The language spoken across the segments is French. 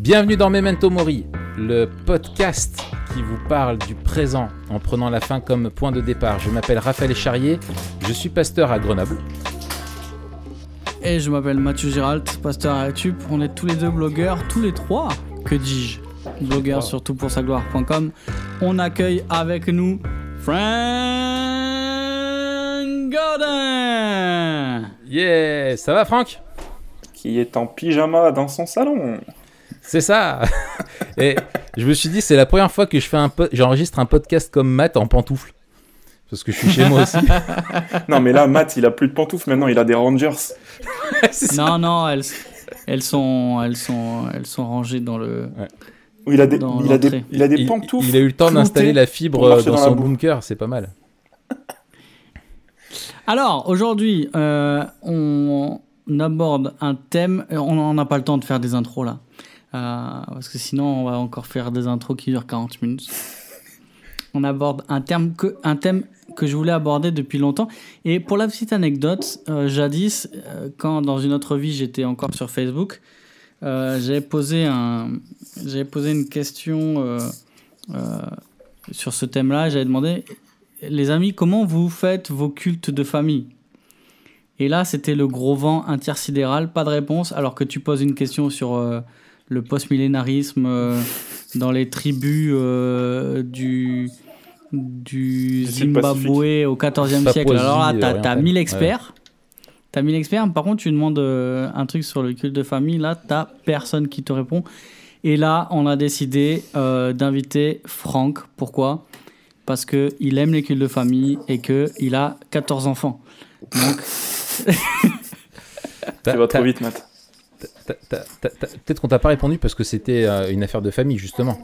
Bienvenue dans Memento Mori, le podcast qui vous parle du présent en prenant la fin comme point de départ. Je m'appelle Raphaël Charrier, je suis pasteur à Grenoble. Et je m'appelle Mathieu Gérald, pasteur à YouTube. On est tous les deux blogueurs, tous les trois, que dis-je Blogueurs surtout pour sa gloire.com. On accueille avec nous Frank Godin Yeah, ça va Franck Qui est en pyjama dans son salon. C'est ça Et je me suis dit, c'est la première fois que je fais un po- j'enregistre un podcast comme Matt en pantoufles. Parce que je suis chez moi aussi. Non, mais là, Matt, il a plus de pantoufles maintenant, il a des Rangers. Ça. Non, non, elles, elles, sont, elles, sont, elles sont rangées dans le. Il a des, Dans il a des, il a des pantoufles. il a eu le temps d'installer la fibre dans son bunker, c'est pas mal. Alors, aujourd'hui, euh, on aborde un thème. On n'a pas le temps de faire des intros là. Euh, parce que sinon, on va encore faire des intros qui durent 40 minutes. On aborde un, terme que, un thème que je voulais aborder depuis longtemps. Et pour la petite anecdote, euh, jadis, euh, quand dans une autre vie j'étais encore sur Facebook, euh, j'avais posé, un, j'avais posé une question sur ce thème-là. J'avais demandé les amis, comment vous faites vos cultes de famille? Et là, c'était le gros vent intersidéral, pas de réponse, alors que tu poses une question sur le post-millénarisme euh, dans les tribus euh, du, Zimbabwe au XIVe siècle. Alors là, t'as, t'as 1000 Ouais. experts. T'as 1000 experts, par contre, tu demandes euh, un truc sur le culte de famille, là, t'as personne qui te répond. Et là, on a décidé euh, d'inviter Franck. Pourquoi? Parce qu'il aime les cultes de famille et qu'il a 14 enfants. Donc, Tu vas trop vite, Matt. T'as- t'as- t'as- t'as- Peut-être qu'on t'a pas répondu parce que c'était euh, une affaire de famille, justement.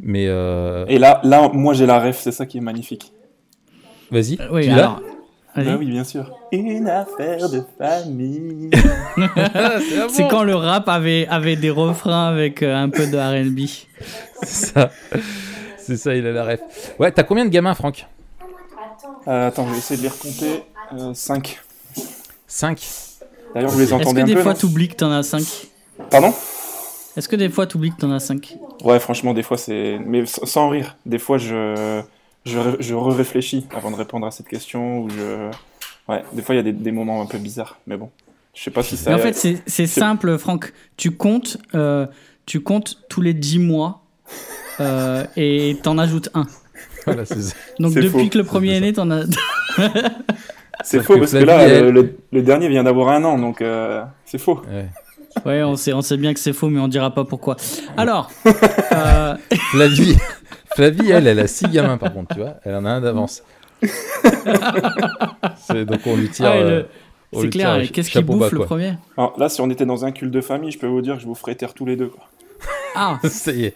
Mais euh, Et là, là, moi, j'ai la ref, c'est ça qui est magnifique. vas-y, oui, tu l'as. Bah oui, bien sûr. Une affaire de famille. C'est quand le rap avait, avait des refrains avec euh, un peu de RB. C'est ça. C'est ça, il a la ref. Ouais, t'as combien de gamins, Franck? Euh, attends, je vais essayer de les recompter. 5. 5 D'ailleurs, vous les Est-ce entendez que un des peu fois non t'oublies que t'en as 5 Pardon? Est-ce que des fois t'oublies que t'en as 5 Ouais, franchement, des fois, c'est. Mais sans rire. Des fois, je. Je, je re-réfléchis avant de répondre à cette question. Ou je. Ouais, des fois, il y a des, des moments un peu bizarres. Mais bon. Je sais pas si ça. Mais en fait, c'est c'est simple, Franck. Tu comptes, euh, tu comptes tous les 10 mois euh, et t'en ajoutes un. Voilà, c'est ça. Donc C'est depuis faux. que le premier est né, t'en as. C'est faux que parce que là, elle- le, dernier vient d'avoir un an, donc euh, c'est faux. Ouais. Ouais, on sait, on sait bien que c'est faux, mais on dira pas pourquoi. Alors, euh, Flavie, Flavie, elle, elle a 6 gamins, par contre, tu vois. Elle en a un d'avance. C'est- Donc on lui tire. ah, le- euh, c'est clair. Qu'est-ce qu'il bouffe bas, le premier? Alors là, si on était dans un culte de famille, je peux vous dire que je vous ferais taire tous les deux. Quoi. Ah, Ça y est,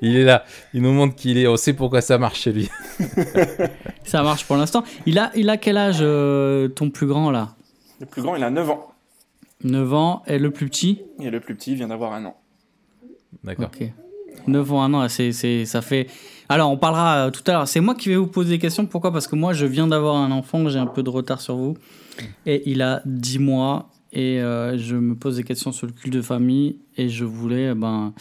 il est là. Il nous montre qu'il est. On sait pourquoi ça marche chez lui. ça marche pour l'instant. Il a, il a quel âge euh, ton plus grand là? Le plus grand, il a 9 ans. 9 ans et le plus petit? Et le plus petit vient d'avoir un an. D'accord. Ok. 9 ans, un an, c'est, c'est, ça fait. Alors, on parlera euh, tout à l'heure. C'est moi qui vais vous poser des questions. Pourquoi? Parce que moi, je viens d'avoir un enfant, j'ai un peu de retard sur vous. Et il a 10 mois. Et euh, je me pose des questions sur le culte de famille. Et je voulais eh ben,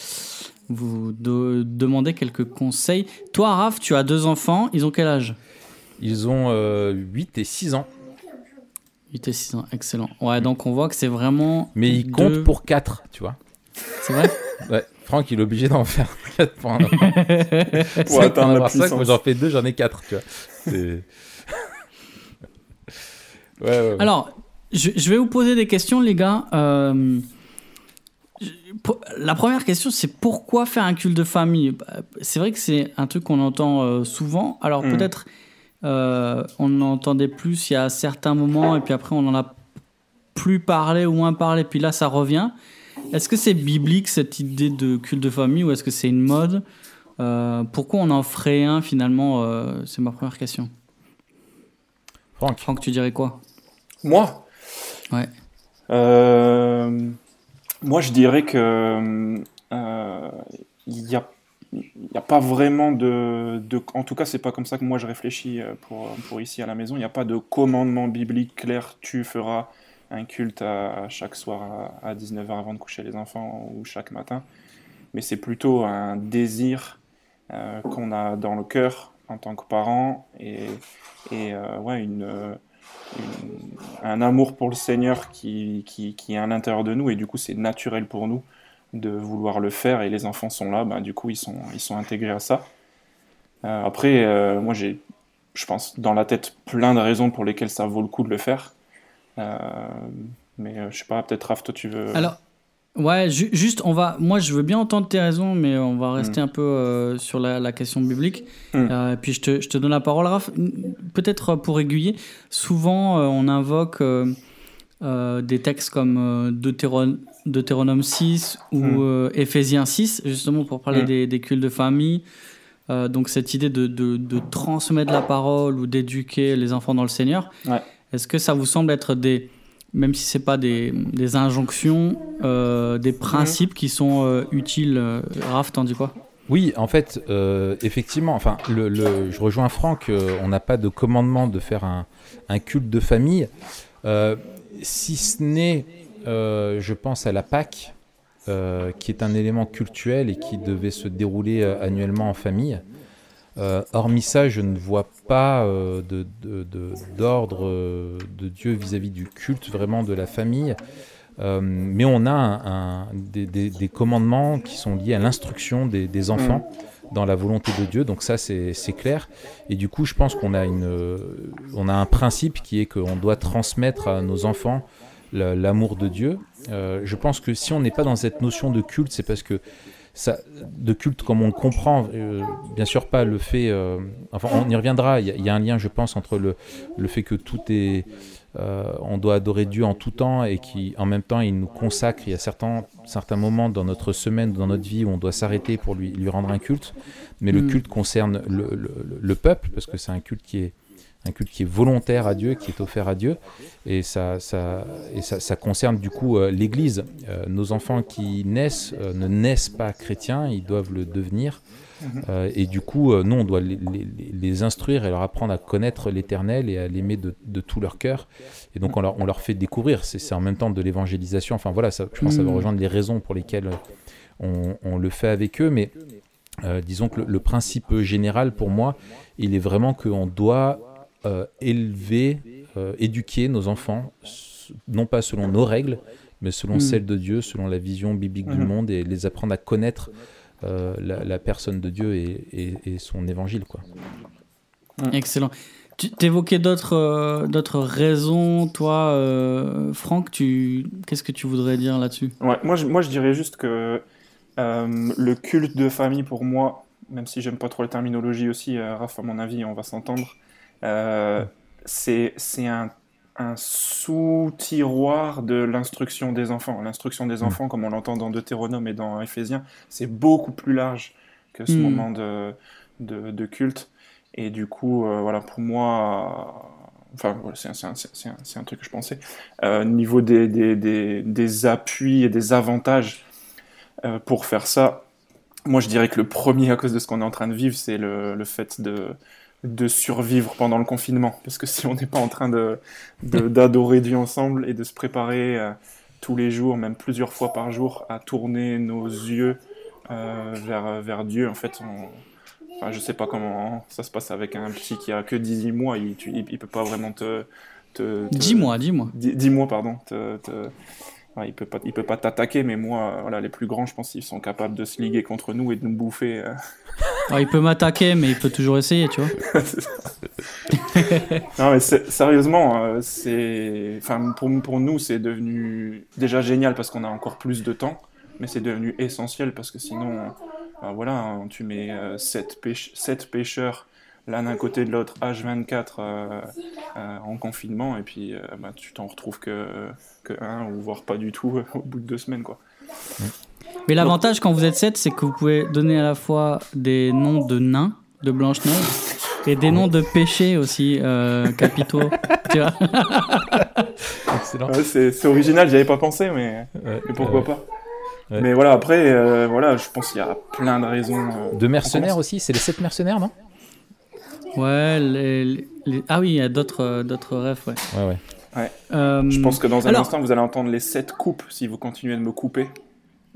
vous de- demander quelques conseils. Toi, Raph, tu as deux enfants. Ils ont quel âge? Ils ont euh, 8 et 6 ans. 8 et 6 ans. Excellent. Ouais, donc on voit que c'est vraiment. Mais ils deux- comptent pour 4, tu vois. C'est vrai? Ouais, Franck, il est obligé d'en faire 4 pour un enfant. Pour atteindre la puissance. moi j'en fais 2, j'en ai 4, tu vois. Ouais, ouais, ouais. Alors, je, je vais vous poser des questions, les gars. Euh, la première question, c'est pourquoi faire un culte de famille? Bah, C'est vrai que c'est un truc qu'on entend euh, souvent. Alors, Mm. peut-être euh, on en entendait plus il y a certains moments, et puis après, on en a plus parlé ou moins parlé, puis là, ça revient. Est-ce que c'est biblique cette idée de culte de famille ou est-ce que c'est une mode? Euh, Pourquoi on en ferait un finalement? Euh, C'est ma première question. Franck, Franck, tu dirais quoi? Moi? Ouais. Euh, Moi, je dirais que. euh, Il n'y a, y a pas vraiment de. En tout cas, c'est pas comme ça que moi je réfléchis euh, pour, pour ici à la maison. Il n'y a pas de commandement biblique clair tu feras un culte chaque soir à, 19h avant de coucher les enfants ou chaque matin, mais c'est plutôt un désir qu'on a dans le cœur en tant que parent et, et ouais, une, un amour pour le Seigneur qui, qui, est à l'intérieur de nous et du coup c'est naturel pour nous de vouloir le faire et les enfants sont là, bah, du coup ils sont, ils sont intégrés à ça. Euh, après, moi j'ai, je pense, dans la tête plein de raisons pour lesquelles ça vaut le coup de le faire. Euh, mais euh, je sais pas, peut-être Raph, toi tu veux. Alors, ouais, juste, on va. Moi, je veux bien entendre tes raisons, mais on va rester hmm. un peu euh, sur la, question biblique. Hmm. puis je te, je te, donne la parole, Raph. Peut-être pour aiguiller, souvent on invoque des textes comme Deutéronome 6 ou hmm. Éphésiens 6, justement pour parler des, des, cultes de famille. donc cette idée de, de, de, transmettre la parole ou d'éduquer les enfants dans le Seigneur. Ouais. Est-ce que ça vous semble être des, même si ce n'est pas des, injonctions, euh, des principes qui sont euh, utiles euh, Raph, t'en dis quoi? Oui, en fait, effectivement, enfin, je rejoins Franck, on n'a pas de commandement de faire un, un culte de famille, si ce n'est, je pense à la Pâque, qui est un élément cultuel et qui devait se dérouler annuellement en famille. Euh, hormis ça, je ne vois pas euh, d'ordre euh, de, Dieu vis-à-vis du culte vraiment de la famille. mais on a des, commandements qui sont liés à l'instruction des, enfants mm. dans la volonté de Dieu. Donc ça, c'est clair. Et du coup, je pense qu'on a, on a un principe qui est qu'on doit transmettre à nos enfants l'amour de Dieu. je pense que si on n'est pas dans cette notion de culte, c'est parce que ça, de culte comme on le comprend, euh, bien sûr pas le fait, euh, enfin on y reviendra, il y, a un lien je pense entre le, le fait que tout est, euh, on doit adorer Dieu en tout temps et qui en même temps il nous consacre, il y a certains, certains moments dans notre semaine, dans notre vie où on doit s'arrêter pour lui, lui rendre un culte, mais le mm. culte concerne le, le, le peuple parce que c'est un culte qui est un culte qui est volontaire à Dieu, qui est offert à Dieu. Et ça, ça, et ça, ça concerne du coup euh, l'Église. Euh, nos enfants qui naissent euh, ne naissent pas chrétiens, ils doivent le devenir. Et du coup, nous, on doit les, les, instruire et leur apprendre à connaître l'Éternel et à l'aimer de, de, tout leur cœur. Et donc, on leur, on leur fait découvrir. C'est en même temps de l'évangélisation. Enfin voilà, ça, je pense que ça va mhm. rejoindre les raisons pour lesquelles on, on le fait avec eux. Mais disons que le, le principe général pour moi, il est vraiment qu'on doit euh, élever, euh, éduquer nos enfants, non pas selon nos règles, mais selon hmm. celles de Dieu, selon la vision biblique du hmm. monde, et les apprendre à connaître euh, la, personne de Dieu et, son évangile. Quoi. Hmm. Excellent. Tu évoquais d'autres d'autres raisons, toi, Franck, tu... qu'est-ce que tu voudrais dire là-dessus? Ouais, moi, je, moi, je dirais juste que le culte de famille, pour moi, même si j'aime pas trop la terminologie aussi, Raph, à mon avis, on va s'entendre, euh, c'est un, un sous-tiroir de l'instruction des enfants. L'instruction des mm. enfants, comme on l'entend dans Deutéronome et dans Éphésiens, c'est beaucoup plus large que ce mm. moment de, de, de, culte. Et du coup, euh, voilà, pour moi, enfin, voilà, c'est un, un, un, truc que je pensais. Euh, niveau des, des, des, des, appuis et des avantages euh, pour faire ça, moi je dirais que le premier, à cause de ce qu'on est en train de vivre, c'est le, le fait de de survivre pendant le confinement. Parce que si on n'est pas en train de, d'adorer Dieu ensemble et de se préparer euh, tous les jours, même plusieurs fois par jour, à tourner nos yeux euh, vers, vers Dieu, en fait, on, enfin, je sais pas comment ça se passe avec un petit qui a que 18 mois, il, il, peut pas vraiment te... te, 10 mois, 10 mois. 10, mois, pardon. Te, il peut pas, il peut pas t'attaquer, mais moi, voilà, les plus grands, je pense qu'ils sont capables de se liguer contre nous et de nous bouffer. Euh. Il peut m'attaquer, mais il peut toujours essayer, tu vois. non, mais sérieusement, euh, c'est, enfin, pour, pour nous, c'est devenu déjà génial parce qu'on a encore plus de temps, mais c'est devenu essentiel parce que sinon, euh, voilà, hein, tu mets 7, pêche... pêcheurs l'un d'un côté de l'autre, H24 euh, euh, en confinement, et puis euh, bah, tu t'en retrouves que, que un, ou voire pas du tout au bout de deux semaines. Quoi. Mais l'avantage quand vous êtes 7, c'est que vous pouvez donner à la fois des noms de nains, de Blanche-Neige, et des noms de péchés aussi, capitaux. tu vois c'est original, j'y avais pas pensé, mais, pourquoi pas. Mais voilà, après, voilà, je pense qu'il y a plein de raisons. de mercenaires aussi, c'est les 7 mercenaires, non? Ouais, les, ah oui, il y a d'autres, euh, d'autres rêves, ouais. Ouais, ouais. Ouais. Euh, Je pense que dans un alors- instant, vous allez entendre les sept coupes si vous continuez de me couper.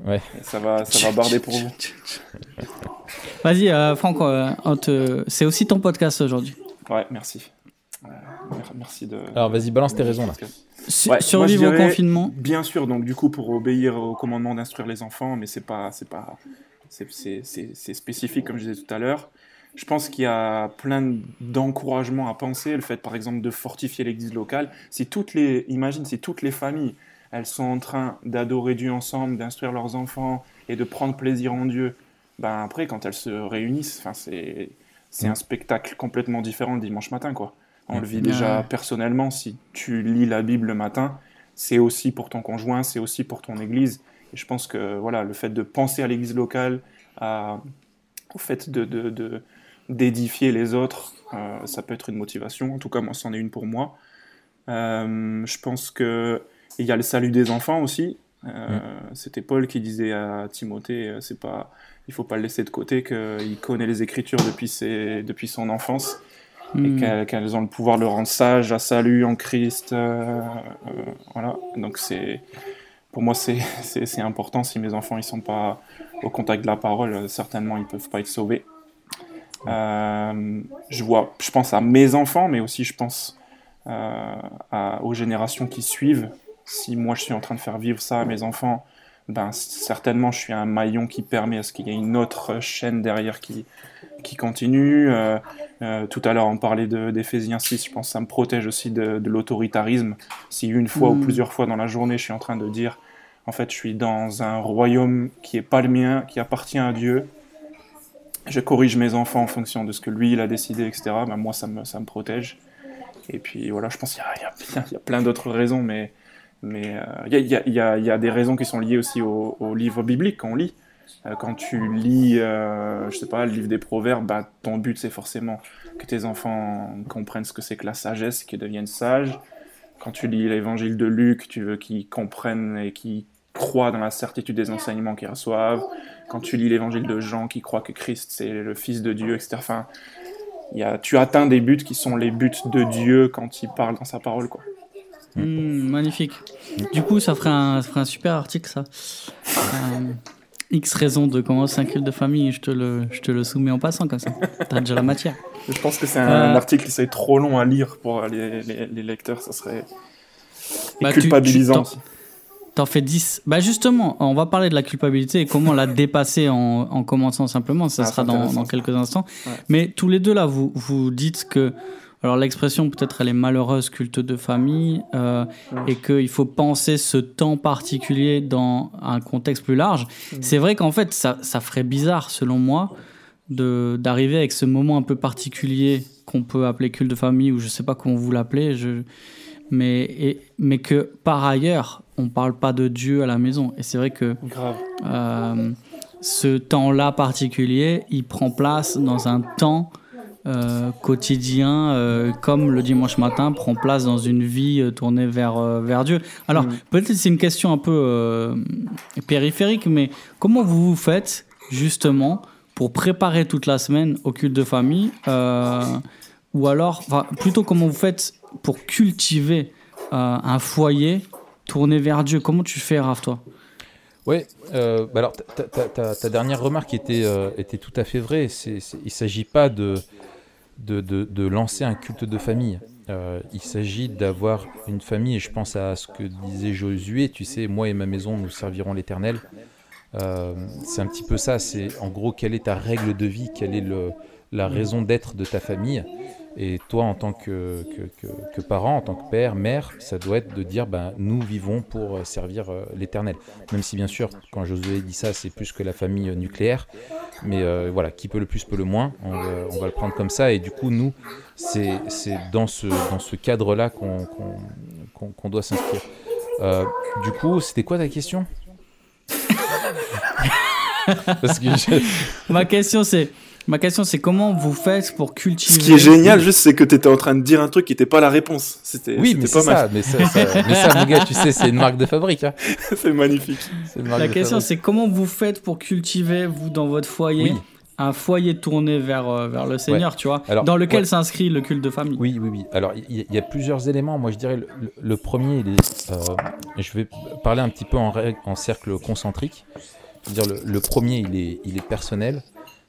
Ouais. Ça va, ça va barder pour vous. Vas-y, euh, Franck, euh, te- c'est aussi ton podcast aujourd'hui. Ouais, merci. Euh, mer- merci de. Alors vas-y, balance tes raisons là. Su- Ouais, survivre moi, au confinement. Bien sûr, donc du coup pour obéir au commandement d'instruire les enfants, mais c'est pas, c'est pas, c'est spécifique comme je disais tout à l'heure. Je pense qu'il y a plein d'encouragements à penser. Le fait, par exemple, de fortifier l'Église locale. Si toutes les, imagine, si toutes les familles, elles sont en train d'adorer Dieu ensemble, d'instruire leurs enfants et de prendre plaisir en Dieu, ben après, quand elles se réunissent, c'est, c'est Mm. un spectacle complètement différent le dimanche matin, quoi. On Mm. le vit déjà Ouais. personnellement. Si tu lis la Bible le matin, c'est aussi pour ton conjoint, c'est aussi pour ton église. Et je pense que voilà, le fait de penser à l'église locale, à- au fait de- d'édifier les autres, euh, ça peut être une motivation. En tout cas, moi, c'en est une pour moi. Euh, je pense que il y a le salut des enfants aussi. Euh, C'était Paul qui disait à Timothée, euh, c'est pas, il faut pas le laisser de côté, qu'il connaît les Écritures depuis, ses, depuis son enfance et Hmm. qu'elles ont le pouvoir de le rendre sage, à salut en Christ. euh, euh, voilà. Donc c'est, pour moi, c'est important. Si mes enfants ils sont pas au contact de la parole, euh, certainement ils peuvent pas être sauvés. Euh, je vois, je pense à mes enfants, mais aussi je pense euh, à- aux générations qui suivent. Si moi je suis en train de faire vivre ça à mes enfants, ben certainement je suis un maillon qui permet à ce qu'il y ait une autre chaîne derrière qui qui continue. Euh, euh, tout à l'heure, on parlait de- d'Éphésiens 6, je pense que ça me protège aussi de, de l'autoritarisme. Si une fois ou Mm. plusieurs fois dans la journée, je suis en train de dire, en fait, je suis dans un royaume qui n'est pas le mien, qui appartient à Dieu, je corrige mes enfants en fonction de ce que lui, il a décidé, etc., ben moi, ça me, ça me protège. Et puis voilà, je pense qu'il y y, y a plein d'autres raisons, mais mais euh, il y, a, il y a- des raisons qui sont liées aussi au, au livre biblique qu'on lit. Euh, quand tu lis, euh, je sais pas, le livre des Proverbes, bah, ton but c'est forcément que tes enfants comprennent ce que c'est que la sagesse, qu'ils deviennent sages. Quand tu lis l'évangile de Luc, tu veux qu'ils comprennent et qu'ils croient dans la certitude des enseignements qu'ils reçoivent. Quand tu lis l'évangile de Jean, qui croit que Christ c'est le Fils de Dieu, etc. Enfin, y a, tu atteins des buts qui sont les buts de Dieu quand il parle dans sa parole. Quoi. Hmm, magnifique. Du coup, ça ferait un, ça ferait un super article, ça. Euh, X raisons de commencer un culte de famille, je te le, je te le soumets en passant comme ça. T'as déjà la matière. Je pense que c'est un Euh, article qui serait trop long à lire pour les, les- les lecteurs, ça serait Bah, tu- culpabilisant. tu- aussi. T'en fais 10. Bah justement, on va parler de la culpabilité et comment la dépasser en, en commençant simplement. Ça Ah, sera dans, quelques instants. Ouais. Mais tous les deux là, vous, vous dites que... Alors l'expression peut-être elle est malheureuse, culte de famille, euh, et qu'il faut penser ce temps particulier dans un contexte plus large. C'est vrai qu'en fait, ça, ça ferait bizarre, selon moi, de- d'arriver avec ce moment un peu particulier qu'on peut appeler culte de famille, ou je sais pas comment vous l'appelez, je... mais, et- mais que par ailleurs, on parle pas de Dieu à la maison. Et c'est vrai que Grave. euh, ce temps-là particulier, il prend place dans un temps euh, quotidien, euh, comme le dimanche matin prend place dans une vie euh, tournée vers, vers Dieu. Alors, Mm. peut-être c'est une question un peu périphérique, mais comment vous vous faites justement pour préparer toute la semaine au culte de famille Ou alors, plutôt comment vous faites pour cultiver un foyer tourné vers Dieu? Comment tu fais, Raph, toi? Euh, bah alors ta, ta- ta- ta dernière remarque était, était tout à fait vraie. Il ne s'agit pas de, de, de- de lancer un culte de famille. Euh, il s'agit d'avoir une famille, et je pense à ce que disait Josué, tu sais, moi et ma maison, nous servirons l'Éternel. Euh, c'est un petit peu ça, c'est en gros quelle est ta règle de vie, quelle est le, la raison d'être de ta famille? Et toi, en tant que, que, que- que parent, en tant que père, mère, ça doit être de dire, ben, nous vivons pour euh, servir euh, l'Éternel. Même si, bien sûr, quand Josué dit ça, c'est plus que la famille euh, nucléaire. Mais euh, voilà, qui peut le plus peut le moins. On va, on va le prendre comme ça. Et du coup, nous, c'est c'est dans ce, dans ce cadre-là qu'on qu'on- qu'on- qu'on doit s'inscrire. Du coup, c'était quoi ta question? Parce que je- Ma question c'est ma question c'est comment vous faites pour cultiver Ce qui est génial, juste, c'est que tu étais en train de dire un truc qui n'était pas la réponse. C'était Oui, mais pas mal. ça, mais ça, ça- mais ça, mon gars, tu sais, c'est une marque de fabrique. hein. c'est magnifique. La question c'est comment vous faites pour cultiver vous dans votre foyer Oui. un foyer tourné vers, euh, vers le Seigneur, tu vois, Alors, dans lequel ouais. s'inscrit le culte de famille? Oui, oui, oui. Alors, il y, a plusieurs éléments. Moi, je dirais le, premier, il est, euh, je vais parler un petit peu en, en cercle concentrique. Je veux dire, le, le premier, il est, il est personnel,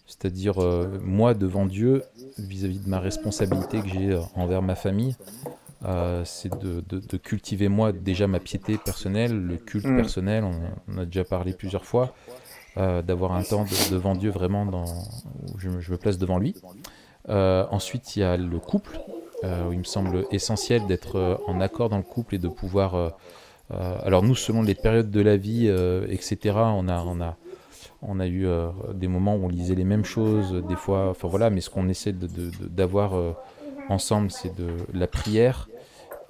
c'est-à-dire euh, moi devant Dieu, vis-à-vis de ma responsabilité que j'ai euh, envers ma famille. euh, c'est de, de- de cultiver moi déjà ma piété personnelle, le culte Mm. personnel, on, on a déjà parlé plusieurs fois, euh, d'avoir un temps de- devant Dieu vraiment dans, où je, me- je me place devant lui. Ensuite, il y a le couple, où il me semble essentiel d'être en accord dans le couple et de pouvoir. alors nous, selon les périodes de la vie, etc., on a, on a, on a eu euh, des moments où on lisait les mêmes choses, des fois, enfin voilà, mais ce qu'on essaie de- de- d'avoir euh, ensemble, c'est de la prière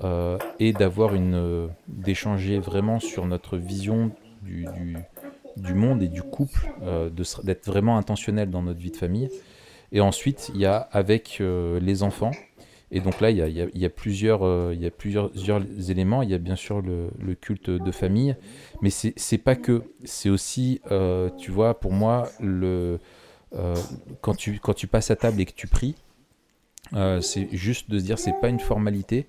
euh, et d'avoir une, euh, d'échanger vraiment sur notre vision du, du, du monde et du couple, euh, d'être vraiment intentionnel dans notre vie de famille. Et ensuite, il y a avec euh, les enfants. Et donc là, il y a, plusieurs, éléments. Il y a bien sûr le, culte de famille, mais c'est pas que. C'est aussi, euh, tu vois, pour moi, euh, quand, tu, passes à table et que tu pries, euh, c'est juste de se dire, c'est pas une formalité,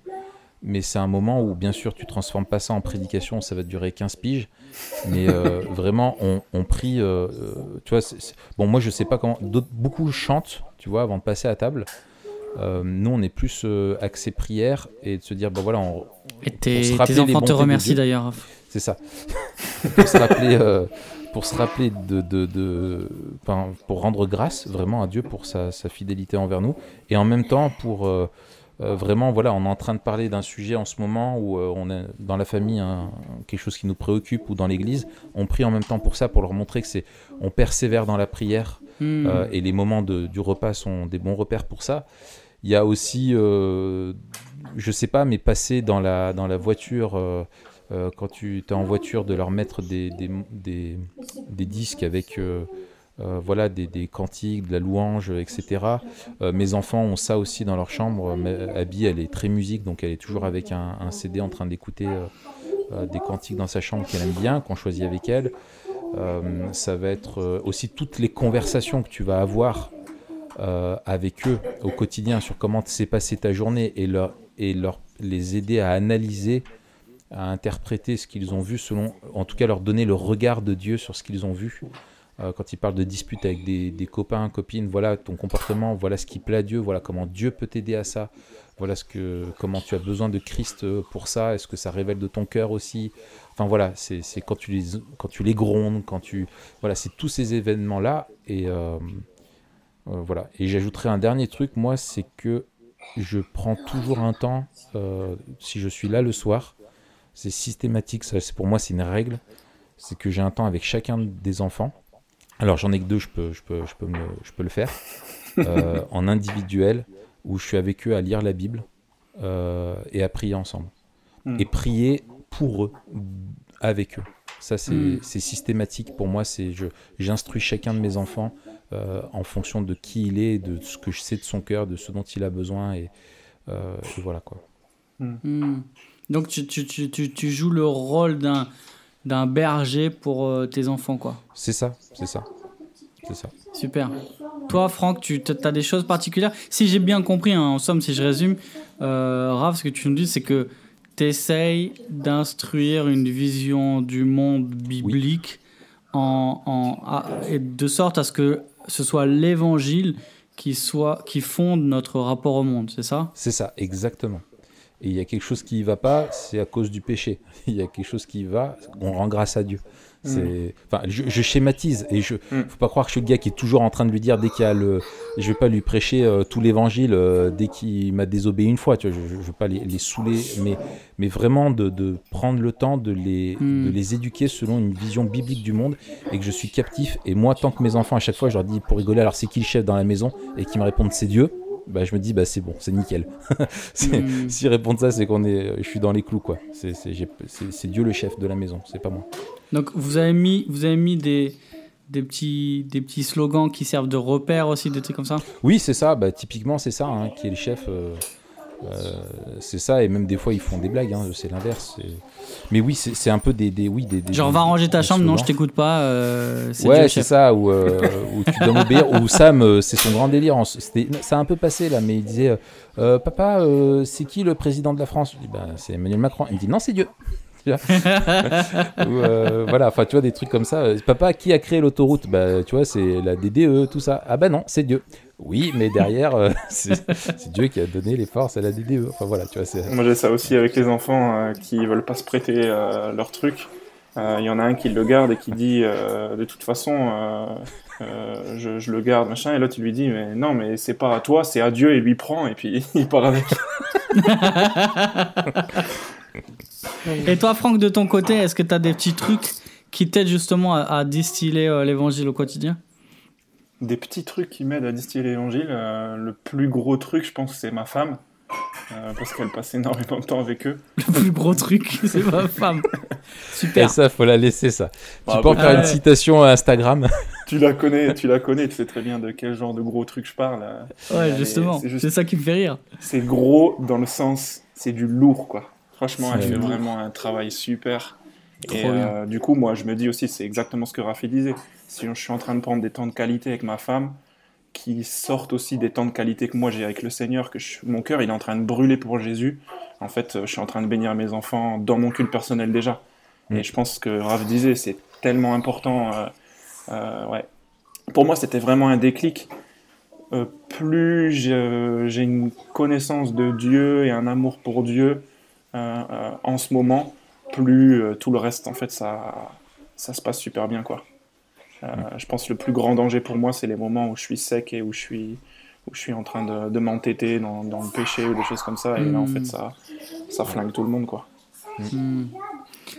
mais c'est un moment où, bien sûr, tu transformes pas ça en prédication, ça va durer 15 piges, mais vraiment, on, prie, tu vois, bon, moi, je sais pas comment, beaucoup chantent, tu vois, avant de passer à table. Euh, nous, on est plus euh, axé prière et de se dire, bah voilà, on- Et tes, se tes enfants te remercient d'ailleurs. c'est ça. pour se rappeler, euh, pour se rappeler de, de, de- pour rendre grâce vraiment à Dieu pour sa, sa fidélité envers nous, et en même temps pour euh, euh, vraiment, voilà, on est en train de parler d'un sujet en ce moment où on est dans la famille un- quelque chose qui nous préoccupe ou dans l'Église, on prie en même temps pour ça, pour leur montrer que c'est, on persévère dans la prière Hmm. et les moments de- du repas sont des bons repères pour ça. Il y a aussi, euh, je sais pas, mais passer dans la, dans la voiture, euh, euh, quand tu es en voiture, de leur mettre des, des, des, des disques avec euh, voilà, des, des cantiques, de la louange, etc. Mes enfants ont ça aussi dans leur chambre. Abby, elle est très musique, donc elle est toujours avec un, un CD en train d'écouter des cantiques dans sa chambre qu'elle aime bien, qu'on choisit avec elle. Ça va être aussi toutes les conversations que tu vas avoir euh, avec eux au quotidien sur comment s'est passée ta journée et, leur, et leur, les aider à analyser, à interpréter ce qu'ils ont vu selon, en tout cas leur donner le regard de Dieu sur ce qu'ils ont vu. Euh, quand ils parlent de disputes avec des, copains, copines, voilà ton comportement, voilà ce qui plaît à Dieu, voilà comment Dieu peut t'aider à ça, voilà ce que, comment tu as besoin de Christ euh, pour ça, est-ce que ça révèle de ton cœur aussi. Enfin voilà, c'est quand tu les quand tu les grondes, quand tu voilà, c'est tous ces événements là et euh, voilà. Et j'ajouterai un dernier truc, moi, c'est que je prends toujours un temps, euh, si je suis là le soir, c'est systématique, ça, c'est- pour moi c'est une règle, c'est que j'ai un temps avec chacun des enfants. Alors j'en ai que deux, je peux, je peux, je peux, me- je peux le faire, euh, en individuel, où je suis avec eux à lire la Bible et à prier ensemble. Mm. Et prier pour eux, avec eux. Ça, c'est Mm. c'est systématique pour moi. J'instruis chacun de mes enfants euh, en fonction de qui il est, de ce que je sais de son cœur, de ce dont il a besoin. Et, euh, et voilà quoi. Hmm. Donc tu, tu, tu, tu, tu joues le rôle d'un d'un berger pour euh, tes enfants, quoi. C'est ça, c'est ça. C'est ça. Super. Toi, Franck, tu as des choses particulières? Si j'ai bien compris, hein, en somme, si je résume, euh, Raph, ce que tu nous dis, c'est que tu essayes d'instruire une vision du monde biblique en, en- à- et de sorte à ce que ce soit l'évangile qui, soit, qui fonde notre rapport au monde, c'est ça? C'est ça, exactement. Et il y a quelque chose qui ne va pas, c'est à cause du péché. Il y a quelque chose qui va, on rend grâce à Dieu. C'est, enfin, je, je schématise et je, Mm. faut pas croire que je suis le gars qui est toujours en train de lui dire dès qu'il y a le, je vais pas lui prêcher euh, tout l'évangile euh, dès qu'il m'a désobéi une fois. Tu vois, je, je, veux pas les, les saouler, mais, mais vraiment de, de prendre le temps de les, Mm. de les éduquer selon une vision biblique du monde et que je suis captif. Et moi, tant que mes enfants à chaque fois, je leur dis pour rigoler, alors c'est qui le chef dans la maison et qu'ils me répondent c'est Dieu. Bah, je me dis bah c'est bon, c'est nickel. Mm. S'ils répondent ça, c'est qu'on est, je suis dans les clous quoi. C'est Dieu le chef de la maison, c'est pas moi. Donc vous avez mis, vous avez mis des, des, petits, des petits slogans qui servent de repères aussi, des trucs comme ça Oui, c'est ça. Bah, typiquement, c'est ça hein, qui est le chef. euh, c'est ça, et même des fois ils font des blagues, hein, c'est l'inverse. Mais oui, c'est un peu des, des oui, des, Genre, va ranger ta chambre, non, je t'écoute pas. ouais, c'est ça, ou tu dois m'obéir. ou Sam, c'est son grand délire. Ça a un peu passé là, mais il disait Papa, c'est qui le président de la France? Je dis bah, C'est Emmanuel Macron. Il me dit Non, c'est Dieu. Euh, voilà, enfin, tu vois, des trucs comme ça. Papa, qui a créé l'autoroute? Bah, tu vois, c'est la DDE, tout ça. Ah, bah non, c'est Dieu. Oui, mais derrière, euh, c'est Dieu qui a donné les forces à la DDE. Enfin, voilà, tu vois. Moi, j'ai ça aussi avec les enfants euh, qui veulent pas se prêter leur truc. Il y en a un qui le garde et qui dit de toute façon, je, je, le garde, machin. Et l'autre, il lui dit mais non, mais c'est pas à toi, c'est à Dieu. Et lui prend et puis il part avec. Et toi, Franck, de ton côté, est-ce que tu as des petits trucs qui t'aident justement à, distiller euh, l'évangile au quotidien? Des petits trucs qui m'aident à distiller l'évangile. Euh, le plus gros truc, je pense, c'est ma femme. Euh, parce qu'elle passe énormément de temps avec eux. Le plus gros truc, c'est ma femme. Super. Et ça, faut la laisser, ça. tu bah, peux faire une citation à Instagram. tu la connais, tu la connais, tu sais très bien de quel genre de gros truc je parle. Ouais, justement. C'est ça qui me fait rire. C'est gros dans le sens, c'est du lourd, quoi. Franchement, elle fait vraiment un travail super. et euh, du coup, moi, je me dis aussi, c'est exactement ce que Rafi disait. Si je suis en train de prendre des temps de qualité avec ma femme, qui sortent aussi des temps de qualité que moi j'ai avec le Seigneur, que mon cœur il est en train de brûler pour Jésus. En fait, euh, je suis en train de bénir mes enfants dans mon culte personnel déjà. Mm. Et je pense que Rafi disait, c'est tellement important. Euh, ouais. Pour moi, c'était vraiment un déclic. plus j'ai une connaissance de Dieu et un amour pour Dieu, euh, euh, en ce moment, plus euh, tout le reste, en fait, ça, ça se passe super bien, quoi. je pense que le plus grand danger pour moi, c'est les moments où je suis sec et où je suis, où je suis en train de, de m'entêter dans, dans, le péché ou des choses comme ça. Et là, en fait, ça, ça flingue tout le monde, quoi. Hmm.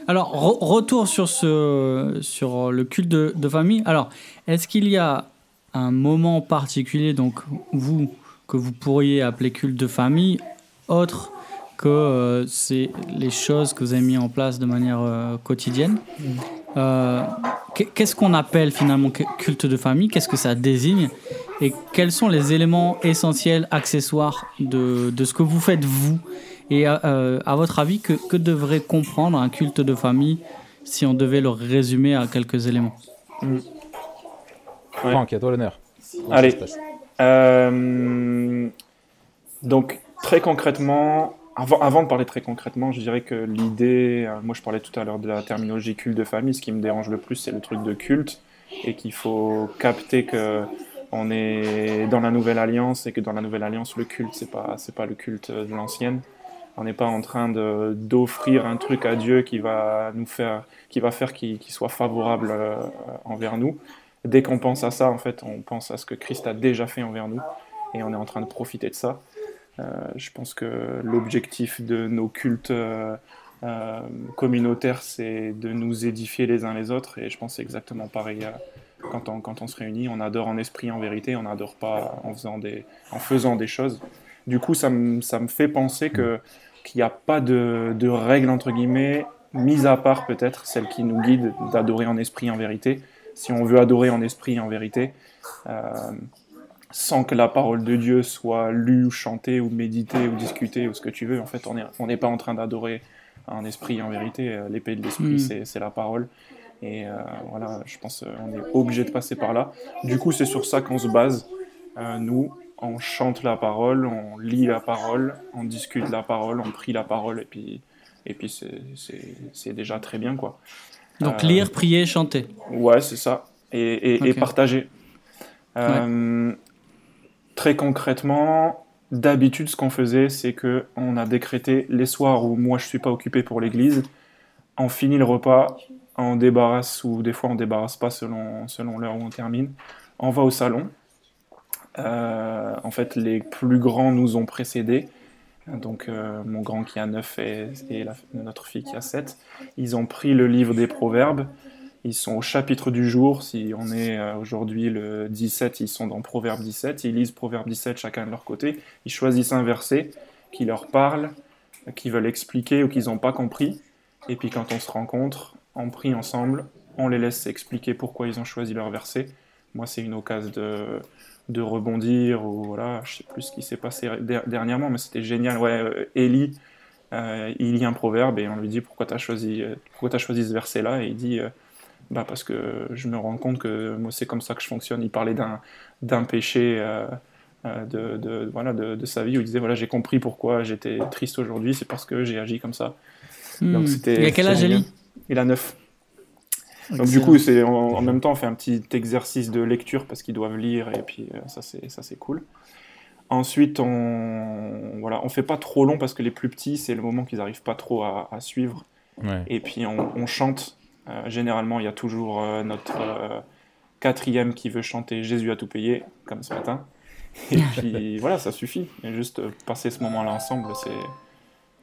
Alors, retour sur, ce, sur le culte de, de famille. Alors, est-ce qu'il y a un moment particulier, donc vous, que vous pourriez appeler culte de famille, autre que euh, c'est les choses que vous avez mis en place de manière euh, quotidienne. Euh, qu'est-ce qu'on appelle finalement culte de famille? Qu'est-ce que ça désigne? Et quels sont les éléments essentiels, accessoires de, de ce que vous faites vous? Et à votre avis, que, que, devrait comprendre un culte de famille si on devait le résumer à quelques éléments? Mmh. Franck, à toi l'honneur. Allez. donc, très concrètement, avant, de parler très concrètement, je dirais que l'idée, euh, moi je parlais tout à l'heure de la terminologie culte de famille, ce qui me dérange le plus c'est le truc de culte, et qu'il faut capter que on est dans la nouvelle alliance et que dans la nouvelle alliance le culte c'est pas c'est pas le culte de l'ancienne. On n'est pas en train de d'offrir un truc à Dieu qui va nous faire qui va faire qu'il soit favorable euh, envers nous. Dès qu'on pense à ça, en fait, on pense à ce que Christ a déjà fait envers nous et on est en train de profiter de ça. Euh, je pense que l'objectif de nos cultes euh, euh, communautaires, c'est de nous édifier les uns les autres. Et je pense que c'est exactement pareil quand on, se réunit. On adore en esprit, en vérité. On n'adore pas en faisant, des, en faisant des choses. Du coup, ça me, ça me fait penser que qu'il n'y a pas de, de règles, entre guillemets, mis à part peut-être celle qui nous guide d'adorer en esprit, en vérité. Si on veut adorer en esprit, en vérité, sans que la parole de Dieu soit lue ou chantée ou méditée ou discutée ou ce que tu veux. En fait, on n'est pas en train d'adorer un esprit en vérité. Euh, l'épée de l'esprit, hmm. c'est la parole. Et euh, voilà, je pense qu'on est obligé de passer par là. Du coup, c'est sur ça qu'on se base. Euh, nous, on chante la parole, on lit la parole, on discute la parole, on prie la parole, et puis, et puis c'est déjà très bien, quoi. Donc lire, prier, chanter. Ouais, c'est ça. Et, et, partager. Très concrètement, d'habitude, ce qu'on faisait, c'est que on a décrété les soirs où moi je suis pas occupé pour l'église, on finit le repas, on débarrasse ou des fois on débarrasse pas selon selon l'heure où on termine, on va au salon. Euh, en fait, les plus grands nous ont précédés. Donc, euh, mon grand qui a 9 et, notre fille qui a 7. Ils ont pris le livre des Proverbes ils sont au chapitre du jour. Si on est euh, aujourd'hui le 17, ils sont dans Proverbe 17. Ils lisent Proverbe 17 chacun de leur côté. Ils choisissent un verset qui leur parle, qu'ils veulent expliquer ou qu'ils n'ont pas compris. Et puis quand on se rencontre, on prie ensemble, on les laisse expliquer pourquoi ils ont choisi leur verset. Moi, c'est une occasion de, rebondir ou voilà, je sais plus ce qui s'est passé dernièrement, mais c'était génial. Ouais, Eli, il lit un proverbe et on lui dit pourquoi tu as choisi ce verset-là? Et il dit bah parce que je me rends compte que moi c'est comme ça que je fonctionne. Il parlait d'un d'un péché. de, de, voilà, de, de, sa vie où il disait voilà j'ai compris pourquoi j'étais triste aujourd'hui c'est parce que j'ai agi comme ça Hmm. Donc, il a quel âge Eli Il a 9 donc du coup, c'est en, même temps, on fait un petit exercice de lecture parce qu'ils doivent lire et puis euh, ça c'est ça c'est cool. Ensuite, on voilà, on fait pas trop long parce que les plus petits, c'est le moment qu'ils arrivent pas trop à, suivre. Et puis on, chante. Euh, généralement, il y a toujours euh, notre quatrième qui veut chanter Jésus a tout payé, comme ce matin. Et puis voilà, ça suffit. Et juste passer ce moment-là ensemble, c'est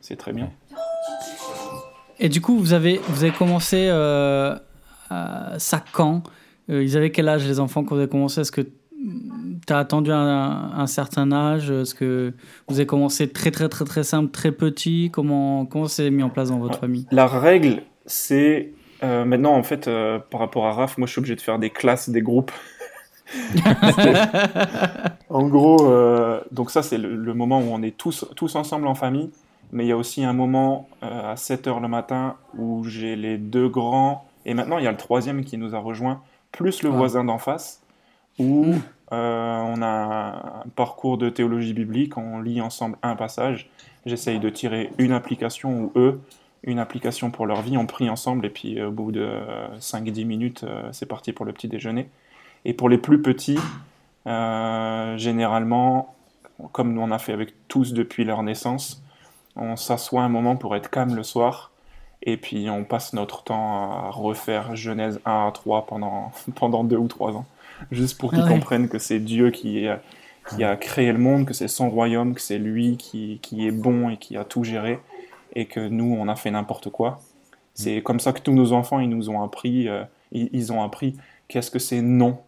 c'est très bien. Et du coup, vous avez vous avez commencé ça quand? Euh, Ils avaient quel âge les enfants quand vous avez commencé? Est-ce que tu as attendu un, un, certain âge? Est-ce que vous avez commencé très très très très simple, très petit? Comment comment c'est mis en place dans votre famille? La règle, c'est euh, maintenant en fait euh, par rapport à Raph, moi je suis obligé de faire des classes, des groupes. en gros, donc ça c'est le, le, moment où on est tous tous ensemble en famille, mais il y a aussi un moment à 7 heures le matin où j'ai les deux grands et maintenant, il y a le troisième qui nous a rejoint, plus le ah. voisin d'en face, où euh, on a un parcours de théologie biblique, on lit ensemble un passage. J'essaye de tirer une application, ou eux, une application pour leur vie. On prie ensemble, et puis au bout de 5-10 minutes, euh, c'est parti pour le petit déjeuner. Et pour les plus petits, euh, généralement, comme on a fait avec tous depuis leur naissance, on s'assoit un moment pour être calme le soir et puis on passe notre temps à refaire Genèse 1 à 3 pendant, pendant deux ou trois ans, juste pour qu'ils comprennent que c'est Dieu qui, qui a créé le monde, que c'est son royaume, que c'est lui qui, qui, est bon et qui a tout géré, et que nous, on a fait n'importe quoi. C'est comme ça que tous nos enfants, ils nous ont appris, euh, ils, ont appris qu'est-ce que c'est non.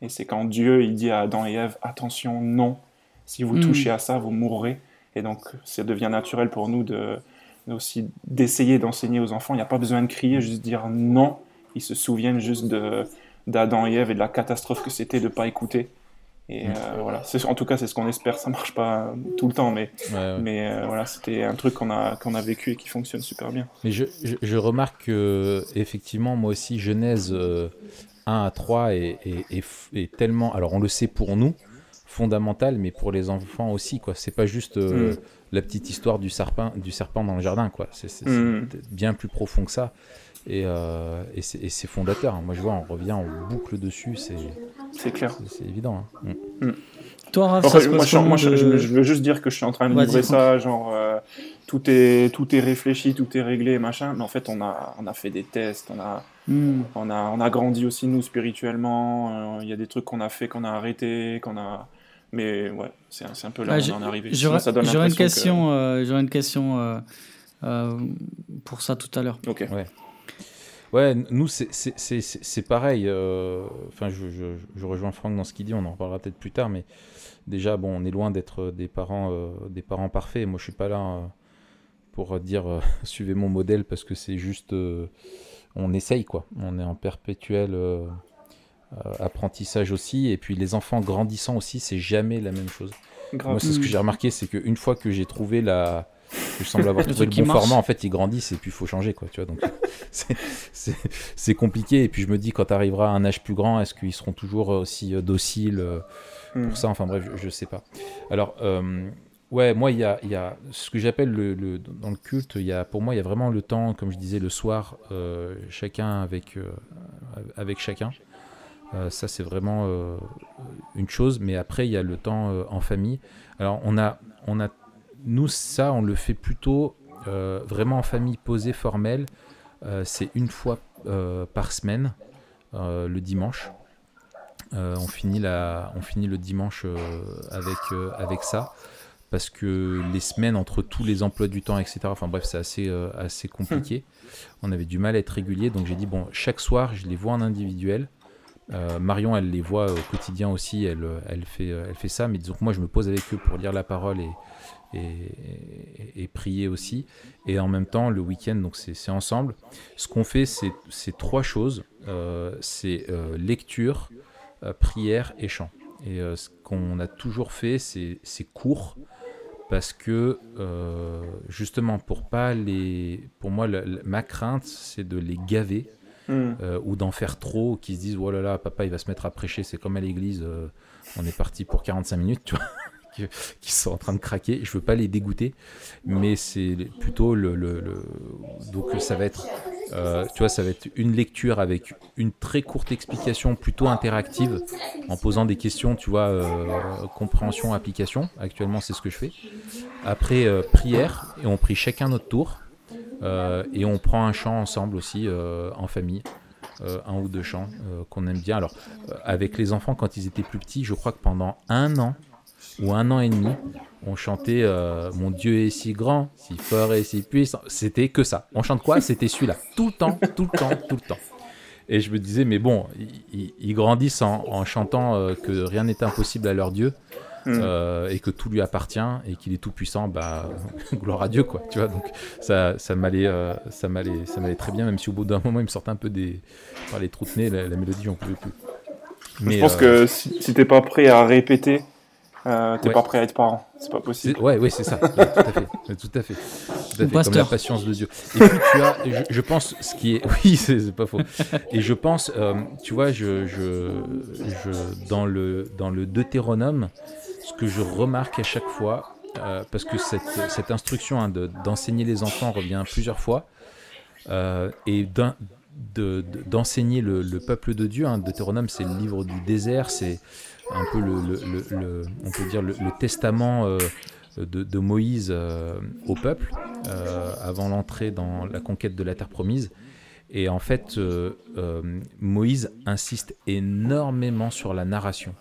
Et c'est quand Dieu, il dit à Adam et Ève, attention, non, si vous hmm. touchez à ça, vous mourrez. Et donc, ça devient naturel pour nous de, aussi d'essayer d'enseigner aux enfants. Il n'y a pas besoin de crier, juste dire non. Ils se souviennent juste d'Adam et Ève et de la catastrophe que c'était de ne pas écouter. Et mm. euh, voilà, en tout cas, c'est ce qu'on espère. Ça marche pas tout le temps, mais, mais euh, voilà, c'était un truc qu'on a, qu'on a vécu et qui fonctionne super bien. Mais je, je, remarque que, effectivement, moi aussi, Genèse 1 euh, à 3 est, est, est, tellement. Alors, on le sait pour nous, fondamental, mais pour les enfants aussi, quoi. C'est pas juste. Mm la petite histoire du serpent, du serpent dans le jardin, quoi. C'est mm. bien plus profond que ça. Et, euh, et c'est fondateur. Moi, je vois, on revient, en boucle dessus. C'est clair. C'est évident. Hein. Mm. Mm. Toi, Raph, moi, je, je, veux juste dire que je suis en train de livrer ça, genre euh, tout est tout est réfléchi, tout est réglé, machin. Mais en fait, on a on a fait des tests, on a on a on a grandi aussi nous spirituellement. Euh, il y a des trucs qu'on a fait, qu'on a arrêté, qu'on a mais ouais, c'est un, un, peu là où on en est arrivé. J'aurais une, question, euh, une question euh, euh, pour ça tout à l'heure. Ok. Ouais. Ouais, nous, c'est pareil. Enfin, je, je, je, rejoins Franck dans ce qu'il dit, on en reparlera peut-être plus tard, mais déjà, bon, on est loin d'être des, parents des parents parfaits. Moi, je suis pas là pour dire suivez mon modèle parce que c'est juste. on essaye, quoi. On est en perpétuel euh, apprentissage aussi, et puis les enfants grandissant aussi, c'est jamais la même chose. Moi, c'est ce que j'ai remarqué, c'est qu'une fois que j'ai trouvé la, je semble avoir trouvé le, bon format, en fait, ils grandissent et puis il faut changer, quoi, tu vois. Donc, c'est compliqué. Et puis je me dis, quand tu arriveras à un âge plus grand, est-ce qu'ils seront toujours aussi euh, dociles euh, pour hmm. ça? Enfin bref, je, sais pas. Alors, ouais, moi, il y a, y a, ce que j'appelle le, dans le culte, il y a, pour moi, il y a vraiment le temps, comme je disais, le soir, chacun avec, avec chacun. Euh, ça, c'est vraiment euh, une chose. Mais après, il y a le temps euh, en famille. Alors, on a, on a, nous, ça, on le fait plutôt vraiment en famille posée, formelle. c'est une fois par semaine, le dimanche. on, finit la, on finit le dimanche avec, avec ça parce que les semaines entre tous les emplois du temps, etc. Enfin bref, c'est assez, assez compliqué. Hmm. On avait du mal à être régulier, donc j'ai dit bon, chaque soir, je les vois en individuel. Euh, Marion, elle les voit au quotidien aussi, elle, elle, fait, elle fait ça, mais disons que moi, je me pose avec eux pour lire la parole et, et, prier aussi. Et en même temps, le week-end, donc c'est ensemble. Ce qu'on fait, c'est trois choses. Euh, c'est euh, lecture, prière et chant. Et ce qu'on a toujours fait, c'est court parce que justement pour pas les pour moi ma crainte c'est de les gaver hmm. ou d'en faire trop qui se disent oh là là papa il va se mettre à prêcher c'est comme à l'église on est parti pour 45 minutes tu vois qui, sont en train de craquer. Je veux pas les dégoûter, mais c'est plutôt le, le, donc ça va être, euh, tu vois, ça va être une lecture avec une très courte explication plutôt interactive, en posant des questions, tu vois, euh, compréhension, application. Actuellement, c'est ce que je fais. Après euh, prière et on prie chacun notre tour et on prend un chant ensemble aussi en famille. un ou deux chants qu'on aime bien. Alors, avec les enfants, quand ils étaient plus petits, je crois que pendant un an, ou un an et demi, on chantait euh, Mon Dieu est si grand, si fort et si puissant. C'était que ça. On chante quoi? C'était celui-là. Tout le temps, tout le temps, tout le temps. Et je me disais, mais bon, ils, grandissent en, chantant euh, que rien n'est impossible à leur Dieu. Mm. Euh, et que tout lui appartient et qu'il est tout puissant, bah gloire à Dieu quoi. Tu vois donc ça ça m'allait ça m'allait ça m'allait très bien même si au bout d'un moment il me sortait un peu des par les trous de nez la, mélodie j'en pouvais plus. Mais, je pense que si, si t'es pas prêt à répéter euh, t'es pas prêt à être parent, c'est pas possible. Ouais, ouais, c'est ça, tout à fait, tout à fait, tout à fait comme la patience de Dieu. Et puis tu as, je, pense, ce qui est, oui, c'est pas faux. Et je pense, euh, tu vois, je, je, je, dans le dans le Deutéronome, ce que je remarque à chaque fois, euh, parce que cette, cette instruction hein, d'enseigner les enfants revient plusieurs fois, euh, et d'enseigner le, le, peuple de Dieu. Hein, Deutéronome, c'est le livre du désert, c'est un peu le, on peut dire le, testament euh, de, Moïse euh, au peuple euh, avant l'entrée dans la conquête de la terre promise. Et en fait, Moïse insiste énormément sur la narration.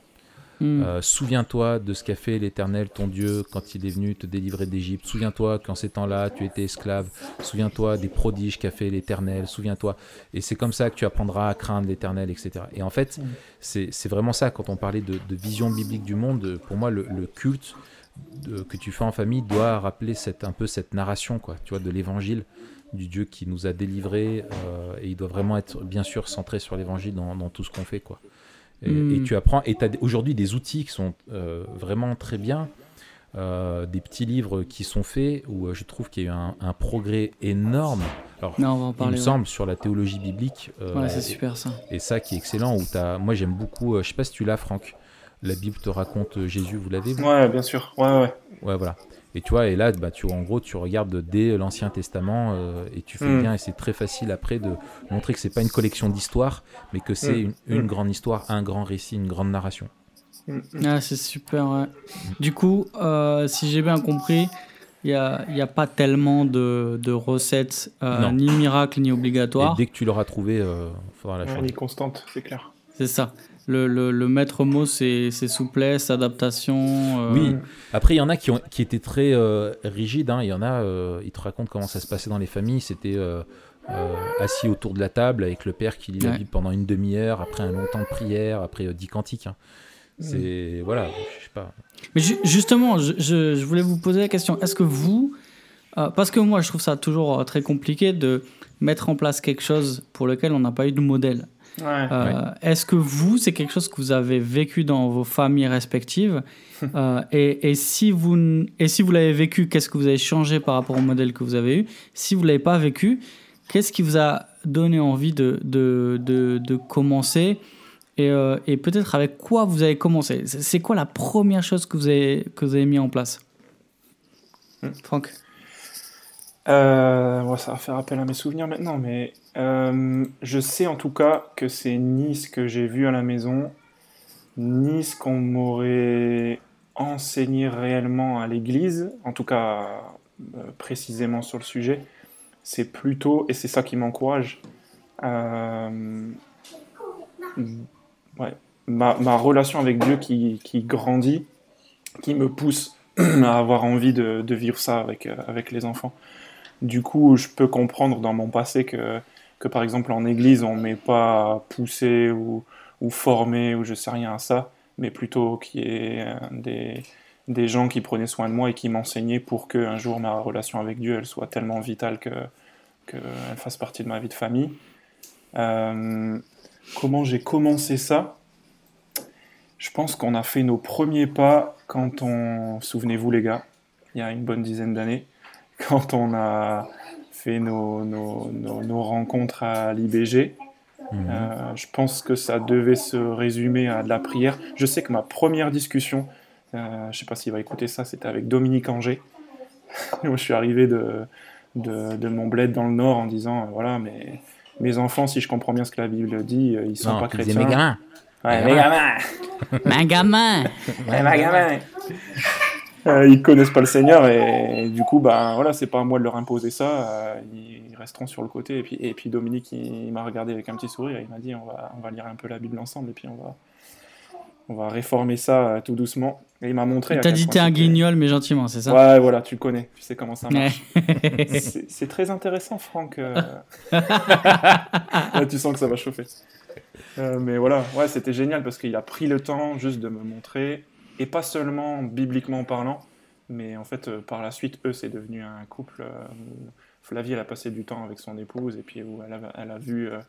Hmm. Euh, souviens-toi de ce qu'a fait l'Éternel, ton Dieu, quand il est venu te délivrer d'Égypte. Souviens-toi qu'en ces temps-là, tu étais esclave. Souviens-toi des prodiges qu'a fait l'Éternel. Souviens-toi. Et c'est comme ça que tu apprendras à craindre l'Éternel, etc. Et en fait, hmm. c'est vraiment ça. Quand on parlait de, vision biblique du monde, pour moi, le, culte que tu fais en famille doit rappeler cette, un peu cette narration, quoi, tu vois, de l'Évangile du Dieu qui nous a délivrés. Euh, et il doit vraiment être, bien sûr, centré sur l'Évangile dans, dans tout ce qu'on fait, quoi. Et, hmm. tu apprends. Et tu as aujourd'hui des outils qui sont euh, vraiment très bien. Euh, des petits livres qui sont faits où euh, je trouve qu'il y a eu un, progrès énorme. Alors, on va en parler, il me semble sur la théologie biblique. ouais, c'est super ça. Et ça qui est excellent. Où as, moi j'aime beaucoup. je sais pas si tu l'as, Franck. La Bible te raconte Jésus. Vous l'avez Ouais, bien sûr. Ouais, ouais. Ouais, voilà. Et tu vois, et là, bah, tu, en gros, tu regardes dès l'Ancien Testament euh, et tu fais mm. bien. Et c'est très facile après de montrer que c'est pas une collection d'histoires, mais que c'est mm. une, mm. grande histoire, un grand récit, une grande narration. Ah, c'est super. Du coup, euh, si j'ai bien compris, il n'y a, y a, pas tellement de, de recettes, euh, ni miracles, ni obligatoires. Et dès que tu l'auras trouvé, il faudra la changer. constante, c'est clair. C'est ça le, le, maître mot, c'est souplesse, adaptation. Euh. Oui. Après, il y en a qui, ont, qui étaient très euh, rigides. Hein. Il y en a, euh, ils te racontent comment ça se passait dans les familles. C'était assis autour de la table avec le père qui lit la Bible pendant une demi-heure, après un long temps de prière, après dix cantiques. Hein. C'est. Voilà, je sais pas. Mais justement, je, je, voulais vous poser la question. Est-ce que vous. parce que moi, je trouve ça toujours très compliqué de mettre en place quelque chose pour lequel on n'a pas eu de modèle. Euh, est-ce que vous, c'est quelque chose que vous avez vécu dans vos familles respectives euh, et, si vous, et si vous l'avez vécu, qu'est-ce que vous avez changé par rapport au modèle que vous avez eu? Si vous ne l'avez pas vécu, qu'est-ce qui vous a donné envie de, de, de, commencer? Et, euh, et peut-être avec quoi vous avez commencé? C'est quoi la première chose que vous avez, que vous avez mis en place? Hmm. Franck euh, ça va faire appel à mes souvenirs maintenant, mais euh, je sais en tout cas que c'est ni ce que j'ai vu à la maison, ni ce qu'on m'aurait enseigné réellement à l'église, en tout cas euh, précisément sur le sujet. C'est plutôt, et c'est ça qui m'encourage, ma, relation avec Dieu qui, grandit, qui me pousse à avoir envie de, vivre ça avec les enfants. Du coup, je peux comprendre dans mon passé que, que par exemple en église, on ne m'est pas poussé ou, formé ou je sais rien à ça, mais plutôt qu'il y ait des, des gens qui prenaient soin de moi et qui m'enseignaient pour qu'un jour ma relation avec Dieu elle soit tellement vitale qu'elle que fasse partie de ma vie de famille. Euh, comment j'ai commencé ça? Je pense qu'on a fait nos premiers pas quand on, souvenez-vous les gars, il y a une bonne dizaine d'années, quand on a fait nos, nos, nos, rencontres à l'IBG. Mhm. Euh, je pense que ça devait se résumer à de la prière. Je sais que ma première discussion, euh, je ne sais pas s'il va écouter ça, c'était avec Dominique Anger. Moi, je suis arrivé de, de, de, mon bled dans le Nord en disant, euh, voilà, mais mes enfants, si je comprends bien ce que la Bible dit, ils sont pas chrétiens. Mes gamins. Ouais, mes gamins. mes gamins. Ouais, mes gamins. Euh, ils connaissent pas le Seigneur et, du coup, ben voilà, c'est pas à moi de leur imposer ça. Euh, ils resteront sur le côté. Et puis, et puis Dominique, il, m'a regardé avec un petit sourire. Et il m'a dit, on va, on va lire un peu la Bible ensemble et puis on va, on va réformer ça euh, tout doucement. Et il m'a montré. T'as dit t'es un guignol, mais gentiment, c'est ça? Ouais, voilà, tu le connais, tu sais comment ça marche. c'est très intéressant, Franck. tu sens que ça va chauffer. mais voilà, ouais, c'était génial parce qu'il a pris le temps juste de me montrer et pas seulement bibliquement parlant, mais en fait, euh, par la suite, eux, c'est devenu un couple euh, où Flavie, elle a passé du temps avec son épouse, et puis où elle a, elle a vu euh,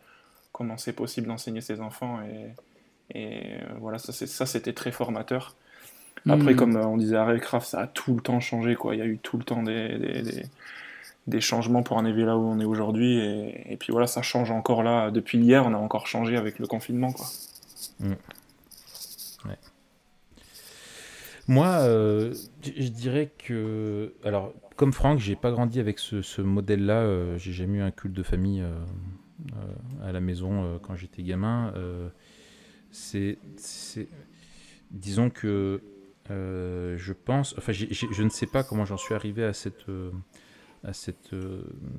comment c'est possible d'enseigner ses enfants, et, et voilà, ça, c'était très formateur. Après, mhm. comme on disait à Raycraft, ça a tout le temps changé, quoi. Il y a eu tout le temps des, des, des, changements pour en arriver là où on est aujourd'hui, et, et, puis voilà, ça change encore là. Depuis hier, on a encore changé avec le confinement, quoi. Mm. Moi, euh, je dirais que. Alors, comme Franck, j'ai pas grandi avec ce, modèle-là. Euh, j'ai jamais eu un culte de famille euh, à la maison quand j'étais gamin. c'est. Disons que. je pense. Enfin, je ne sais pas comment j'en suis arrivé à cette. à cette,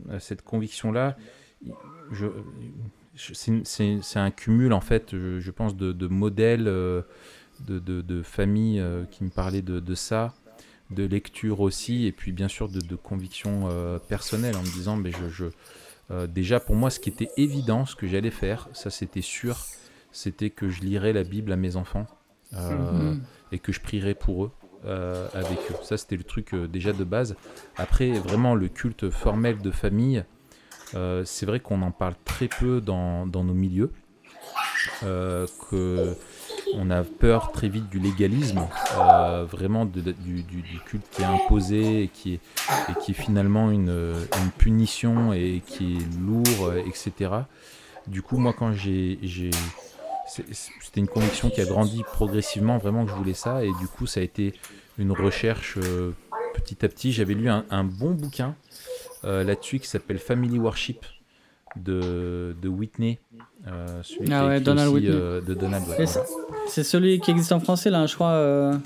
à cette conviction-là. C'est un cumul, en fait, je, pense, de modèles de, de, famille euh, qui me parlaient de, ça, de lecture aussi, et puis bien sûr de, de conviction euh, personnelle en me disant, mais je, euh, déjà pour moi, ce qui était évident, ce que j'allais faire, ça c'était sûr, c'était que je lirais la Bible à mes enfants mhm. et que je prierais pour eux. avec eux. Ça, c'était le truc déjà de base. Après, vraiment, le culte formel de famille, c'est vrai qu'on en parle très peu dans, dans nos milieux. que on a peur très vite du légalisme, euh, vraiment du, culte qui est imposé et qui est, finalement une, punition et qui est lourd, etc. Du coup, moi, quand j'ai. C'était une conviction qui a grandi progressivement, vraiment que je voulais ça, et du coup, ça a été une recherche euh, petit à petit. J'avais lu un, bon bouquin euh, là-dessus qui s'appelle Family Worship de, de Whitney. Euh, celui ah ouais, Donald Whitney. Euh, de Donald C'est celui qui existe en français, là, je crois. Euh.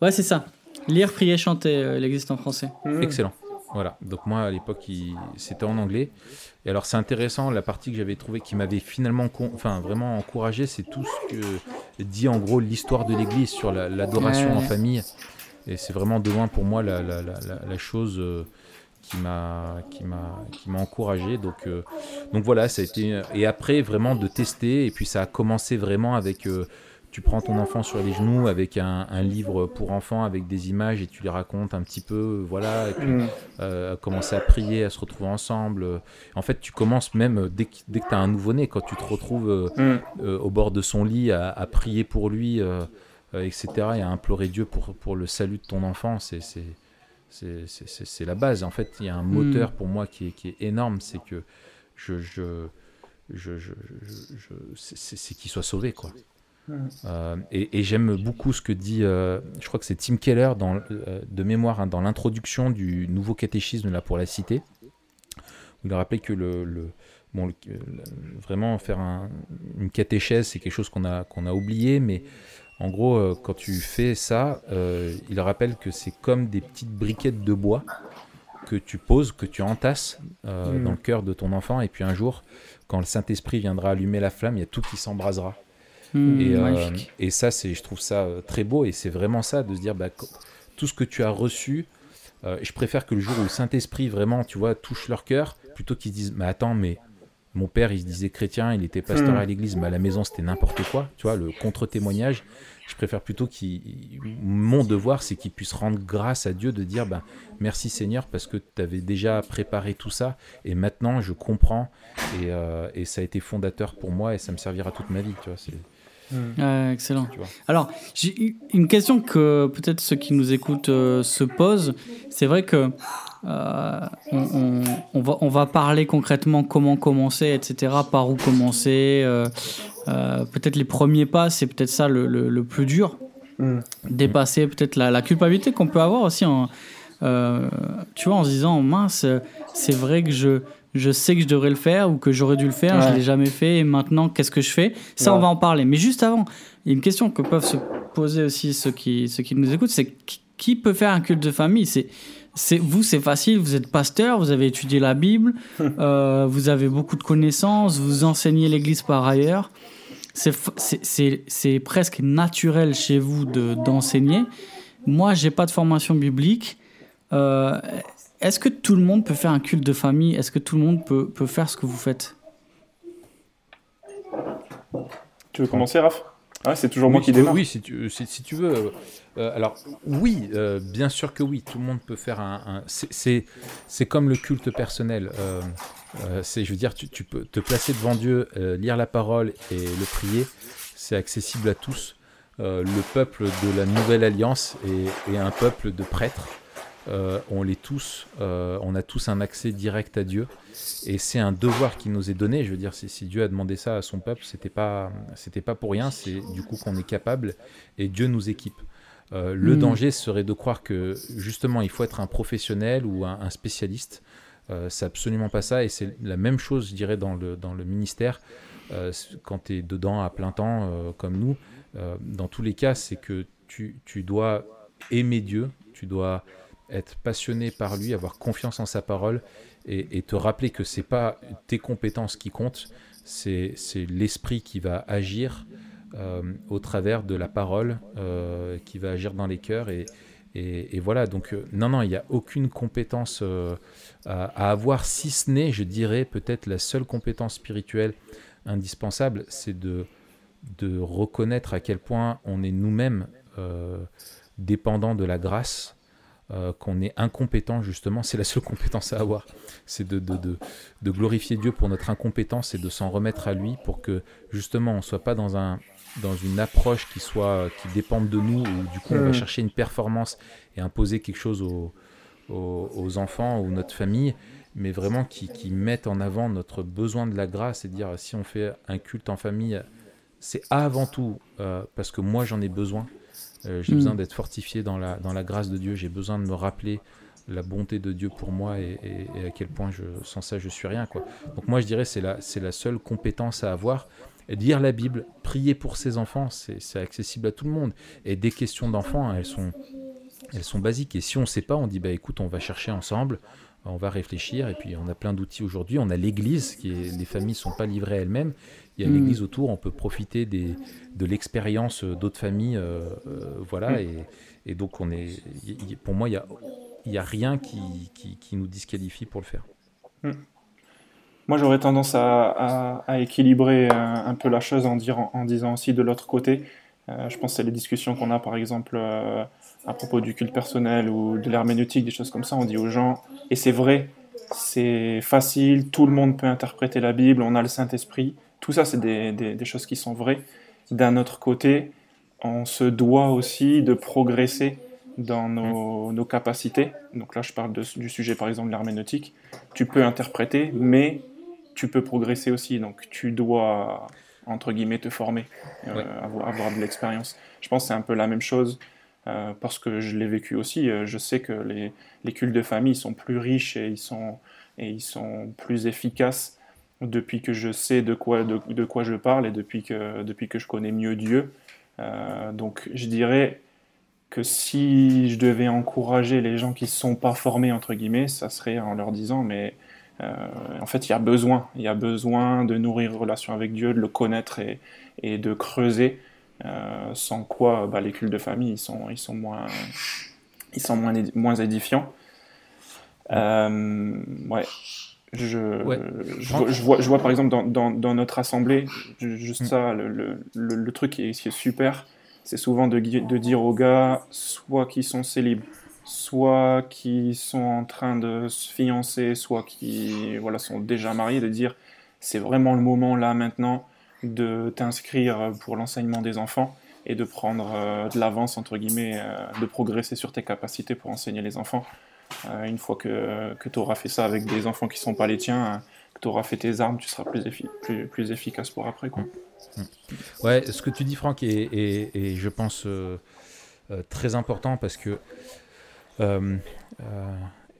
Ouais, c'est ça. Lire, prier, chanter, il existe en français. Mmh. Excellent. Voilà. Donc moi, à l'époque, c'était en anglais. Et alors, c'est intéressant, la partie que j'avais trouvée qui m'avait finalement, enfin, vraiment encouragé, c'est tout ce que dit en gros l'histoire de l'Église sur l'adoration en famille. Et c'est vraiment de loin pour moi la, la, la, la chose qui m'a qui m'a qui m'a encouragé donc euh, donc voilà ça a été et après vraiment de tester et puis ça a commencé vraiment avec euh, tu prends ton enfant sur les genoux avec un, un, livre pour enfants avec des images et tu les racontes un petit peu voilà et puis mm. euh, commencer à prier à se retrouver ensemble en fait tu commences même dès que, dès que tu as un nouveau-né quand tu te retrouves mm. au bord de son lit à, à prier pour lui etc et à implorer Dieu pour pour le salut de ton enfant c'est c'est la base. En fait, il y a un moteur hmm. pour moi qui est, qui est énorme, c'est que je, je, je, je, c'est qu'il soit sauvé, quoi. Hmm. Euh, et, j'aime beaucoup ce que dit, euh, je crois que c'est Tim Keller dans, euh, de mémoire hein, dans l'introduction du nouveau catéchisme là pour la cité. Il a rappelé que le, le bon, vraiment faire un, une catéchèse c'est quelque chose qu'on a qu'on a oublié, mais en gros, euh, quand tu fais ça, euh, il rappelle que c'est comme des petites briquettes de bois que tu poses, que tu entasses euh, mm. dans le cœur de ton enfant, et puis un jour, quand le Saint-Esprit viendra allumer la flamme, il y a tout qui s'embrasera. Mm, et, ça, c'est, je trouve ça très beau, et c'est vraiment ça, de se dire, bah, tout ce que tu as reçu, je préfère que le jour où le Saint-Esprit vraiment, tu vois, touche leur cœur, plutôt qu'ils disent, mais attends, mais mon père, il se disait chrétien, il était pasteur mm. à l'église, mais à la maison, c'était n'importe quoi. Tu vois, le contre-témoignage, je préfère plutôt qu'il. Mon devoir, c'est qu'il puisse rendre grâce à Dieu de dire ben, merci Seigneur parce que tu avais déjà préparé tout ça et maintenant je comprends et, euh, et, ça a été fondateur pour moi et ça me servira toute ma vie. Tu vois, Hmm. excellent. Alors, j'ai une question que peut-être ceux qui nous écoutent euh, se posent. C'est vrai que euh, on, va, on va parler concrètement comment commencer, etc., par où commencer. Euh, peut-être les premiers pas, c'est peut-être ça le, le, plus dur. Hmm. Dépasser peut-être la, la culpabilité qu'on peut avoir aussi en, tu vois, en se disant, mince, c'est vrai que je je sais que je devrais le faire ou que j'aurais dû le faire, je je l'ai jamais fait et maintenant qu'est-ce que je fais? Ça, on va en parler. Mais juste avant, il y a une question que peuvent se poser aussi ceux qui, ceux qui nous écoutent, c'est qui peut faire un culte de famille? C'est c'est vous, c'est facile. Vous êtes pasteur, vous avez étudié la Bible, euh, vous avez beaucoup de connaissances, vous enseignez l'Église par ailleurs. C'est presque naturel chez vous d'enseigner. Moi, j'ai pas de formation biblique. Euh, est-ce que tout le monde peut faire un culte de famille? Est-ce que tout le monde peut, peut faire ce que vous faites? Tu veux commencer, Raph? Ah, C'est toujours moi qui démarre. Oui, si tu, si, tu veux. Euh, alors, oui, euh, bien sûr que oui, tout le monde peut faire un. c'est comme le culte personnel. Euh, c'est, je veux dire, tu, tu, peux te placer devant Dieu, lire la parole et le prier. C'est accessible à tous. le peuple de la Nouvelle Alliance est, est un peuple de prêtres. Euh, on les tous, euh, on a tous un accès direct à Dieu, et c'est un devoir qui nous est donné. Je veux dire, si, Dieu a demandé ça à son peuple, c'était pas, c'était pas pour rien. C'est du coup qu'on est capable, et Dieu nous équipe. Euh, le mm. danger serait de croire que justement il faut être un professionnel ou un, spécialiste. c'est absolument pas ça, et c'est la même chose, je dirais, dans le dans le ministère. quand tu es dedans à plein temps, comme nous, dans tous les cas, c'est que tu, tu dois aimer Dieu, tu dois être passionné par lui, avoir confiance en sa parole et, te rappeler que c'est pas tes compétences qui comptent, c'est l'esprit qui va agir euh, au travers de la parole, euh, qui va agir dans les cœurs et, et, voilà, donc euh, non, non, il n'y a aucune compétence à, avoir, si ce n'est, je dirais, peut-être la seule compétence spirituelle indispensable, c'est de, de reconnaître à quel point on est nous-mêmes dépendants de la grâce euh, qu'on est incompétent justement, c'est la seule compétence à avoir, c'est de, de, glorifier Dieu pour notre incompétence et de s'en remettre à lui pour que justement on ne soit pas dans, un, dans une approche qui, soit, qui dépende de nous, où du coup on va mm. chercher une performance et imposer quelque chose aux, aux, enfants ou notre famille, mais vraiment qui, qui mettent en avant notre besoin de la grâce et dire si on fait un culte en famille, c'est avant tout euh, parce que moi j'en ai besoin euh, j'ai besoin mm. d'être fortifié dans la, dans la grâce de Dieu. J'ai besoin de me rappeler la bonté de Dieu pour moi et, à quel point je, sans ça je suis rien. Quoi. Donc moi je dirais c'est la, c'est la seule compétence à avoir. Lire la Bible, prier pour ses enfants, c'est, accessible à tout le monde. Et des questions d'enfants, elles sont, elles sont basiques. Et si on ne sait pas, on dit bah écoute, on va chercher ensemble, on va réfléchir. Et puis on a plein d'outils aujourd'hui. On a l'Église, qui est, les familles ne sont pas livrées elles-mêmes. Il y a mm. l'église autour, on peut profiter des, de l'expérience d'autres familles. Euh, euh, voilà, mm. et, donc on est, pour moi, il n'y a, y a rien qui, qui, nous disqualifie pour le faire. Mm. Moi, j'aurais tendance à, à, équilibrer un, peu la chose en, dire, en disant aussi de l'autre côté. Euh, je pense que c'est les discussions qu'on a, par exemple, à propos du culte personnel ou de l'herméneutique, des choses comme ça. On dit aux gens, et c'est vrai, c'est facile, tout le monde peut interpréter la Bible, on a le Saint-Esprit, tout ça, c'est des, choses qui sont vraies. D'un autre côté, on se doit aussi de progresser dans nos, mm. capacités. Donc là, je parle du sujet, par exemple, de l'herméneutique. Tu peux interpréter, mais tu peux progresser aussi. Donc tu dois, entre guillemets, te former, euh, avoir, de l'expérience. Je pense que c'est un peu la même chose. Euh, parce que je l'ai vécu aussi, euh, je sais que les, les, cultes de famille sont plus riches et ils sont, et ils sont plus efficaces depuis que je sais de quoi, de, quoi je parle et depuis que, depuis que je connais mieux Dieu. Euh, donc je dirais que si je devais encourager les gens qui ne sont pas formés, entre guillemets, ça serait en leur disant, mais euh, en fait, il y a besoin, il y a besoin de nourrir une relation avec Dieu, de le connaître et, et de creuser, euh, sans quoi bah, les cultes de famille, ils sont, ils sont, moins, ils sont moins, moins édifiants. ouais. Je, je, vois, je vois par exemple dans, dans, dans notre assemblée, juste mm. ça, le, le, le, truc qui est, qui est super, c'est souvent de, de, dire aux gars, soit qui sont célibes, soit qui sont en train de se fiancer, soit qui voilà, sont déjà mariés, de dire c'est vraiment le moment là maintenant de t'inscrire pour l'enseignement des enfants et de prendre de l'avance, entre guillemets, de progresser sur tes capacités pour enseigner les enfants. Une fois que, que tu auras fait ça avec des enfants qui ne sont pas les tiens, que tu auras fait tes armes, tu seras plus, plus, plus efficace pour après. Quoi. Mmh. Ouais, ce que tu dis, Franck, est, je pense, très important parce que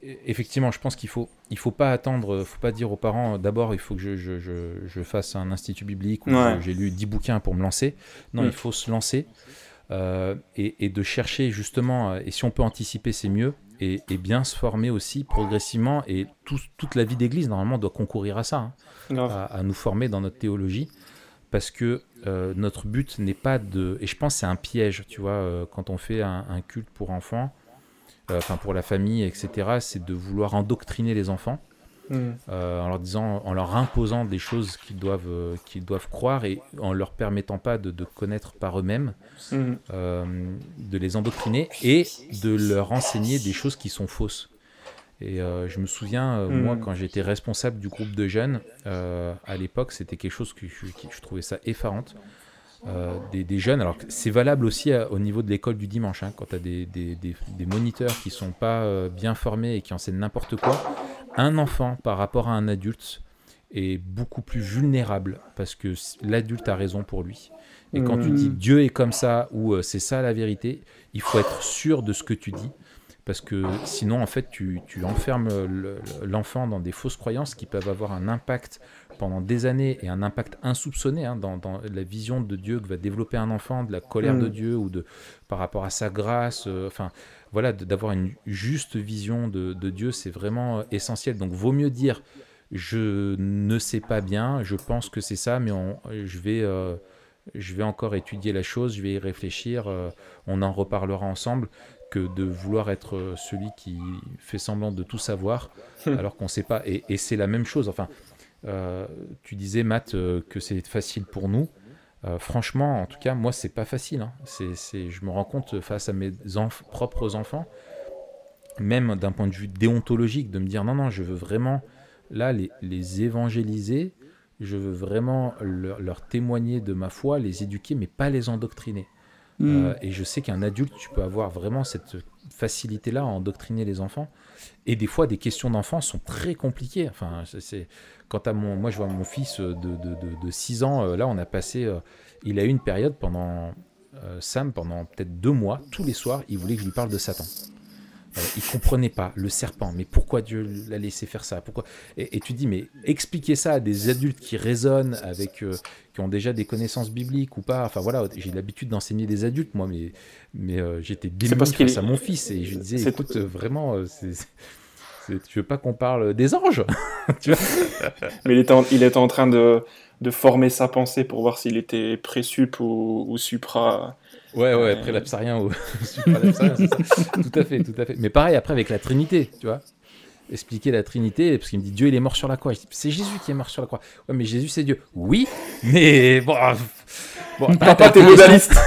effectivement, je pense qu'il faut, il faut pas attendre, faut pas dire aux parents, d'abord, il faut que je, je, je, fasse un institut biblique ou j'ai lu 10 bouquins pour me lancer. Non, il faut se lancer euh, et, et, de chercher justement, euh, et si on peut anticiper, c'est mieux, et, et, bien se former aussi progressivement. Et toute la vie d'église, normalement, doit concourir à ça, hein, à, nous former dans notre théologie. Parce que euh, notre but n'est pas de. Et je pense que c'est un piège, tu vois, quand on fait un, un culte pour enfants euh, enfin pour la famille, etc., c'est de vouloir endoctriner les enfants. Mm. Euh, en leur disant, en leur imposant des choses qu'ils doivent, euh, qu'ils doivent croire et en leur permettant pas de, connaître par eux-mêmes, mm. de les endoctriner et de leur enseigner des choses qui sont fausses. Et je me souviens, mm. moi, quand j'étais responsable du groupe de jeunes, à l'époque, c'était quelque chose que je, je, trouvais ça effarante. Euh, des, jeunes. Alors c'est valable aussi au niveau de l'école du dimanche, hein, quand tu as des, des, moniteurs qui sont pas euh, bien formés et qui enseignent n'importe quoi. Un enfant par rapport à un adulte est beaucoup plus vulnérable parce que l'adulte a raison pour lui. Et quand tu dis mmh. Dieu est comme ça ou euh, c'est ça la vérité, il faut être sûr de ce que tu dis parce que sinon en fait tu, tu enfermes l'enfant dans des fausses croyances qui peuvent avoir un impact pendant des années et un impact insoupçonné hein, dans, la vision de Dieu que va développer un enfant, de la colère de mm. Dieu ou de par rapport à sa grâce. Euh, enfin, voilà, d'avoir une juste vision de, Dieu, c'est vraiment euh, essentiel. Donc, vaut mieux dire je ne sais pas bien, je pense que c'est ça, mais je vais euh, je vais encore étudier la chose, je vais y réfléchir, on en reparlera ensemble, que de vouloir être celui qui fait semblant de tout savoir alors qu'on ne sait pas. Et, et c'est la même chose. Enfin, euh, tu disais, Matt, euh, que c'est facile pour nous. Euh, franchement, en tout cas, moi, c'est pas facile. Hein. C'est, je me rends compte face à mes propres enfants, même d'un point de vue déontologique, de me dire non, non, je veux vraiment là les, les évangéliser, je veux vraiment leur, témoigner de ma foi, les éduquer, mais pas les endoctriner. Hmm. et je sais qu'un adulte, tu peux avoir vraiment cette facilité-là à endoctriner les enfants. Et des fois, des questions d'enfants sont très compliquées. Enfin, c'est Quant à mon, moi, je vois mon fils de, de, 6 ans, euh, là, on a passé, euh, il a eu une période pendant, euh, Sam, pendant peut-être deux mois, tous les soirs, il voulait que je lui parle de Satan. Il comprenait pas le serpent, mais pourquoi Dieu l'a laissé faire ça? Pourquoi? Et, tu dis, mais expliquer ça à des adultes qui raisonnent avec, qui ont déjà des connaissances bibliques ou pas. Enfin voilà, j'ai l'habitude d'enseigner des adultes, moi, mais, mais j'étais bien face à mon fils et je disais, écoute, vraiment, c'est tu veux pas qu'on parle des anges? Mais il était, en, il était en train de, de, former sa pensée pour voir s'il était pré-sup ou, ou, supra. Ouais, ouais, euh... ou supra-lapsarien, c'est ça. Tout à fait, tout à fait. Mais pareil, après, avec la Trinité, tu vois expliquer la Trinité, parce qu'il me dit Dieu il est mort sur la croix. C'est Jésus qui est mort sur la croix. Ouais, mais Jésus c'est Dieu. Oui, mais bon. bon Papa, t'es modaliste.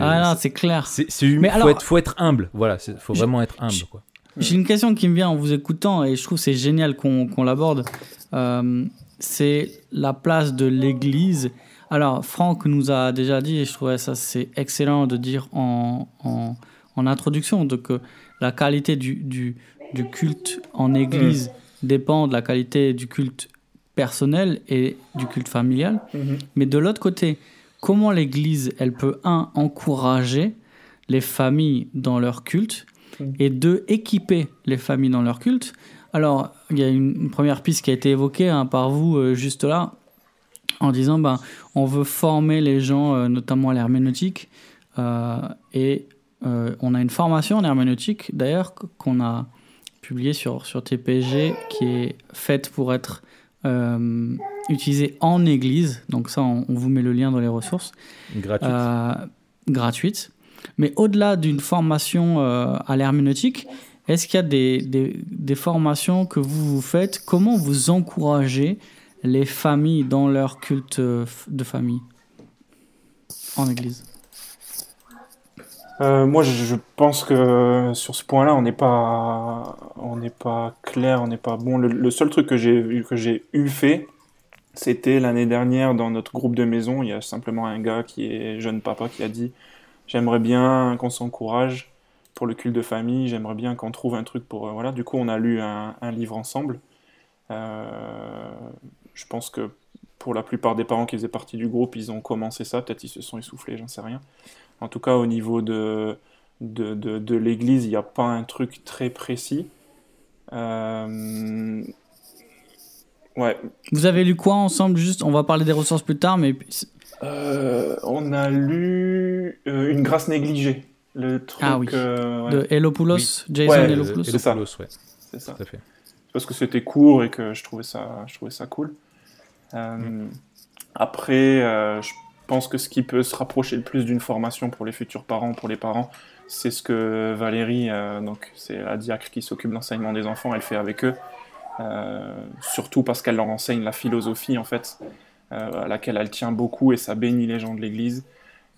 Ah non, c'est clair. C'est, Mais faut, alors... être, faut être humble. Voilà, faut vraiment être humble. Quoi. J'ai une question qui me vient en vous écoutant et je trouve c'est génial qu'on, l'aborde. Euh, c'est la place de l'Église. Alors, Franck nous a déjà dit, et je trouvais ça c'est excellent de dire en, en, en introduction, de que la qualité du, du, du culte en Église mm. dépend de la qualité du culte personnel et du culte familial. Mm-hmm. Mais de l'autre côté, comment l'Église, elle peut, un, encourager les familles dans leur culte, mm. et deux, équiper les familles dans leur culte? Alors, il y a une, première piste qui a été évoquée hein, par vous euh, juste là, en disant, ben, on veut former les gens, euh, notamment à l'herméneutique, euh, et on a une formation en herméneutique, d'ailleurs, qu'on a publiée sur, sur TPG, qui est faite pour être euh, utilisée en église. Donc ça, on, vous met le lien dans les ressources. Gratuite. Euh, gratuite. Mais au-delà d'une formation euh, à l'herméneutique, est-ce qu'il y a des, des, des, formations que vous vous faites? Comment vous encouragez les familles dans leur culte de famille en église Euh, moi, je, pense que sur ce point-là, on n'est pas, on n'est pas clair, on n'est pas bon. Le, seul truc que j'ai que j'ai eu fait, c'était l'année dernière dans notre groupe de maison. Il y a simplement un gars qui est jeune papa qui a dit J'aimerais bien qu'on s'encourage pour le culte de famille, j'aimerais bien qu'on trouve un truc pour. euh, voilà, du coup, on a lu un, livre ensemble. Euh, je pense que pour la plupart des parents qui faisaient partie du groupe, ils ont commencé ça. Peut-être ils se sont essoufflés, j'en sais rien. En tout cas, au niveau de, de, de, de l'église, il n'y a pas un truc très précis. Euh, Ouais, Vous avez lu quoi ensemble Juste, on va parler des ressources plus tard, mais Euh, on a lu euh, Une grâce négligée. Le truc. Ah oui. euh, ouais, de Elopoulos, Jason Ouais, Elopoulos. c'est ça. Elopoulos, ouais, c'est ça. tout à fait. Parce que c'était court et que je trouvais ça, je trouvais ça cool. Euh, Après, euh, je pense que ce qui peut se rapprocher le plus d'une formation pour les futurs parents, pour les parents, c'est ce que Valérie, euh, donc c'est la diacre qui s'occupe de l'enseignement des enfants, elle fait avec eux. Euh, surtout parce qu'elle leur enseigne la philosophie en fait, euh, à laquelle elle tient beaucoup et ça bénit les gens de l'Église.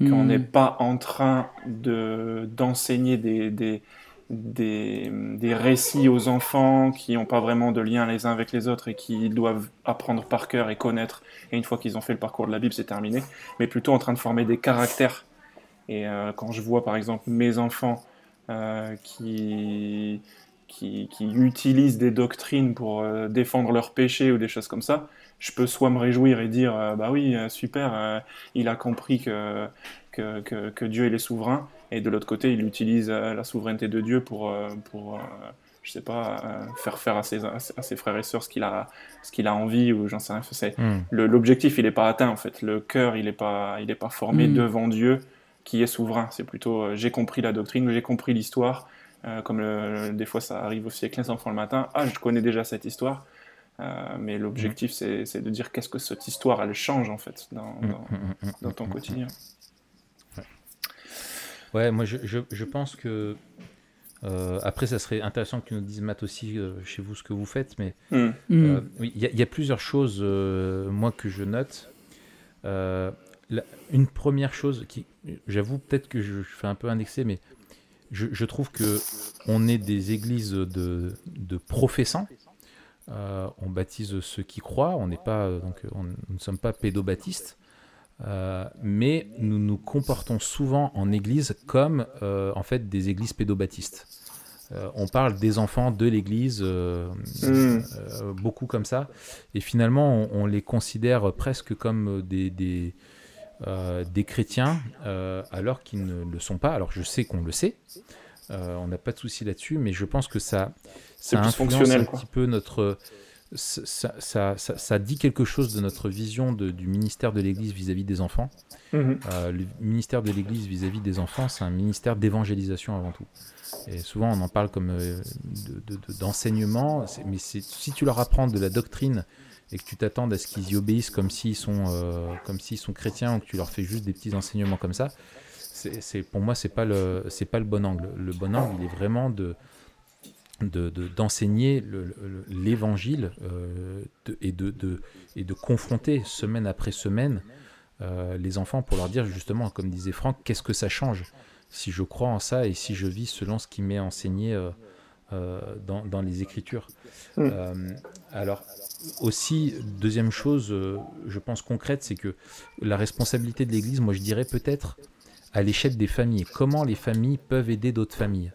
qu'on Hmm. n'est pas en train de d'enseigner des, des, des, des récits aux enfants qui n'ont pas vraiment de lien les uns avec les autres et qui doivent apprendre par cœur et connaître, et une fois qu'ils ont fait le parcours de la Bible, c'est terminé, mais plutôt en train de former des caractères. Et euh, quand je vois par exemple mes enfants euh, qui, qui, utilisent des doctrines pour euh, défendre leurs péchés ou des choses comme ça, je peux soit me réjouir et dire bah oui, super, il a compris que, que, que, que Dieu il est souverain, et de l'autre côté, il utilise euh, la souveraineté de Dieu pour, euh, pour euh, je sais pas, faire faire à ses, à ses frères et sœurs ce qu'il a, ce qu'il a envie, ou j'en sais rien. C'est, Hmm. le- L'objectif, il n'est pas atteint en fait. Le cœur, il n'est pas, il est pas formé Mm. devant Dieu qui est souverain. C'est plutôt j'ai compris la doctrine, j'ai compris l'histoire. Euh, comme le- des fois ça arrive aussi avec les enfants le matin. Ah, je connais déjà cette histoire. Euh, mais l'objectif, c'est c'est de dire qu'est-ce que cette histoire, elle change en fait dans, Hmm, dans, hmm, hmm, dans ton hmm, hmm. quotidien. Ouais, moi je, je, je pense que. euh, après, ça serait intéressant que tu nous dises, Matt, aussi euh, chez vous ce que vous faites, mais Hmm. Hmm. Euh, oui, il y, a- il y a plusieurs choses, euh, moi, que je note. Euh, la- une première chose qui, j'avoue, peut-être que je, je fais un peu indexé, mais je, je trouve que on est des églises de, de professants. Euh, on baptise ceux qui croient. On n'est pas, donc, on- nous ne sommes pas pédobaptistes. Euh, mais nous nous comportons souvent en église comme euh, en fait des églises pédobaptistes. Euh, on parle des enfants de l'église, euh, Mm. euh, beaucoup comme ça, et finalement on, on les considère presque comme des, des, des chrétiens, alors qu'ils ne le sont pas. Alors je sais qu'on le sait, on n'a pas de souci là-dessus, mais je pense que ça, ça influence un quoi. petit peu notre. Ça, ça, ça- ça- ça dit quelque chose de notre vision de- du ministère de l'Église vis-à-vis des enfants. Mhm. Euh, le ministère de l'Église vis-à-vis des enfants, c'est un ministère d'évangélisation avant tout. Et souvent, on en parle comme euh, de- de- de- d'enseignement, c'est- mais c'est- si tu leur apprends de la doctrine et que tu t'attendes à ce qu'ils y obéissent comme s'ils sont, euh, comme s'ils sont chrétiens ou que tu leur fais juste des petits enseignements comme ça, c'est c'est- pour moi, c'est pas le, c'est pas le bon angle. Le bon angle, il est vraiment de de- de- d'enseigner le- le- l'évangile euh, de- et, de, de- et de confronter semaine après semaine euh, les enfants pour leur dire justement, comme disait Franck, qu'est-ce que ça change si je crois en ça et si je vis selon ce qui m'est enseigné euh, dans, dans les Écritures. Mm. Euh, alors aussi, deuxième chose, je pense concrète, c'est que la responsabilité de l'Église, moi je dirais peut-être à l'échelle des familles. Comment les familles peuvent aider d'autres familles?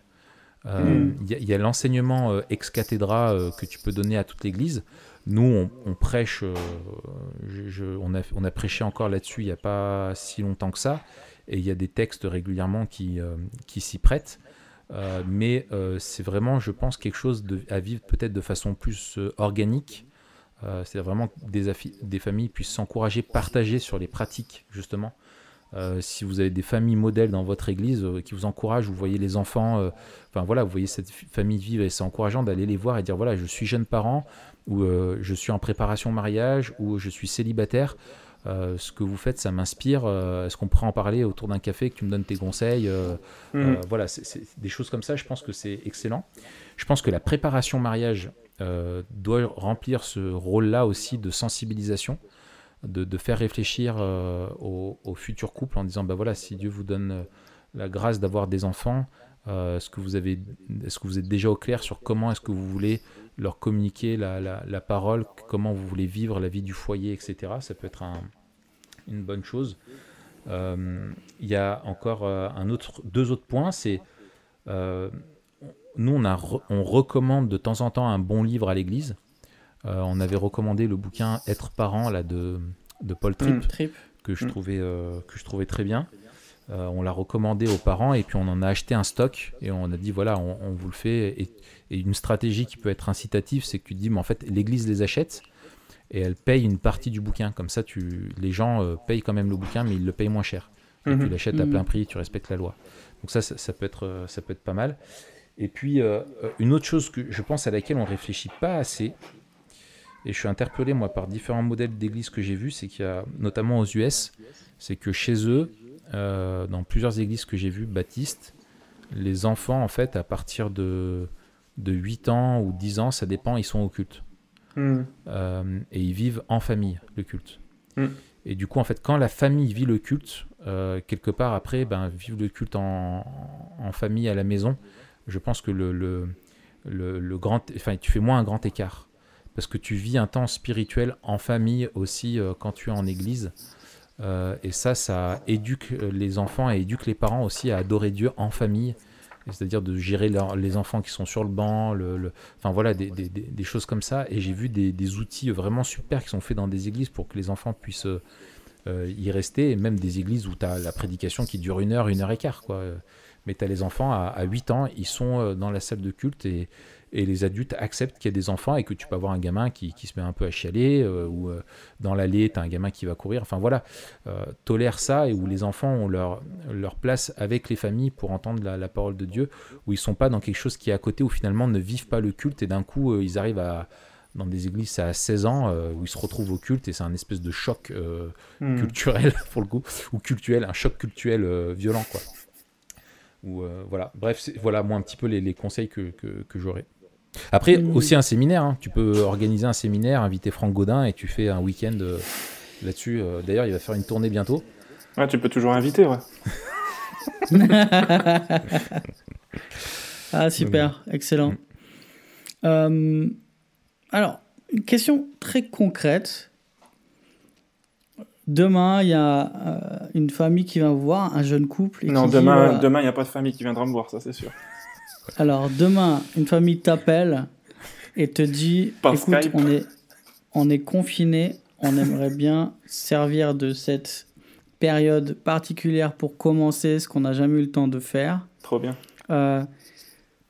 Euh, Mm. Il y a- il l'enseignement euh, ex cathedra euh, que tu peux donner à toute l'Église. Nous, on, prêche, euh, on, a, prêché encore là-dessus il n'y a pas si longtemps que ça, et il y a des textes régulièrement qui, euh, s'y prêtent. Euh, mais euh, c'est vraiment, je pense, quelque chose à vivre peut-être de façon plus euh, organique. Euh, c'est vraiment que des familles puissent s'encourager, partager sur les pratiques, justement. Euh, si vous avez des familles modèles dans votre église euh, qui vous encouragent, vous voyez les enfants, euh, enfin voilà, vous voyez cette famille vivre et c'est encourageant d'aller les voir et dire voilà, je suis jeune parent, ou je suis en préparation mariage, ou je suis célibataire. Ce que vous faites, ça m'inspire. Est-ce qu'on pourrait en parler autour d'un café, que tu me donnes tes conseils euh, Voilà, c'est des choses comme ça, je pense que c'est excellent. Je pense que la préparation mariage doit remplir ce rôle-là aussi de sensibilisation, de, faire réfléchir euh, au, au futur couple en disant, bah voilà, si Dieu vous donne la grâce d'avoir des enfants, est-ce que, vous avez, est-ce que vous êtes déjà au clair sur comment est-ce que vous voulez leur communiquer la, la, parole, comment vous voulez vivre la vie du foyer, etc. Ça peut être un, une bonne chose. Il y a encore un autre, deux autres points, c'est nous, on, a on recommande de temps en temps un bon livre à l'église. Euh, on avait recommandé le bouquin Être parent là, de, de Paul Tripp, mm. Que, je mm. trouvais, euh, que je trouvais très bien. Euh, on l'a recommandé aux parents et puis on en a acheté un stock et on a dit voilà, on, vous le fait. Et, une stratégie qui peut être incitative, c'est que tu dis mais en fait, l'église les achète et elle paye une partie du bouquin. Comme ça, tu, les gens payent quand même le bouquin, mais ils le payent moins cher. Et tu l'achètes à plein prix, tu respectes la loi. Donc ça, ça, peut, être, ça peut être pas mal. Et puis, euh, une autre chose que je pense à laquelle on ne réfléchit pas assez, et je suis interpellé moi par différents modèles d'églises que j'ai vus, c'est qu'il y a, notamment aux US, c'est que chez eux, euh, dans plusieurs églises que j'ai vues, baptistes, les enfants, en fait, à partir de, de 8 ans ou 10 ans, ça dépend, ils sont au culte. Hmm. Euh, et ils vivent en famille, le culte. Hmm. Et du coup, en fait, quand la famille vit le culte, quelque part après, ben, vivre le culte en, en, famille à la maison, je pense que le, le, le, grand, enfin, tu fais moins un grand écart. Parce que tu vis un temps spirituel en famille aussi euh, quand tu es en église. Euh, et ça, ça éduque les enfants et éduque les parents aussi à adorer Dieu en famille. C'est-à-dire de gérer les enfants qui sont sur le banc, enfin voilà, des, choses comme ça. Et j'ai vu des, outils vraiment super qui sont faits dans des églises pour que les enfants puissent euh, y rester. Et même des églises où tu as la prédication qui dure une heure, une heure et quart. Quoi mais tu as les enfants à, 8 ans, ils sont euh, dans la salle de culte et, et les adultes acceptent qu'il y a des enfants et que tu peux avoir un gamin qui, qui se met un peu à chialer euh, ou euh, dans l'allée, tu as un gamin qui va courir. Enfin voilà, tolère ça et où les enfants ont leur, leur place avec les familles pour entendre la, parole de Dieu, où ils sont pas dans quelque chose qui est à côté, où finalement ne vivent pas le culte et d'un coup ils arrivent à dans des églises à 16 ans où ils se retrouvent au culte et c'est un espèce de choc hmm. culturel pour le coup ou culturel un choc culturel violent quoi euh, voilà. Bref, voilà moi un petit peu les, conseils que, que, j'aurais. Après, mmh. aussi un séminaire. Hein. Tu peux organiser un séminaire, inviter Franck Godin et tu fais un week-end euh, là-dessus. Euh, d'ailleurs, il va faire une tournée bientôt. Ouais, tu peux toujours inviter, ouais. ah, super, excellent. Mmh. alors, une question très concrète. Demain, il y a euh, une famille qui vient vous voir, un jeune couple. non, demain, demain, il n'y a pas de famille qui viendra me voir, ça c'est sûr. Alors, demain, une famille t'appelle et te dit écoute, on est, on est confiné, on aimerait bien servir de cette période particulière pour commencer ce qu'on n'a jamais eu le temps de faire. Trop bien. Euh,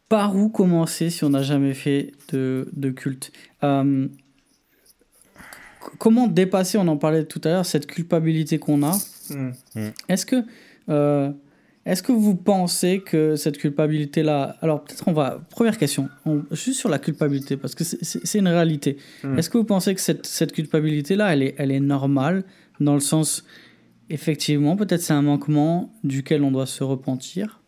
par où commencer si on n'a jamais fait de, de culte? Euh, comment dépasser, on en parlait tout à l'heure, cette culpabilité qu'on a? Hmm. Hmm. Est-ce que, euh, est que vous pensez que cette culpabilité-là... Alors peut-être on va... Première question, juste sur la culpabilité, parce que c'est une réalité. Hmm. Est-ce que vous pensez que cette, cette culpabilité-là, elle est, elle est normale, dans le sens, effectivement, peut-être c'est un manquement duquel on doit se repentir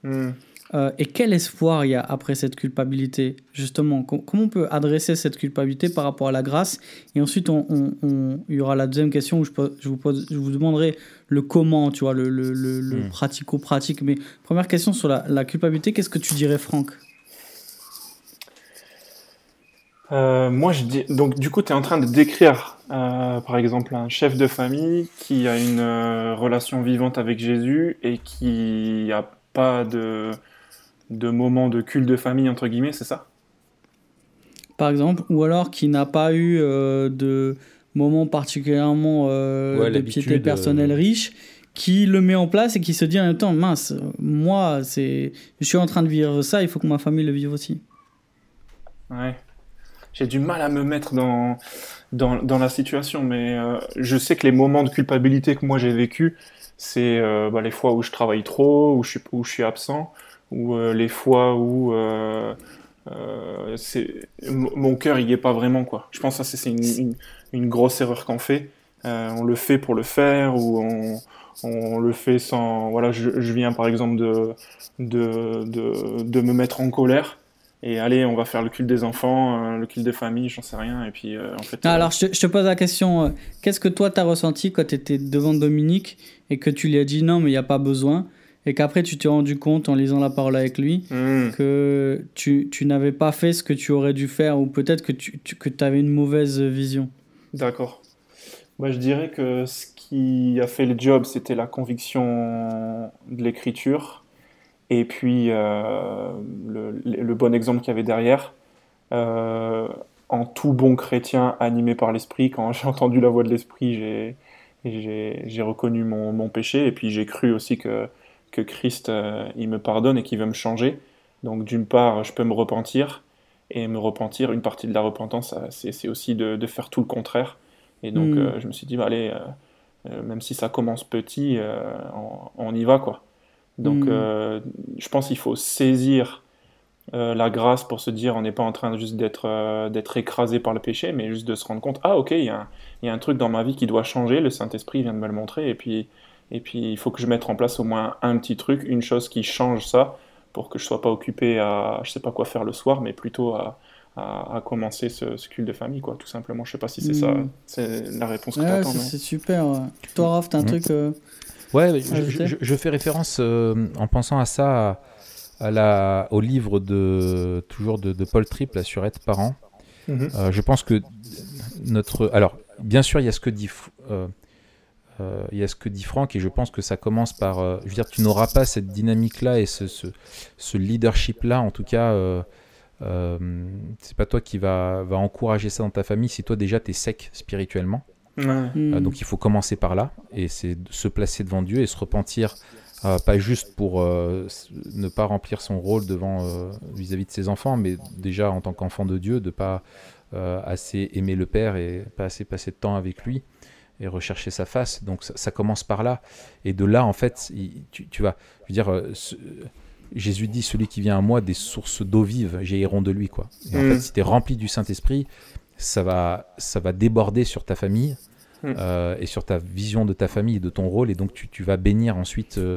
euh, et quel espoir il y a après cette culpabilité Justement, comment on peut adresser cette culpabilité par rapport à la grâce? Et ensuite, on, il y aura la deuxième question où je, je, vous, pose, je vous demanderai le comment, tu vois, le, le, le, hmm. pratico-pratique. Mais première question sur la, la culpabilité, qu'est-ce que tu dirais, Franck? Euh, moi, je dis. Donc, du coup, tu es en train de décrire, euh, par exemple, un chef de famille qui a une relation vivante avec Jésus et qui n'a pas de de moments de culte de famille, entre guillemets, c'est ça? Par exemple, ou alors qui n'a pas eu euh, de moments particulièrement euh, de piété personnelle riche, qui le met en place et qui se dit en même temps, mince, moi, c'est, je suis en train de vivre ça, il faut que ma famille le vive aussi. Ouais. J'ai du mal à me mettre dans, dans, la situation, mais euh, je sais que les moments de culpabilité que moi j'ai vécu, c'est bah, les fois où je travaille trop, où je suis, où je suis absent, ou euh, les fois où euh, euh, mon cœur il est pas vraiment quoi. Je pense que ça c'est une, une, grosse erreur qu'on fait. on le fait pour le faire ou on, on le fait sans. Voilà, je, je viens par exemple de, de, de, de, me mettre en colère. Et allez, on va faire le culte des enfants, le culte des familles, j'en sais rien. Et puis, en fait. Alors, je te, je te, pose la question qu'est-ce que toi, tu as ressenti quand tu étais devant Dominique et que tu lui as dit non, mais il n'y a pas besoin? Et qu'après tu t'es rendu compte en lisant la parole avec lui Hmm. que tu, tu n'avais pas fait ce que tu aurais dû faire ou peut-être que tu, tu- que avais une mauvaise vision. D'accord. Moi, je dirais que ce qui a fait le job, c'était la conviction de l'écriture et puis euh, le, le bon exemple qu'il y avait derrière. Euh, en tout bon chrétien animé par l'esprit, quand j'ai entendu la voix de l'esprit, j'ai reconnu mon, mon péché et puis j'ai cru aussi que, que Christ, euh, il me pardonne et qu'il veut me changer. Donc d'une part, je peux me repentir et me repentir, une partie de la repentance, ça, c'est, aussi de, de faire tout le contraire. Et donc Mm. euh, je me suis dit, bah, allez, euh, euh, même si ça commence petit, euh, on, on y va quoi. Donc Mm. euh, je pense qu'il faut saisir euh, la grâce pour se dire on n'est pas en train juste d'être euh, d'être écrasé par le péché, mais juste de se rendre compte ah ok il y, a un- il y a un truc dans ma vie qui doit changer, le Saint Esprit vient de me le montrer et puis et puis il faut que je mette en place au moins un petit truc, une chose qui change ça pour que je sois pas occupé à je sais pas quoi faire le soir, mais plutôt à, à, à commencer ce, ce culte de famille quoi, tout simplement. Je sais pas si c'est ça, c'est la réponse que Ouais, c'est mais- super. Toi, Raph, t'as un Mhm. truc. euh, Ouais, je, Ajouter je- je fais référence euh, en pensant à ça à, à la, au livre de toujours de, de Paul Tripp, La surette parent. Mhm. Euh, je pense que notre. Alors, bien sûr, il y a ce que dit. Euh, il y a ce que dit Franck et je pense que ça commence par. euh, je veux dire, tu n'auras pas cette dynamique-là et ce, ce, ce leadership-là, en tout cas. Euh, euh, c'est pas toi qui va, va encourager ça dans ta famille si toi déjà tu es sec spirituellement. Ouais. donc il faut commencer par là et c'est se placer devant Dieu et se repentir, euh, pas juste pour euh, ne pas remplir son rôle devant euh, vis-à-vis de ses enfants, mais déjà en tant qu'enfant de Dieu, de pas assez aimer le Père et pas assez passer de temps avec lui et rechercher sa face. Donc ça, ça commence par là et de là en fait, il- tu, tu vas, je veux dire. euh, ce- Jésus dit celui qui vient à moi des sources d'eau vive, j'iront de lui quoi. Et en Mm. fait, si tu es rempli du Saint-Esprit, ça va ça va déborder sur ta famille Mm. euh, et sur ta vision de ta famille et de ton rôle et donc tu, tu vas bénir ensuite euh,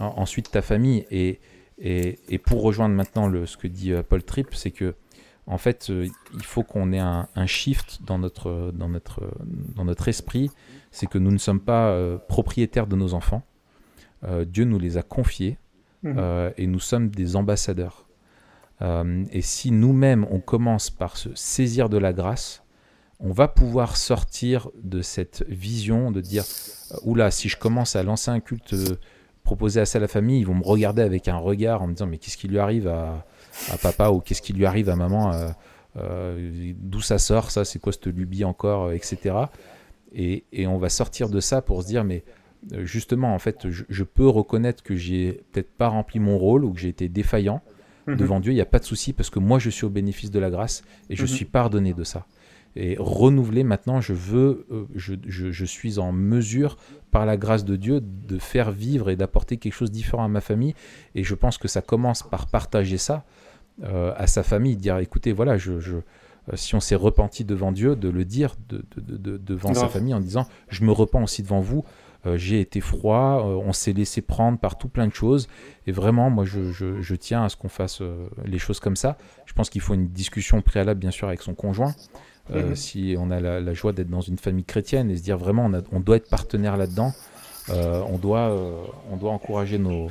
en- ensuite ta famille et, et, et pour rejoindre maintenant le, ce que dit euh, Paul Tripp c'est que en fait euh, il faut qu'on ait un, un shift dans notre dans notre dans notre esprit c'est que nous ne sommes pas euh, propriétaires de nos enfants Euh, Dieu nous les a confiés Mhm. et nous sommes des ambassadeurs. Et si nous-mêmes on commence par se saisir de la grâce, on va pouvoir sortir de cette vision de dire oula, si je commence à lancer un culte proposé à ça à la famille, ils vont me regarder avec un regard en me disant mais qu'est-ce qui lui arrive à, à papa ou qu'est-ce qui lui arrive à maman, euh, euh, d'où ça sort, ça, c'est quoi cette lubie encore, euh, etc. Et, et on va sortir de ça pour se dire mais justement, en fait, je, je peux reconnaître que j'ai peut-être pas rempli mon rôle ou que j'ai été défaillant Mhm. devant Dieu. Il n'y a pas de souci parce que moi, je suis au bénéfice de la grâce et je Mhm. suis pardonné de ça. Et renouveler maintenant, je veux, je, je- je suis en mesure, par la grâce de Dieu, de faire vivre et d'apporter quelque chose de différent à ma famille. Et je pense que ça commence par partager ça à sa famille, dire écoutez, voilà, je, je- euh, si on s'est repenti devant Dieu, de le dire de- de- de- de- devant sa famille en disant je me repens aussi devant vous. Euh, j'ai été froid, euh, on s'est laissé prendre par tout plein de choses. Et vraiment, moi, je, je- je tiens à ce qu'on fasse euh, les choses comme ça. Je pense qu'il faut une discussion préalable, bien sûr, avec son conjoint. Euh. Si on a la, la joie d'être dans une famille chrétienne et se dire vraiment, on, a- on doit être partenaire là-dedans. Euh, on, doit, euh, on doit encourager nos,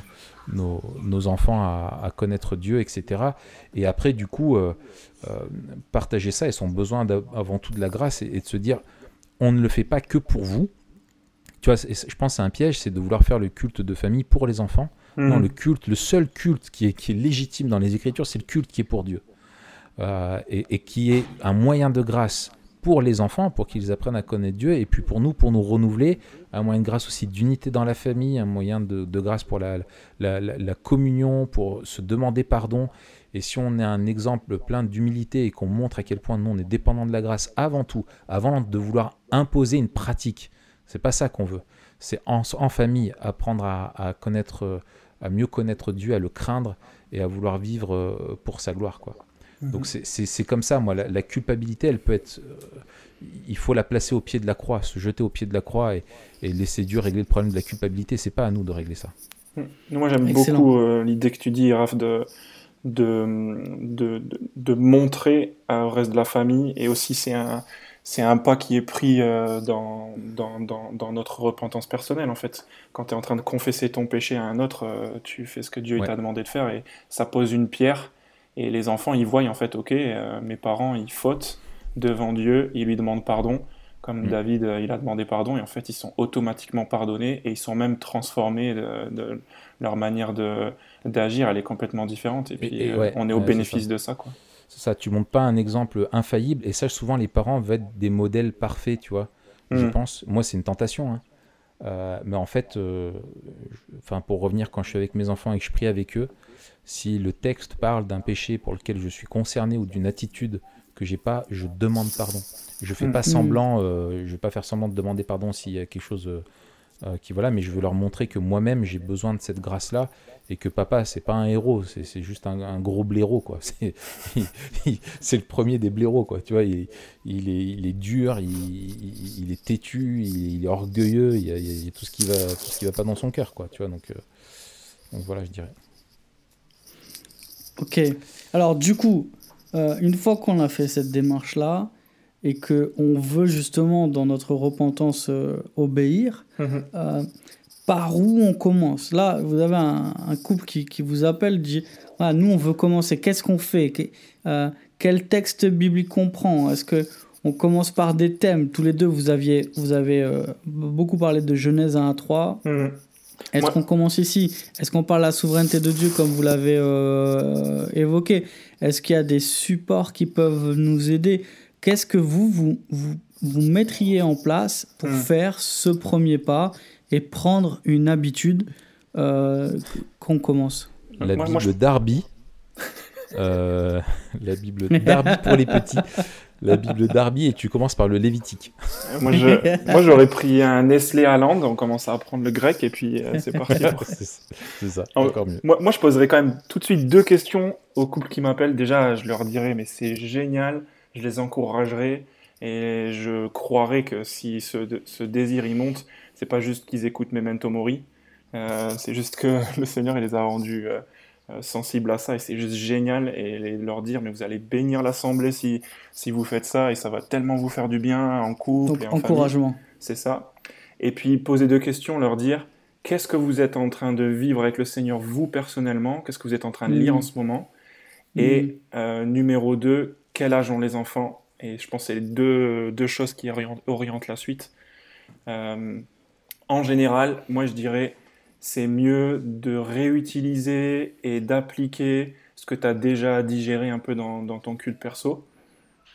nos, nos enfants à, à connaître Dieu, etc. Et après, du coup, euh, euh, partager ça et son besoin avant tout de la grâce et, et de se dire, on ne le fait pas que pour vous. Tu vois, je pense que c'est un piège, c'est de vouloir faire le culte de famille pour les enfants. Non, Mhm. le culte, le seul culte qui est, qui est légitime dans les Écritures, c'est le culte qui est pour Dieu. Euh, et, et qui est un moyen de grâce pour les enfants, pour qu'ils apprennent à connaître Dieu, et puis pour nous, pour nous renouveler, un moyen de grâce aussi d'unité dans la famille, un moyen de, grâce pour la, communion, pour se demander pardon. Et si on est un exemple plein d'humilité et qu'on montre à quel point nous, on est dépendant de la grâce avant tout, avant de vouloir imposer une pratique, c'est pas ça qu'on veut. C'est en, famille apprendre à, à connaître, à mieux connaître Dieu, à le craindre et à vouloir vivre euh, pour sa gloire, quoi. Mhm. Donc c'est- comme ça, moi, la, la culpabilité, elle peut être... euh, il faut la placer au pied de la croix, se jeter au pied de la croix et, et laisser Dieu régler le problème de la culpabilité. C'est pas à nous de régler ça. Moi, j'aime beaucoup euh, l'idée que tu dis, Raph, de, de, de, de, de montrer au reste de la famille. Et aussi, c'est un, c'est un pas qui est pris euh, dans, dans, dans, dans, notre repentance personnelle, en fait. Quand tu es en train de confesser ton péché à un autre, euh, tu fais ce que Dieu t'a demandé de faire et ça pose une pierre. Et les enfants, ils voient, en fait, ok, euh, mes parents, ils fautent devant Dieu, ils lui demandent pardon, comme mm. David, il a demandé pardon, et en fait, ils sont automatiquement pardonnés et ils sont même transformés de, leur manière d'agir, elle est complètement différente. Et puis, on est au bénéfice de ça, quoi ça, tu montres pas un exemple infaillible. Et ça, souvent, les parents veulent être des modèles parfaits, tu vois. Je mm. pense. Moi, c'est une tentation. Hein. Euh, mais en fait, euh, enfin, pour revenir quand je suis avec mes enfants et que je prie avec eux, si le texte parle d'un péché pour lequel je suis concerné ou d'une attitude que j'ai pas, je demande pardon. Je fais pas semblant, euh, je vais pas faire semblant de demander pardon s'il y a quelque chose qui voilà, mais je veux leur montrer que moi-même j'ai besoin de cette grâce-là et que papa c'est pas un héros c'est juste un, gros blaireau quoi. C'est le premier des blaireaux quoi. Tu vois il, il, est, dur il, il est têtu il, est orgueilleux il y, a, a, tout ce qui va tout ce qui va pas dans son cœur quoi tu vois. Donc, euh, donc voilà je dirais. Ok. Alors du coup euh, une fois qu'on a fait cette démarche là et que on veut justement dans notre repentance euh, obéir mm-hmm par où on commence. Là, vous avez un, couple qui, qui, vous appelle, dit ah, Nous, on veut commencer, qu'est-ce qu'on fait? Euh, Quel texte biblique on prend? Est-ce que on commence par des thèmes? Tous les deux, vous, aviez, vous avez euh, beaucoup parlé de Genèse 1 à 3. Mmh. Est-ce qu'on commence ici? Est-ce qu'on parle de la souveraineté de Dieu comme vous l'avez euh, évoqué? Est-ce qu'il y a des supports qui peuvent nous aider? Qu'est-ce que vous, vous, vous, vous, mettriez en place pour mmh. faire ce premier pas et prendre une habitude euh, qu'on commence? La Bible d'Arby. Euh, la Bible d'Arby pour les petits. La Bible d'Arby et tu commences par le Lévitique. Moi, j'aurais pris un Nestlé Land, on commence à apprendre le grec et puis euh, c'est parti. c'est ça, encore mieux. Moi, moi, je poserais quand même tout de suite deux questions aux couples qui m'appellent. Déjà, je leur dirais, mais c'est génial, je les encouragerai et je croirais que si ce, ce désir y monte, c'est pas juste qu'ils écoutent Memento Mori, euh, c'est juste que le Seigneur il les a rendus euh, euh, sensibles à ça et c'est juste génial et leur dire mais vous allez bénir l'assemblée si, si vous faites ça et ça va tellement vous faire du bien en couple et en encouragement. C'est ça. Et puis poser deux questions, leur dire qu'est-ce que vous êtes en train de vivre avec le Seigneur vous personnellement, qu'est-ce que vous êtes en train de lire mm. en ce moment? Et mm. numéro deux, quel âge ont les enfants et je pense que c'est deux, deux choses qui orientent, la suite en général, moi je dirais, c'est mieux de réutiliser et d'appliquer ce que tu as déjà digéré un peu dans, ton culte perso.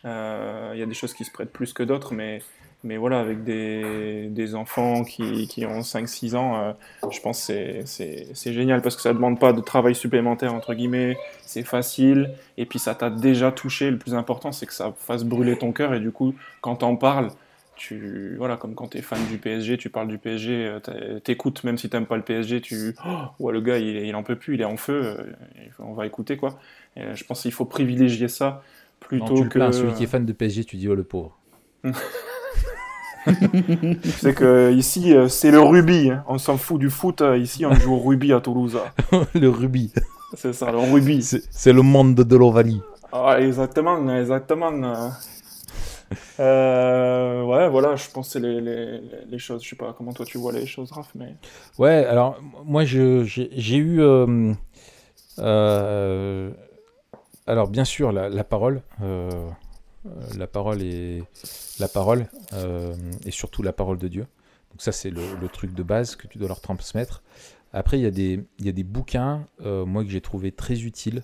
Il euh, y a des choses qui se prêtent plus que d'autres, mais, mais voilà, avec des, enfants qui, qui ont 5-6 ans, euh, je pense que c'est génial parce que ça ne demande pas de travail supplémentaire, entre guillemets, c'est facile, et puis ça t'a déjà touché. Le plus important, c'est que ça fasse brûler ton cœur, et du coup, quand t'en parles, tu voilà comme quand tu es fan du PSG tu parles du PSG euh, t'écoutes même si t'aimes pas le PSG tu oh, le gars il, il en peut plus il est en feu euh, on va écouter quoi. Je pense qu'il faut privilégier ça plutôt non, tu que celui qui est fan de PSG tu dis oh le pauvre c'est que ici c'est le rugby hein. on s'en fout du foot ici on joue au rugby à Toulouse le rugby c'est ça le rugby c'est le monde de l'Ovalie ah, exactement exactement euh, ouais, voilà, je pense que c'est les, les, les, choses. Je sais pas comment toi tu vois les choses, Raph, mais. Ouais, alors moi j'ai eu. Euh, euh, alors bien sûr, la, la parole. La parole et la parole et surtout la parole de Dieu. Donc ça c'est le, le, truc de base que tu dois leur transmettre. Après il y a des il y a des bouquins moi que j'ai trouvé très utiles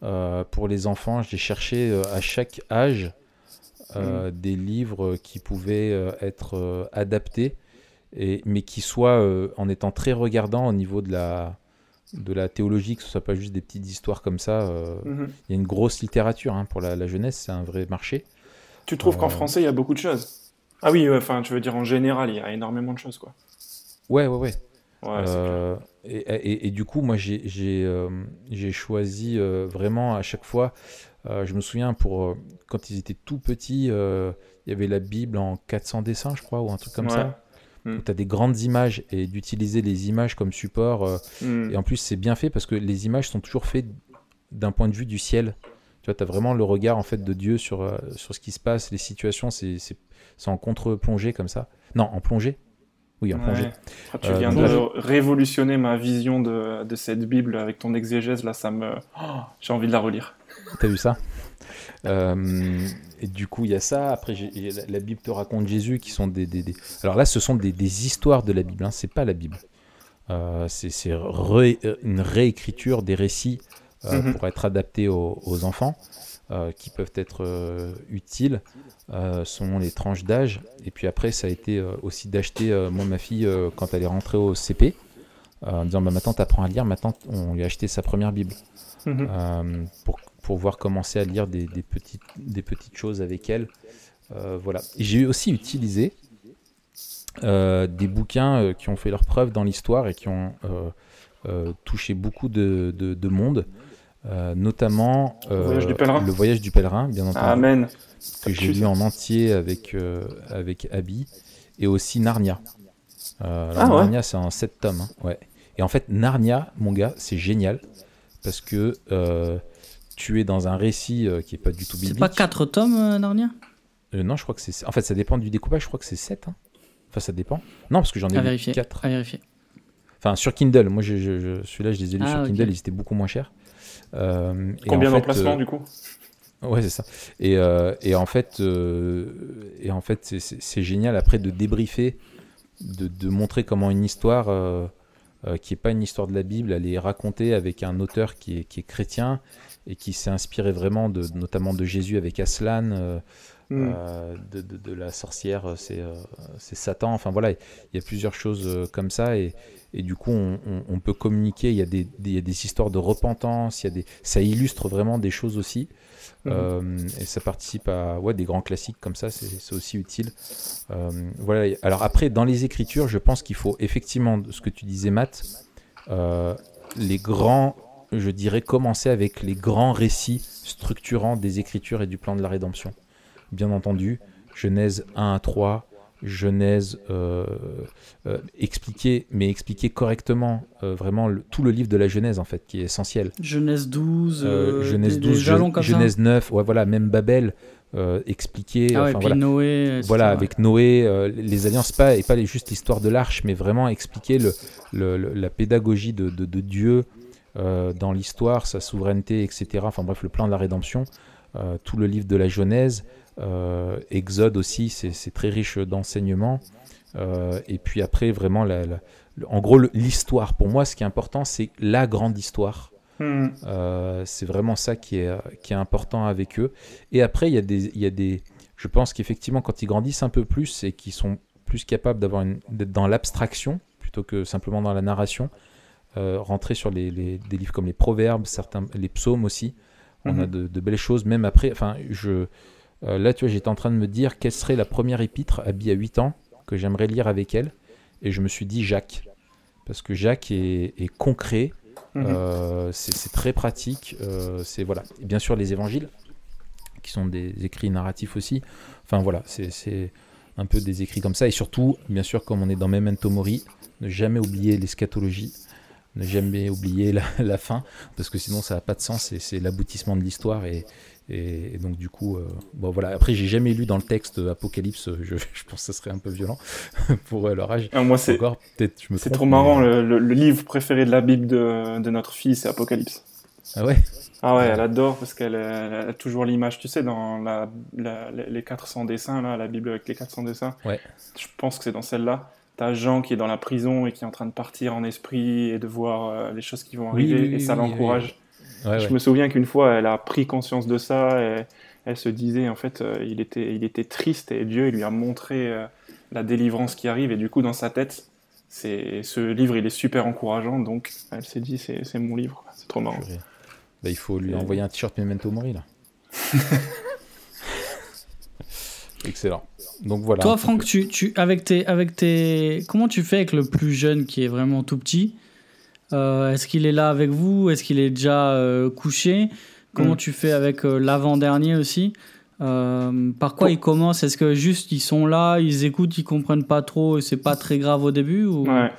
pour les enfants. J'ai cherché à chaque âge euh, mm. des livres qui pouvaient euh, être euh, adaptés, et, mais qui soient en étant très regardants au niveau de la, de la théologie, que ce soit pas juste des petites histoires comme ça. Mm-hmm. Il y a une grosse littérature hein, pour la, jeunesse, c'est un vrai marché. Tu trouves qu'en français, il y a beaucoup de choses? Ah oui, enfin, tu veux dire en général, il y a énormément de choses, quoi. Ouais, ouais, ouais. ouais et, et, et, du coup, moi, j'ai choisi vraiment à chaque fois euh, je me souviens, pour euh, quand ils étaient tout petits, euh, il y avait la Bible en 400 dessins, je crois, ou un truc comme ça. Mm. Tu as des grandes images et d'utiliser les images comme support. Mm. Et en plus, c'est bien fait parce que les images sont toujours faites d'un point de vue du ciel. Tu vois, as vraiment le regard en fait de Dieu sur, euh, sur ce qui se passe, les situations, c'est en contre-plongée comme ça. Non, en plongée. Oui, en plongée. Ah, tu viens de révolutionner ma vision de, de, cette Bible avec ton exégèse. Là, ça me. Oh, j'ai envie de la relire. T'as vu ça? Et du coup, il y a ça. Après, la, Bible te raconte Jésus, qui sont des, des, des... Alors là, ce sont des, des histoires de la Bible. Hein. C'est pas la Bible. Euh, c'est une réécriture des récits euh, mhm. pour être adaptés aux, enfants, euh, qui peuvent être utiles selon les tranches d'âge. Et puis après, ça a été aussi d'acheter, moi, ma fille, quand elle est rentrée au CP, en disant bah, maintenant, tu apprends à lire. Maintenant, on lui a acheté sa première Bible. Mhm. pour, pour voir commencer à lire des, des, petites, des petites choses avec elle. voilà. J'ai aussi utilisé euh, des bouquins euh, qui ont fait leur preuve dans l'histoire et qui ont euh, touché beaucoup de, de, monde, notamment le voyage, du pèlerin. le voyage du pèlerin, bien entendu. Amen. Que j'ai lu en entier avec, avec Abby, et aussi Narnia. Ah, Narnia, c'est en 7 tomes. Hein, ouais. Et en fait, Narnia, mon gars, c'est génial parce que tu es dans un récit qui est pas du tout biblique. C'est pas 4 tomes, Narnia Non, je crois que c'est. En fait, ça dépend du découpage, je crois que c'est 7. Hein. Enfin, ça dépend. Non, parce que j'en ai vu 4. À vérifier. Enfin, sur Kindle. Moi, je, je, celui-là, je les ai lus ah, sur Kindle. Ils étaient beaucoup moins chers. Euh, Combien d'emplacements, euh, du coup? Ouais, c'est ça. Et, euh, et, en fait, et en fait c'est génial après de débriefer, de, de, montrer comment une histoire qui n'est pas une histoire de la Bible, elle est racontée avec un auteur qui est, qui est chrétien et qui s'est inspiré vraiment de, notamment de Jésus avec Aslan. Mm. Euh, de, de, la sorcière, euh, euh, c'est Satan. Enfin voilà, il y a plusieurs choses comme ça et, et du coup on, on, peut communiquer. Il y, a des, il y, a des histoires de repentance, il y a des, ça illustre vraiment des choses aussi. Mm. et ça participe à ouais, des grands classiques comme ça, c'est aussi utile. voilà. Alors après, dans les écritures, je pense qu'il faut effectivement, ce que tu disais Matt, les grands, je dirais, commencer avec les grands récits structurants des écritures et du plan de la rédemption bien entendu. Genèse 1 à 3, Genèse euh, euh, expliquer, mais expliquer correctement euh, vraiment tout le livre de la Genèse en fait, qui est essentiel. Genèse 12, Genèse 12, Genèse 9, ouais, voilà, même Babel. expliquer ah voilà. Noé, voilà avec Noé les alliances pas et pas juste l'histoire de l'arche mais vraiment expliquer le, la pédagogie de, de, de Dieu dans l'histoire sa souveraineté etc enfin bref le plan de la rédemption tout le livre de la Genèse euh, Exode aussi, c'est très riche d'enseignements. Euh, et puis après, vraiment, la, en gros, l'histoire, pour moi, ce qui est important, c'est la grande histoire. Hmm. Euh, c'est vraiment ça qui est, qui est important avec eux. Et après, il y a des, il y a des je pense qu'effectivement, quand ils grandissent un peu plus et qu'ils sont plus capables d'être dans l'abstraction plutôt que simplement dans la narration, rentrer sur les, des livres comme les Proverbes, certains, les Psaumes aussi, on a hmm. de, de, belles choses. Même après, enfin, je, euh, là, tu vois, j'étais en train de me dire quelle serait la première épître, Abby à 8 ans, que j'aimerais lire avec elle. Et je me suis dit Jacques. Parce que Jacques est, concret, mhm. euh, c'est très pratique. Euh, c'est voilà. bien sûr, les évangiles, qui sont des écrits narratifs aussi. Enfin voilà, c'est un peu des écrits comme ça. Et surtout, bien sûr, comme on est dans Memento Mori, ne jamais oublier l'eschatologie ne jamais oublier la, la, fin, parce que sinon ça n'a pas de sens, c'est l'aboutissement de l'histoire, et, et, donc du coup, euh, bon voilà. Après, j'ai jamais lu dans le texte Apocalypse. Je, je pense que ce serait un peu violent pour euh, leur âge. Ah, moi, c'est c'est trop marrant. Le, livre préféré de la Bible de, de notre fille, c'est Apocalypse. Ah ouais? Ah ouais, elle adore parce qu'elle a toujours l'image, tu sais, dans la, les 400 dessins là, la Bible avec les 400 dessins. Ouais. Je pense que c'est dans celle-là. T'as Jean qui est dans la prison et qui est en train de partir en esprit et de voir euh, les choses qui vont arriver et ça l'encourage je me souviens qu'une fois, elle a pris conscience de ça et elle se disait, en fait, euh, il, était, il était triste et Dieu il lui a montré euh, la délivrance qui arrive. Et du coup, dans sa tête, c'est ce livre, il est super encourageant. Donc, elle s'est dit, c'est mon livre. C'est trop marrant. Bah, il faut lui envoyer un t-shirt Memento Mori, là. Excellent. Donc voilà. Toi, Franck, tu, tu, avec, tes, avec tes. Comment tu fais avec le plus jeune qui est vraiment tout petit? Euh, est-ce qu'il est là avec vous? Est-ce qu'il est déjà euh, couché? Comment mm. tu fais avec euh, l'avant-dernier aussi? Par quoi ils commencent Est-ce que juste ils sont là, ils écoutent, ils comprennent pas trop et c'est pas très grave au début ou... ouais.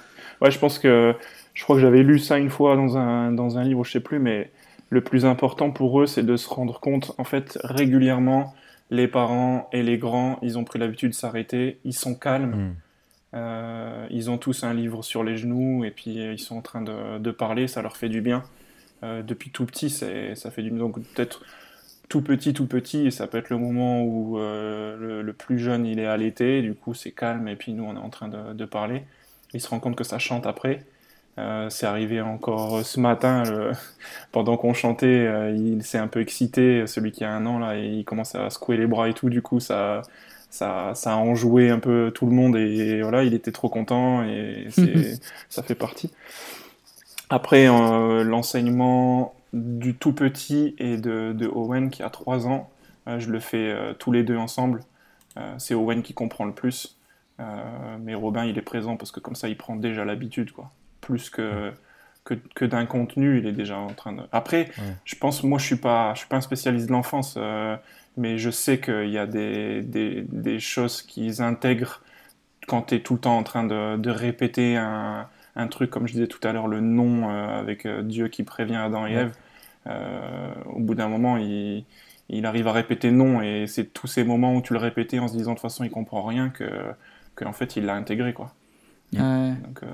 ouais, je pense que je crois que j'avais lu ça une fois dans un, dans un livre, je sais plus, mais le plus important pour eux, c'est de se rendre compte, en fait, régulièrement, les parents et les grands, ils ont pris l'habitude de s'arrêter, ils sont calmes, Mm. euh, ils ont tous un livre sur les genoux et puis euh, ils sont en train de, de parler, ça leur fait du bien. Euh, depuis tout petit, ça fait du bien. Donc peut-être tout petit, tout petit, ça peut être le moment où euh, le, le plus jeune il est allaité, du coup c'est calme et puis nous on est en train de, de parler. Il se rend compte que ça chante après. Euh, c'est arrivé encore ce matin, pendant qu'on chantait, euh, il s'est un peu excité, celui qui a un an là, et il commence à secouer les bras et tout, du coup ça, ça, ça a enjoué un peu tout le monde et voilà, il était trop content et ça fait partie. Après, euh, l'enseignement du tout petit et de, de Owen qui a 3 ans, je le fais tous les deux ensemble. C'est Owen qui comprend le plus, mais Robin il est présent parce que comme ça il prend déjà l'habitude quoi. Plus que, que, que d'un contenu, il est déjà en train de. Après, Ouais. je pense, moi je suis pas, je suis pas un spécialiste de l'enfance, euh, mais je sais qu'il y a des, des, des choses qu'ils intègrent quand tu es tout le temps en train de, de répéter un, un truc, comme je disais tout à l'heure, le nom euh, avec euh, Dieu qui prévient Adam et. Ève. Euh, au bout d'un moment, il, il arrive à répéter non, et c'est tous ces moments où tu le répétais en se disant de toute façon il comprend rien que, que en fait il l'a intégré quoi. Ouais. Donc, euh,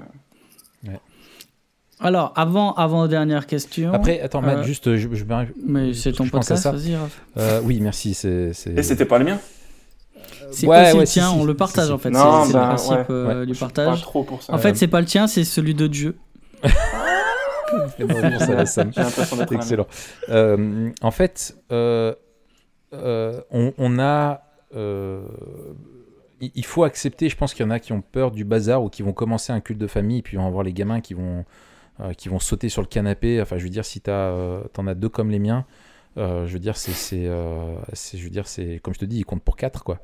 Alors, avant, avant dernière question. Après, attends, Matt, Euh, juste, je, je, me- mais c'est ton je pense à podcast, ça. vas-y. Euh, oui, merci. C'est. Et c'était pas le mien C'est Ouais, aussi ouais, le tien, si, on le partage si. en fait. Non, c'est bah, le principe ouais. euh, Ouais. du Je partage. Pas trop pour ça. En fait, c'est pas le tien, c'est celui de Dieu. Excellent. Euh, en fait, euh, euh, on, on a. euh, il faut accepter, je pense qu'il y en a qui ont peur du bazar ou qui vont commencer un culte de famille, et puis on va voir les gamins qui vont, euh, qui vont sauter sur le canapé. Enfin, je veux dire, si tu en as deux comme les miens, euh, je veux dire, c'est, euh, c'est- je veux dire, c'est comme je te dis, ils comptent pour quatre, quoi.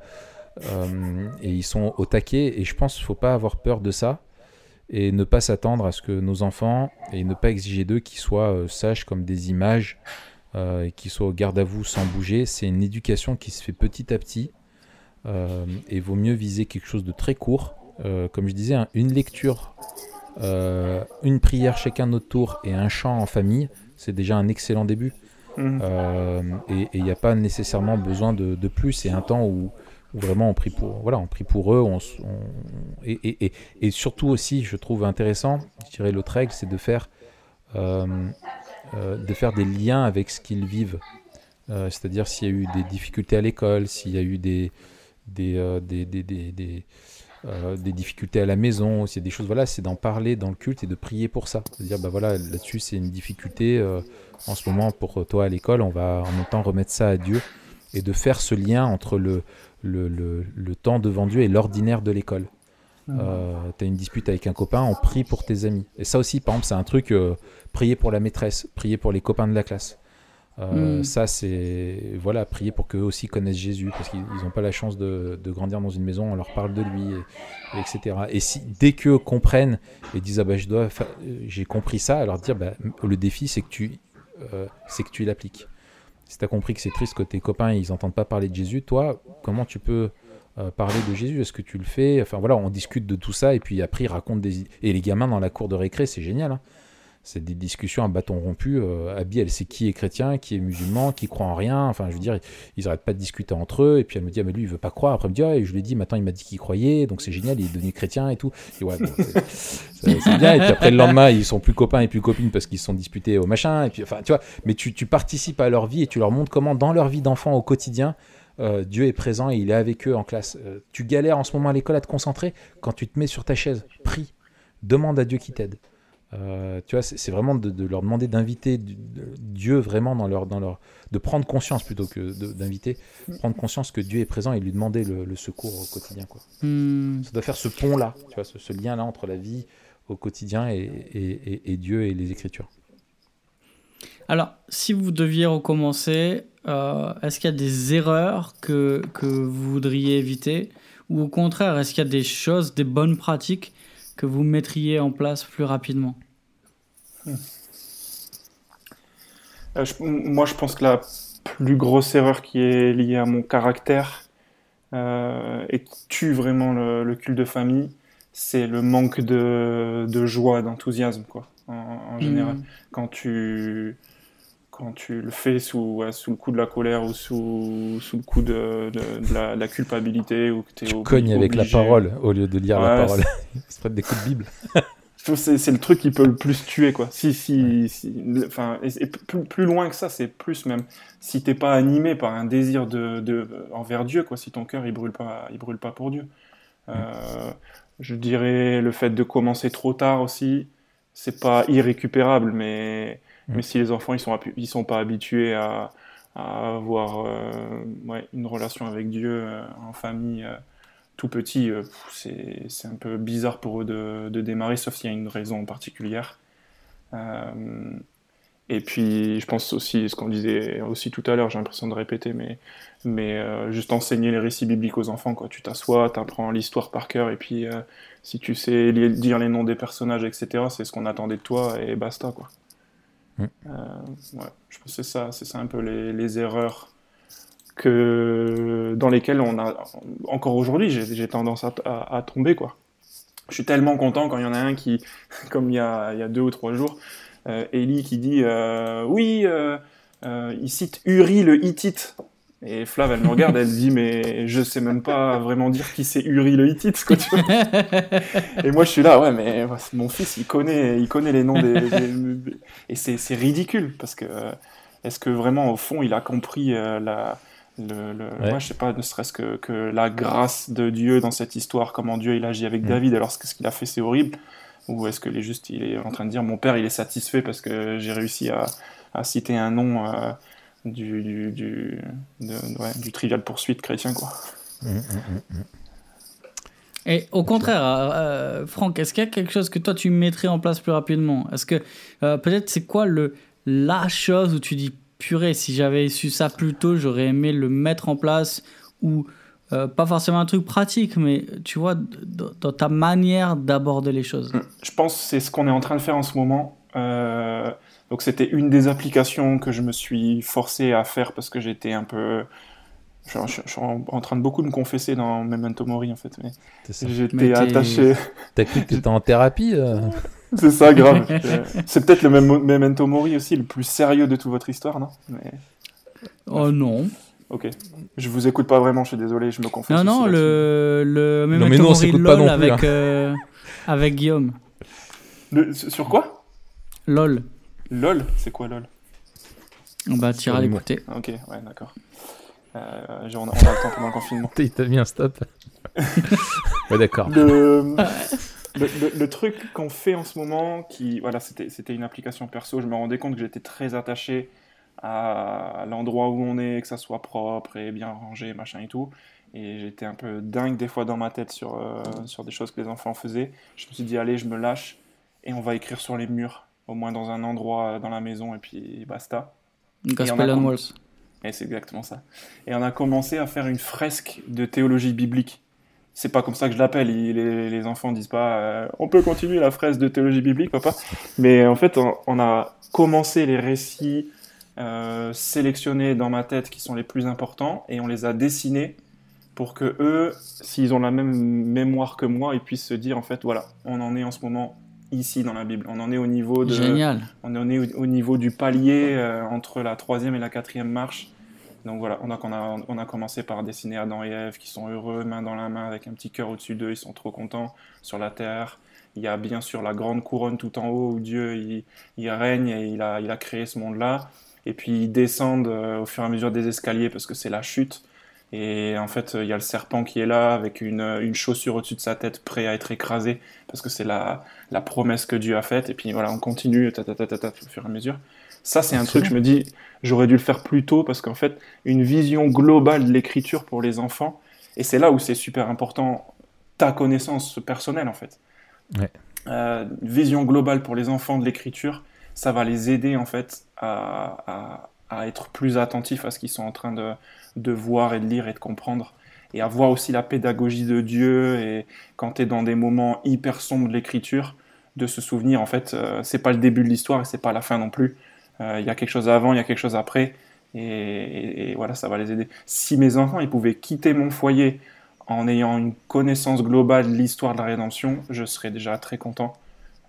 Euh, et ils sont au taquet, et je pense qu'il faut pas avoir peur de ça et ne pas s'attendre à ce que nos enfants et ne pas exiger d'eux qu'ils soient euh, sages comme des images euh, et qu'ils soient au garde à vous sans bouger. C'est une éducation qui se fait petit à petit euh, et vaut mieux viser quelque chose de très court. Euh, comme je disais, hein, une lecture, euh, une prière chacun notre tour et un chant en famille, c'est déjà un excellent début. Mhm. Euh, et il n'y a pas nécessairement besoin de, de plus. C'est un temps où, où vraiment on prie pour, voilà, on prie pour eux. On, s- on- et, et- et- et surtout aussi, je trouve intéressant, je dirais l'autre règle, c'est de faire, euh, euh, de faire des liens avec ce qu'ils vivent. C'est-à-dire s'il y a eu des difficultés à l'école, s'il y a eu des, des, des, des, des- des, euh, des difficultés à la maison, s'il y a des choses, voilà, c'est d'en parler dans le culte et de prier pour ça. C'est-à-dire, bah voilà, là-dessus, c'est une difficulté euh, en ce moment pour toi à l'école, on va en même temps remettre ça à Dieu et de faire ce lien entre le, le, le, le temps devant Dieu et l'ordinaire de l'école. Euh, T'as une dispute avec un copain, on prie pour tes amis. Et ça aussi, par exemple, c'est un truc, euh, prier pour la maîtresse, prier pour les copains de la classe. Euh, Mm. Ça, c'est voilà, prier pour qu'eux aussi connaissent Jésus, parce qu'ils n'ont pas la chance de, de grandir dans une maison, on leur parle de lui, et, et etc. Et si dès qu'eux comprennent et disent ah bah je dois, euh, j'ai compris ça, alors dire bah, le défi c'est que tu, euh, c'est que tu l'appliques. Si tu as compris que c'est triste que tes copains ils n'entendent pas parler de Jésus, toi, comment tu peux euh, parler de Jésus? Est-ce que tu le fais? Enfin voilà, on discute de tout ça et puis après ils racontent des et les gamins dans la cour de récré, c'est génial. hein. C'est des discussions à bâton rompu. Euh, Abby, elle sait qui est chrétien, qui est musulman, qui croit en rien. Enfin, je veux dire, ils n'arrêtent pas de discuter entre eux. Et puis elle me dit, ah, mais lui, il veut pas croire. Après, elle me dit, ah, et je lui ai dit, maintenant, il m'a dit qu'il croyait. Donc c'est génial, il est devenu chrétien et tout. Et ouais, bon, c'est- c'est c'est bien. Et puis après, le lendemain, ils sont plus copains et plus copines parce qu'ils se sont disputés au machin. Et puis, enfin, tu vois, mais tu, tu participes à leur vie et tu leur montres comment, dans leur vie d'enfant au quotidien, euh, Dieu est présent et il est avec eux en classe. Euh, tu galères en ce moment à l'école à te concentrer. Quand tu te mets sur ta chaise, prie. Demande à Dieu qui t'aide. Euh, tu vois, c'est vraiment de, de leur demander d'inviter Dieu vraiment dans leur, dans leur, de prendre conscience plutôt que d'inviter, prendre conscience que Dieu est présent et lui demander le, le secours au quotidien. Quoi. Hmm. Ça doit faire ce pont-là, tu vois, ce, ce lien-là entre la vie au quotidien et, et- et- et Dieu et les Écritures. Alors, si vous deviez recommencer, euh, est-ce qu'il y a des erreurs que, que vous voudriez éviter Ou au contraire, est-ce qu'il y a des choses, des bonnes pratiques que vous mettriez en place plus rapidement Euh, je- moi, je pense que la plus grosse erreur qui est liée à mon caractère euh, et qui tue vraiment le, le culte de famille, c'est le manque de, de joie, d'enthousiasme, quoi, en, en général. Quand tu, quand tu le fais sous, sous le coup de la colère ou sous, sous le coup de, de, la, culpabilité ou que tu cognes avec la parole au lieu de lire la parole. se des coups de Bible. c'est le truc qui peut le plus tuer quoi. Si si, enfin et, plus, loin que ça, c'est plus même si t'es pas animé par un désir de, de, envers Dieu quoi, si ton cœur il brûle pas, il brûle pas pour Dieu. Euh, je dirais le fait de commencer trop tard aussi, c'est pas irrécupérable, mais Mais si les enfants ils sont ils sont pas habitués à, avoir euh, une relation avec Dieu euh, en famille euh, tout petit, c'est un peu bizarre pour eux de, de démarrer, sauf s'il y a une raison particulière. et puis, je pense aussi, ce qu'on disait aussi tout à l'heure, j'ai l'impression de répéter, mais, mais juste enseigner les récits bibliques aux enfants. Quoi. Tu t'assois, tu apprends l'histoire par cœur, et puis si tu sais dire les noms des personnages, etc., c'est ce qu'on attendait de toi, et basta. quoi. Mm. Euh, ouais, je pense que c'est ça, c'est ça un peu les, les, erreurs que, dans lesquelles on a, encore aujourd'hui, j'ai tendance à, à, tomber, quoi. Je suis tellement content quand il y en a un qui, comme il y a, il y a deux ou trois jours, euh, Ellie qui dit euh, Oui, euh, euh, il cite Uri le Hittite. Et Flav, elle me regarde, elle dit mais je sais même pas vraiment dire qui c'est Uri le Hittite. Quoi, tu et moi je suis là, ouais, mais mon fils il connaît, il connaît les noms des, et c'est ridicule parce que est-ce que vraiment au fond il a compris euh, la, le, le moi je sais pas, ne serait-ce que, que, la grâce de Dieu dans cette histoire, comment Dieu il agit avec mm. David, alors ce qu'il a fait c'est horrible, ou est-ce que est juste il est en train de dire mon père il est satisfait parce que j'ai réussi à, à, citer un nom. Euh, du, du, du, du trivial poursuite chrétien. Quoi. Mmh, mmh, mmh, Et au contraire, euh, euh, Franck, est-ce qu'il y a quelque chose que toi tu mettrais en place plus rapidement? Est-ce que euh, peut-être c'est quoi le, la chose où tu dis purée, si j'avais su ça plus tôt, j'aurais aimé le mettre en place ou pas forcément un truc pratique, mais tu vois, dans ta manière d'aborder les choses? Je pense que c'est ce qu'on est en train de faire en ce moment. Donc c'était une des applications que je me suis forcé à faire parce que j'étais un peu... Je, suis en, train de beaucoup me confesser dans Memento Mori en fait. Mais j'étais attaché. T'as cru que t'étais en thérapie euh C'est ça, grave. C'est peut-être le même Memento Mori aussi, le plus sérieux de toute votre histoire, non? Oh non. Ok. Je vous écoute pas vraiment, je suis désolé, je me confesse. Non, non, le, le Memento Mori LOL avec, hein. euh, avec Guillaume. sur quoi? LOL. LOL, c'est quoi LOL? Bah, tu iras l'écouter. Ok, ouais, d'accord. Euh, on, a, le temps pendant le confinement. T'as mis un stop. ouais, d'accord. Le, le, truc qu'on fait en ce moment, qui, voilà, c'était une application perso, je me rendais compte que j'étais très attaché à l'endroit où on est, que ça soit propre et bien rangé, machin et tout. Et j'étais un peu dingue des fois dans ma tête sur, euh, sur des choses que les enfants faisaient. Je me suis dit, allez, je me lâche et on va écrire sur les murs au moins dans un endroit dans la maison, et puis basta. Gospel and Walls. Et c'est exactement ça. Et on a commencé à faire une fresque de théologie biblique. C'est pas comme ça que je l'appelle. Les, les, enfants disent pas euh, on peut continuer la fresque de théologie biblique, papa. Mais en fait, on, a commencé les récits euh, sélectionnés dans ma tête qui sont les plus importants et on les a dessinés pour que eux, s'ils ont la même mémoire que moi, ils puissent se dire en fait voilà, on en est en ce moment ici dans la Bible. On en est au niveau de, Génial. On en est au, niveau du palier euh, entre la troisième et la quatrième marche. Donc voilà, on a, on a, on a commencé par dessiner Adam et Ève qui sont heureux, main dans la main, avec un petit cœur au-dessus d'eux, ils sont trop contents sur la terre. Il y a bien sûr la grande couronne tout en haut où Dieu il, il règne et il a, il a créé ce monde-là. Et puis ils descendent euh, au fur et à mesure des escaliers parce que c'est la chute. Et en fait, il y a le serpent qui est là avec une, une chaussure au-dessus de sa tête, prêt à être écrasé, parce que c'est la, la promesse que Dieu a faite. Et puis voilà, on continue ta, ta, ta, ta, au fur et à mesure. Ça, c'est un truc, je me dis, j'aurais dû le faire plus tôt, parce qu'en fait, une vision globale de l'écriture pour les enfants, et c'est là où c'est super important, ta connaissance personnelle, en fait. Ouais. Euh, vision globale pour les enfants de l'écriture, ça va les aider, en fait, à, à, à être plus attentifs à ce qu'ils sont en train de, de voir et de lire et de comprendre et à voir aussi la pédagogie de Dieu et quand tu es dans des moments hyper sombres de l'écriture de se souvenir en fait euh, c'est pas le début de l'histoire et c'est pas la fin non plus euh, il y a quelque chose avant il y a quelque chose après et, voilà ça va les aider si mes enfants ils pouvaient quitter mon foyer en ayant une connaissance globale de l'histoire de la rédemption je serais déjà très content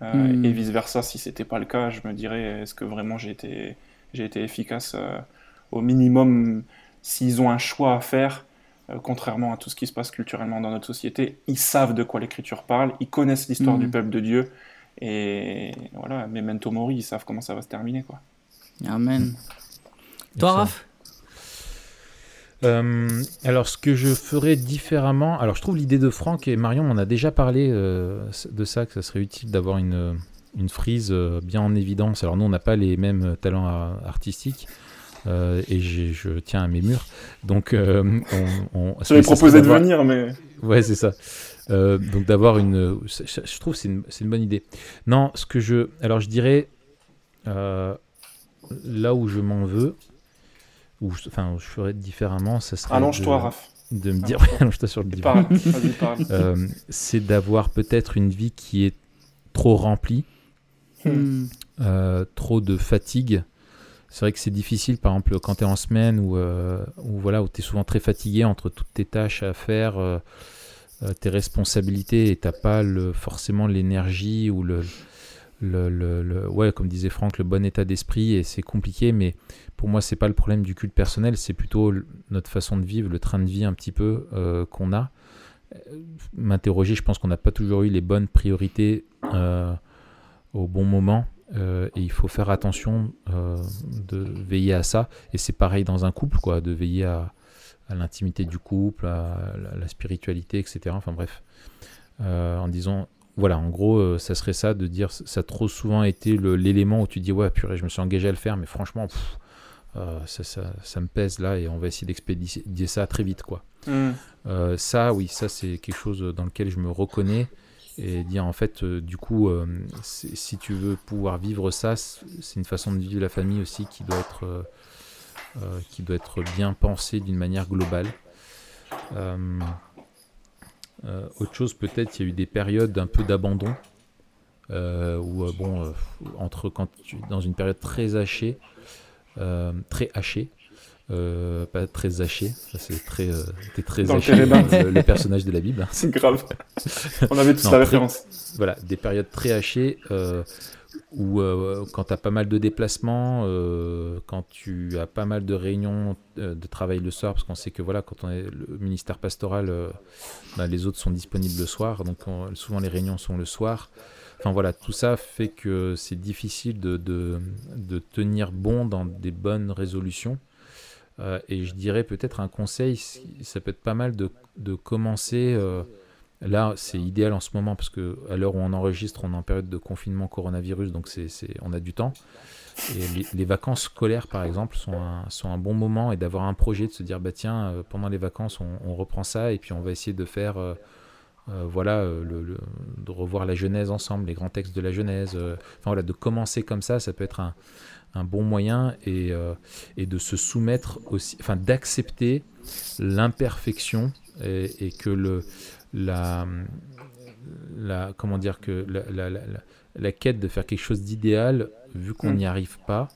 euh, hmm. et vice versa si c'était pas le cas je me dirais est-ce que vraiment j'ai été j'ai été efficace euh, au minimum. S'ils ont un choix à faire, euh, contrairement à tout ce qui se passe culturellement dans notre société, ils savent de quoi l'écriture parle, ils connaissent l'histoire du peuple de Dieu, et voilà, Memento Mori, ils savent comment ça va se terminer, quoi. Amen. Toi, Excellent. Raph? Euh, alors, ce que je ferais différemment, alors je trouve l'idée de Franck et Marion, on a déjà parlé euh, de ça, que ça serait utile d'avoir une, une frise euh, bien en évidence. Alors, nous, on n'a pas les mêmes talents ar- artistiques. Euh, et j'ai- je tiens à mes murs. Donc, euh, on, on, ça proposé serait de venir, mais Ouais, c'est ça. Euh, donc d'avoir une, je je trouve que c'est une, c'est une bonne idée. Non, ce que je, alors je dirais euh, là où je m'en veux, ou je- enfin où je ferais différemment, ça serait allonge-toi, de, Raph. de me dire, Allonge-toi. ouais, sur le divan. parle, vas-y, parle. Euh, c'est d'avoir peut-être une vie qui est trop remplie, Hmm. euh, trop de fatigue. C'est vrai que c'est difficile, par exemple, quand tu es en semaine ou où, voilà, où tu es souvent très fatigué entre toutes tes tâches à faire, euh, euh, tes responsabilités, et tu pas le, forcément l'énergie ou le, ouais, comme disait Franck, le bon état d'esprit, et c'est compliqué, mais pour moi, c'est pas le problème du culte personnel, c'est plutôt notre façon de vivre, le train de vie un petit peu euh, qu'on a. Euh, M'interroger, je pense qu'on n'a pas toujours eu les bonnes priorités euh, au bon moment. Euh, et il faut faire attention euh, de veiller à ça. Et c'est pareil dans un couple, quoi, de veiller à, à l'intimité du couple, à la, la spiritualité, etc. Enfin bref, Euh, en disant, voilà, en gros, ça serait ça, de dire, ça a trop souvent été l'élément où tu dis, ouais, purée, je me suis engagé à le faire, mais franchement, pff, ça, ça, ça me pèse là, et on va essayer d'expédier ça très vite, quoi. Euh, ça, oui, ça c'est quelque chose dans lequel je me reconnais et dire en fait, euh, du coup, euh, si tu veux pouvoir vivre ça, c'est une façon de vivre la famille aussi qui doit être, euh, qui doit être bien pensée d'une manière globale. Autre chose, peut-être, il y a eu des périodes un peu d'abandon. où, bon, entre quand tu dans une période très hachée, très hachée, euh, pas très haché, ça c'est très, euh, très Dans le euh, le, personnage de la Bible. C'est grave. On avait tous Non, la très- référence. Voilà, des périodes très hachées euh, où euh, quand tu as pas mal de déplacements, euh, quand tu as pas mal de réunions euh, de travail le soir, parce qu'on sait que voilà, quand on est le ministère pastoral, euh, bah, les autres sont disponibles le soir, donc on- souvent les réunions sont le soir. Enfin voilà, tout ça fait que c'est difficile de, de, de tenir bon dans des bonnes résolutions. Euh, et je dirais peut-être un conseil, ça peut être pas mal de, commencer. euh, là, c'est idéal en ce moment parce que à l'heure où on enregistre, on est en période de confinement coronavirus, donc c'est, on a du temps. Et les, vacances scolaires, par exemple, sont un, sont un bon moment et d'avoir un projet, de se dire bah tiens, euh, pendant les vacances, on, reprend ça et puis on va essayer de faire. voilà, de revoir la Genèse ensemble, les grands textes de la Genèse. enfin voilà, de commencer comme ça, ça peut être un, un bon moyen et, euh, et de se soumettre aussi, enfin d'accepter l'imperfection et, et que le la, la comment dire que la, la, la, quête de faire quelque chose d'idéal, vu qu'on Mm. n'y arrive pas,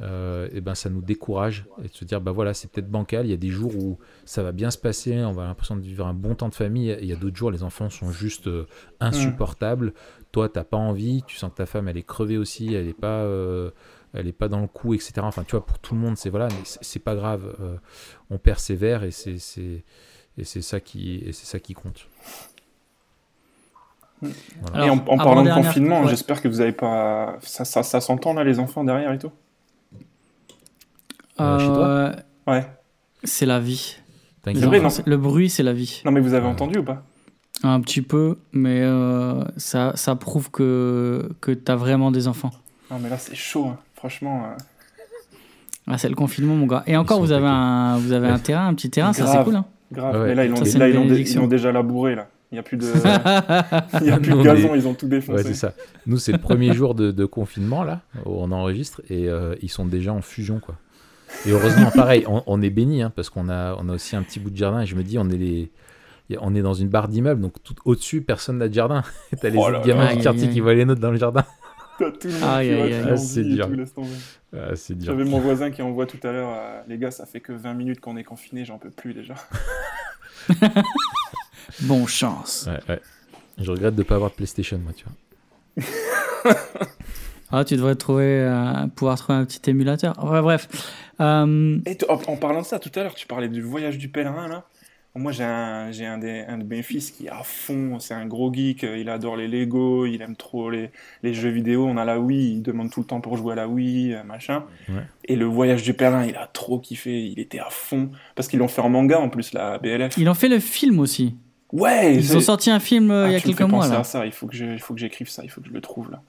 euh, et ben ça nous décourage et de se dire bah voilà c'est peut-être bancal. Il y a des jours où ça va bien se passer, on va l'impression de vivre un bon temps de famille. Et il y a d'autres jours les enfants sont juste euh, insupportables. Toi t'as pas envie, tu sens que ta femme elle est crevée aussi, elle est pas euh, elle est pas dans le coup, etc. Enfin, tu vois, pour tout le monde, c'est voilà, mais c'est pas grave. euh, on persévère et c'est c'est et c'est ça qui et c'est ça qui compte. Voilà. et en, parlant de confinement, ouais. j'espère que vous avez pas. Ça, ça, ça s'entend là, les enfants derrière et tout? Euh, chez toi? Euh, Ouais. C'est la vie. Vrai, non Le bruit, c'est la vie. Non, mais vous avez Ouais. entendu ou pas? Un petit peu, mais euh, ça, ça prouve que, que tu as vraiment des enfants. Non, mais là, c'est chaud, hein. Franchement. euh, Ah, c'est le confinement, mon gars. Et encore, vous avez, un, vous avez un terrain, un petit terrain, ça c'est cool. Hein Grave. Ouais. Mais là, ils, Ça, ont, c'est là, une ils, ont, dé- bénédiction. ils ont déjà labouré, là. Il n'y a plus de, il y a plus de mais- gazon, ils ont tout défoncé. Ouais, c'est ça. Nous, c'est le premier jour de, de confinement, là, où on enregistre, et euh, ils sont déjà en fusion, quoi. Et heureusement, pareil, on, on est béni, hein, parce qu'on a, on a aussi un petit bout de jardin, et je me dis, on est les. On est dans une barre d'immeuble, donc tout au-dessus, personne n'a de jardin. T'as les Oh autres là gamins du quartier qui voient les nôtres dans le jardin. T'as tout le monde qui Ah, c'est dur. Ah, c'est dur. J'avais mon voisin qui envoie tout à l'heure, euh, les gars, ça fait que 20 minutes qu'on est confiné, j'en peux plus déjà. Bon chance. Ouais, ouais. Je regrette de ne pas avoir de PlayStation, moi, tu vois. Ah, tu devrais trouver, euh, pouvoir trouver un petit émulateur. Ouais, bref. Euh, Et t- en, en parlant de ça, tout à l'heure, tu parlais du voyage du pèlerin, là. Moi, j'ai un, j'ai un, des, un de mes fils qui est à fond, c'est un gros geek, euh, il adore les Lego, il aime trop les, les jeux vidéo, on a la Wii, il demande tout le temps pour jouer à la Wii, euh, machin. Ouais. Et le voyage du pèlerin, il a trop kiffé, il était à fond, parce qu'ils l'ont fait en manga en plus, la BLF. ils ont fait le film aussi. Ouais, Ils c'est- ont sorti un film euh, Ah, il y a tu me quelques fais mois penser là. à ça, il faut que je- il faut que j'écrive ça, il faut que je le trouve là.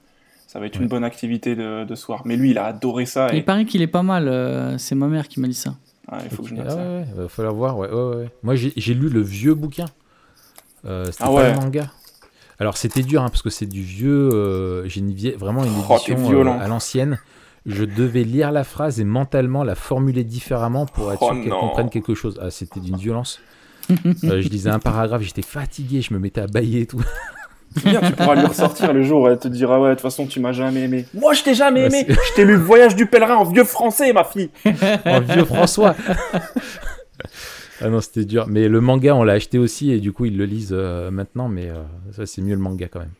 Ça va être Ouais. une bonne activité de, de soir. Mais lui, il a adoré ça. Il paraît qu'il est pas mal. euh, c'est ma mère qui m'a dit ça. Ah, il faut que je note Ah ça. ouais, va falloir voir. Ouais, ouais. Moi, j'ai lu le vieux bouquin. Euh, c'était Ah pas le manga. Alors, c'était dur, hein, parce que c'est du vieux. euh, j'ai une vie- vraiment une Oh, édition euh, à l'ancienne. Je devais lire la phrase et mentalement la formuler différemment pour être Oh sûr qu'elle comprenne quelque chose. Ah, c'était d'une violence. Je lisais un paragraphe, j'étais fatigué, je me mettais à bailler et tout. Bien, tu pourras lui ressortir le jour et elle te dira Ouais, de toute façon, tu m'as jamais aimé. Moi, je t'ai jamais aimé. Je t'ai lu voyage du pèlerin en vieux français, ma fille. en vieux François. ah non, c'était dur. Mais le manga, on l'a acheté aussi et du coup, ils le lisent euh, maintenant. Mais euh, ça, c'est mieux le manga quand même.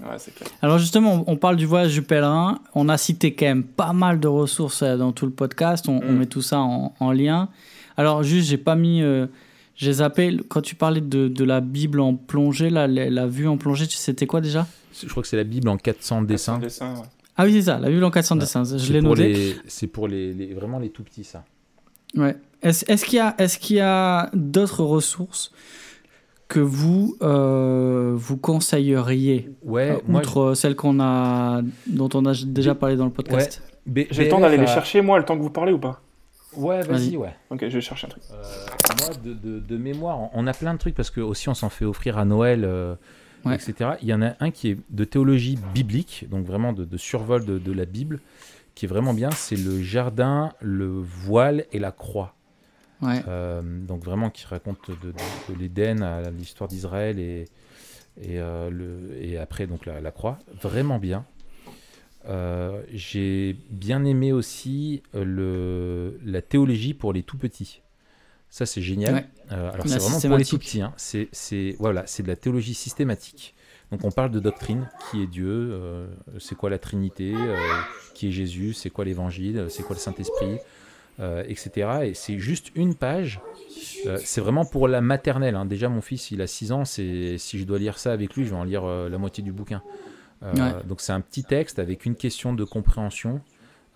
Ouais, c'est clair. Alors justement, on parle du voyage du pèlerin. On a cité quand même pas mal de ressources euh, dans tout le podcast. On, on Mm. met tout ça en, en lien. Alors juste, j'ai pas mis. euh, j'ai zappé quand tu parlais de, de la Bible en plongée, la, la vue en plongée. tu- C'était quoi déjà? Je crois que c'est la Bible en 400 dessins. Ouais. Ah oui, c'est ça, la Bible en 400 Ouais. dessins. Je l'ai noté. les- C'est pour les, les- vraiment les tout petits, ça. Ouais. Est-ce qu'il y a, est qu'il y a d'autres ressources que vous euh, vous conseilleriez Ouais, euh, outre euh, celles qu'on a dont on a déjà parlé dans le podcast? J'ai le temps d'aller les chercher, moi, le temps que vous parlez ou pas? Ouais, Vas-y. ouais. Ok, je vais chercher un truc. Euh, moi, de, de- de mémoire, on- on a plein de trucs parce que aussi on s'en fait offrir à Noël, euh, Ouais. etc. Il y en a un qui est de théologie biblique, donc vraiment de, de survol de, de la Bible, qui est vraiment bien. C'est le jardin, le voile et la croix. Ouais. Euh, donc vraiment qui raconte de, de- de l'Éden à l'histoire d'Israël et, et, euh, le, et après donc la, la croix. Vraiment bien. Euh, J'ai bien aimé aussi euh, le, la théologie pour les tout petits. Ça c'est génial. Ouais. Euh, alors c'est vraiment pour les tout petits. hein. C'est voilà, de la théologie systématique. Donc on parle de doctrine, qui est Dieu, euh, c'est quoi la Trinité, qui est Jésus, c'est quoi l'Évangile, c'est quoi le Saint-Esprit, etc. Et c'est juste une page. C'est vraiment pour la maternelle. hein. Déjà mon fils, il a 6 ans. Si je dois lire ça avec lui, je vais en lire la moitié du bouquin. Euh, Ouais. Donc c'est un petit texte avec une question de compréhension.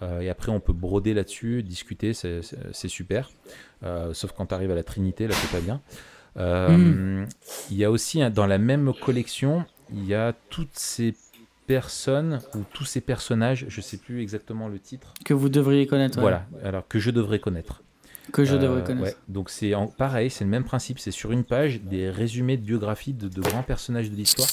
Euh, et après, on peut broder là-dessus, discuter, c'est super. Euh, sauf quand tu arrives à la Trinité, là, c'est pas bien. Euh, Il y a aussi, dans la même collection, il y a toutes ces personnes ou tous ces personnages, je sais plus exactement le titre. que vous devriez connaître. ouais. Voilà, alors que je devrais connaître. Que je devrais connaître. ouais. Donc c'est pareil, c'est le même principe, c'est sur une page des résumés de biographies de, de grands personnages de l'histoire,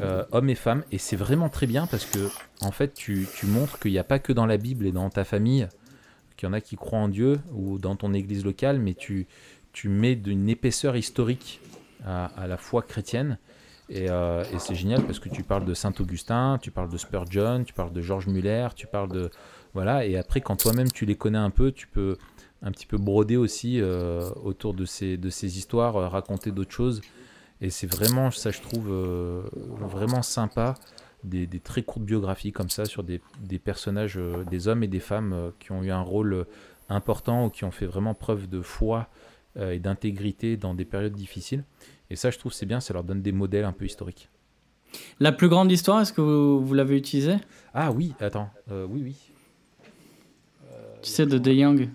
euh, hommes et femmes, et c'est vraiment très bien parce que en fait tu, tu montres qu'il n'y a pas que dans la Bible et dans ta famille qu'il y en a qui croient en Dieu ou dans ton église locale, mais tu, tu mets d'une épaisseur historique à, la foi chrétienne. Et, euh, et c'est génial parce que tu parles de Saint Augustin, tu parles de Spurgeon, tu parles de George Muller, tu parles de voilà. Et après, quand toi-même tu les connais un peu, tu peux un petit peu broder aussi euh, autour de ces, de ces histoires, raconter d'autres choses. Et c'est vraiment, ça je trouve, euh, vraiment sympa, des, des très courtes biographies comme ça sur des, des personnages, euh, des hommes et des femmes euh, qui ont eu un rôle important ou qui ont fait vraiment preuve de foi euh, et d'intégrité dans des périodes difficiles. Et ça, je trouve, c'est bien, ça leur donne des modèles un peu historiques. La plus grande histoire, est-ce que vous, vous l'avez utilisée? Ah oui, attends, euh, oui, oui. Tu sais, de De Young.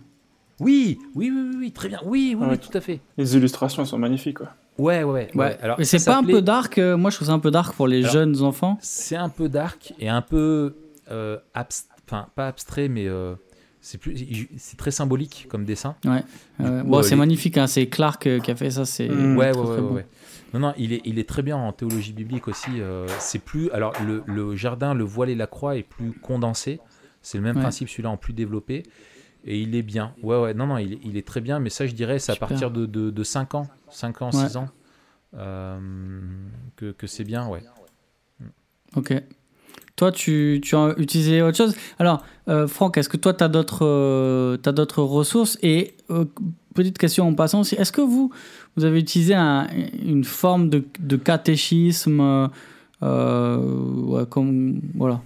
Oui, oui, oui, oui, oui, très bien. Oui, oui, Ah oui, oui. tout à fait. Les illustrations sont magnifiques, quoi. Ouais, ouais, ouais. Ouais. Alors, c'est pas un peu dark euh, Moi, je trouve ça un peu dark pour les Alors- jeunes enfants. C'est un peu dark et un peu euh, abs- enfin pas abstrait, mais euh, c'est plus, c'est très symbolique comme dessin. Ouais. Bon, euh, c'est les- magnifique. hein, C'est Clark qui a fait ça. C'est Mm. Ouais, ouais, très, ouais, très ouais, bon. ouais. Non, non, il est, il est très bien en théologie biblique aussi. euh, c'est plus, alors le, le jardin, le voile et la croix est plus condensé. C'est le même Ouais. principe, celui-là en plus développé. Et il est bien. Ouais, ouais, non, non, il est, il est très bien. Mais ça, je dirais, c'est à Super. partir de, de, de 5 ans, 5 ans, Ouais. 6 ans, euh, que, que c'est bien, ouais. Ok. Toi, tu, tu as utilisé autre chose. Alors, euh, Franck, est-ce que toi, tu as d'autres euh, t'as d'autres ressources? Et euh, petite question en passant aussi, est-ce que vous, vous avez utilisé un- une forme de, de catéchisme ouais, comme, Voilà.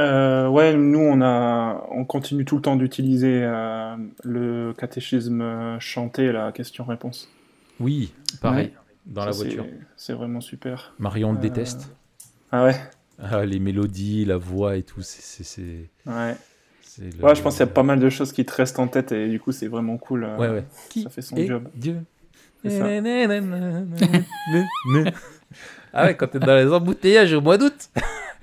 Euh, ouais, nous, on, a, on continue tout le temps d'utiliser euh, le catéchisme euh, chanté, la question-réponse. Oui, pareil, Ouais. dans la Ça, voiture. C'est vraiment super. Marion le déteste. Ah ouais? Ah, les mélodies, la voix et tout, c'est... Ouais. le- Ouais, je pense qu'il y a pas mal de choses qui te restent en tête et du coup, c'est vraiment cool. Ouais, ouais. Qui Ça fait son est job. Dieu? Ça. Ah ouais, quand t'es dans les embouteillages au mois d'août,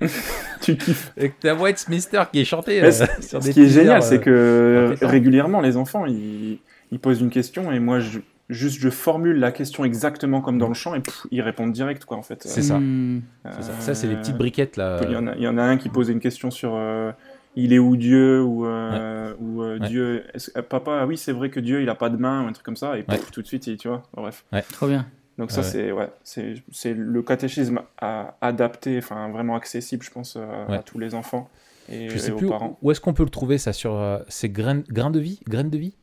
Tu kiffes. et que t'as White Mister qui est chanté euh, ce sur ce des qui est génial, euh, c'est que répétants. régulièrement, les enfants, ils, ils posent une question et moi, je, juste, je formule la question exactement comme dans le chant et pff, ils répondent direct, quoi, en fait. C'est ça. Hmm. ça. Ça, c'est les Euh, petites briquettes là. Il y, en a, il y en a un qui posait une question sur euh, il est où Dieu ou, euh, ou euh, Ouais. Dieu. euh, papa, ah oui, c'est vrai que Dieu il a pas de main ou un truc comme ça et tout de suite, il, tu vois. Bref. Trop bien. Donc ça Ouais. c'est ouais, c'est c'est le catéchisme à, adapté, enfin vraiment accessible, je pense, euh, Ouais. à tous les enfants et, Je et sais aux plus parents. où est-ce qu'on peut le trouver ça sur euh, c'est graines graines de vie? Graines de vie?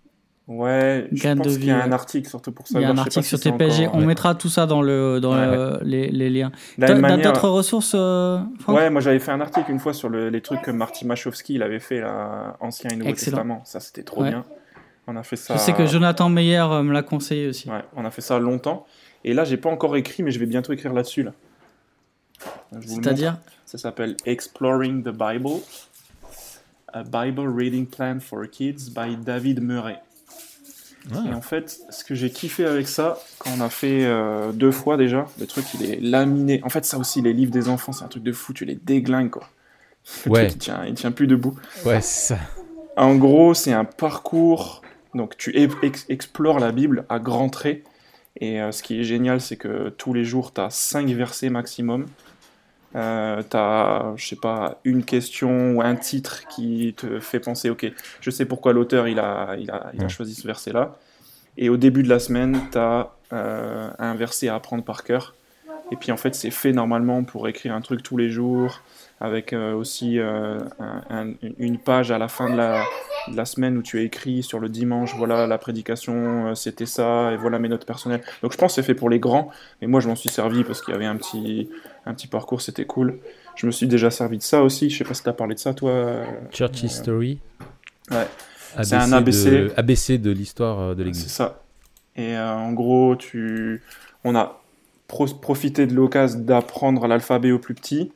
Ouais, je Gain de pense qu'il y a un article surtout pour ça. Il y a un je article sur si TPG. encore, On mettra tout ça dans, le, dans Ouais, le- Les, les liens. manière- d'autres ressources, euh, Ouais, moi j'avais fait un article une fois sur le- les trucs que Marty Machowski il avait fait là, Ancien et Nouveau Excellent. Testament. Ça c'était trop Ouais. bien. On a fait ça. Je sais que Jonathan Meyer euh, me l'a conseillé aussi. Ouais, on a fait ça longtemps. Et là, j'ai pas encore écrit, mais je vais bientôt écrire là-dessus. Là. C'est-à-dire Ça s'appelle Exploring the Bible, a Bible Reading Plan for Kids by David Murray. Et en fait, ce que j'ai kiffé avec ça, quand on a fait euh, deux fois déjà, le truc il est laminé. En fait, ça aussi, les livres des enfants, c'est un truc de fou, tu les déglingues quoi. Le Ouais. truc, il tient, il tient plus debout. Ouais, ça. En gros, c'est un parcours. Donc, tu ex- explores la Bible à grands traits. Et euh, ce qui est génial, c'est que tous les jours, tu as 5 versets maximum. Euh, tu as, je sais pas, une question ou un titre qui te fait penser, ok, je sais pourquoi l'auteur il a, il a, il a choisi ce verset-là. Et au début de la semaine, tu as un verset à apprendre par cœur. Et puis en fait, c'est fait normalement pour écrire un truc tous les jours, avec euh, aussi euh, un- un- une page à la fin de la, de la semaine où tu as écrit sur le dimanche, voilà la prédication, euh, c'était ça, et voilà mes notes personnelles. Donc je pense que c'est fait pour les grands, mais moi je m'en suis servi parce qu'il y avait un petit, un petit parcours, c'était cool. Je me suis déjà servi de ça aussi, je sais pas si tu as parlé de ça toi. Church History. Ouais. C'est un ABC. De, ABC de l'histoire de C'est l'Église. ça. Et euh, en gros, tu... on a pro- profité de l'occasion d'apprendre l'alphabet au plus petit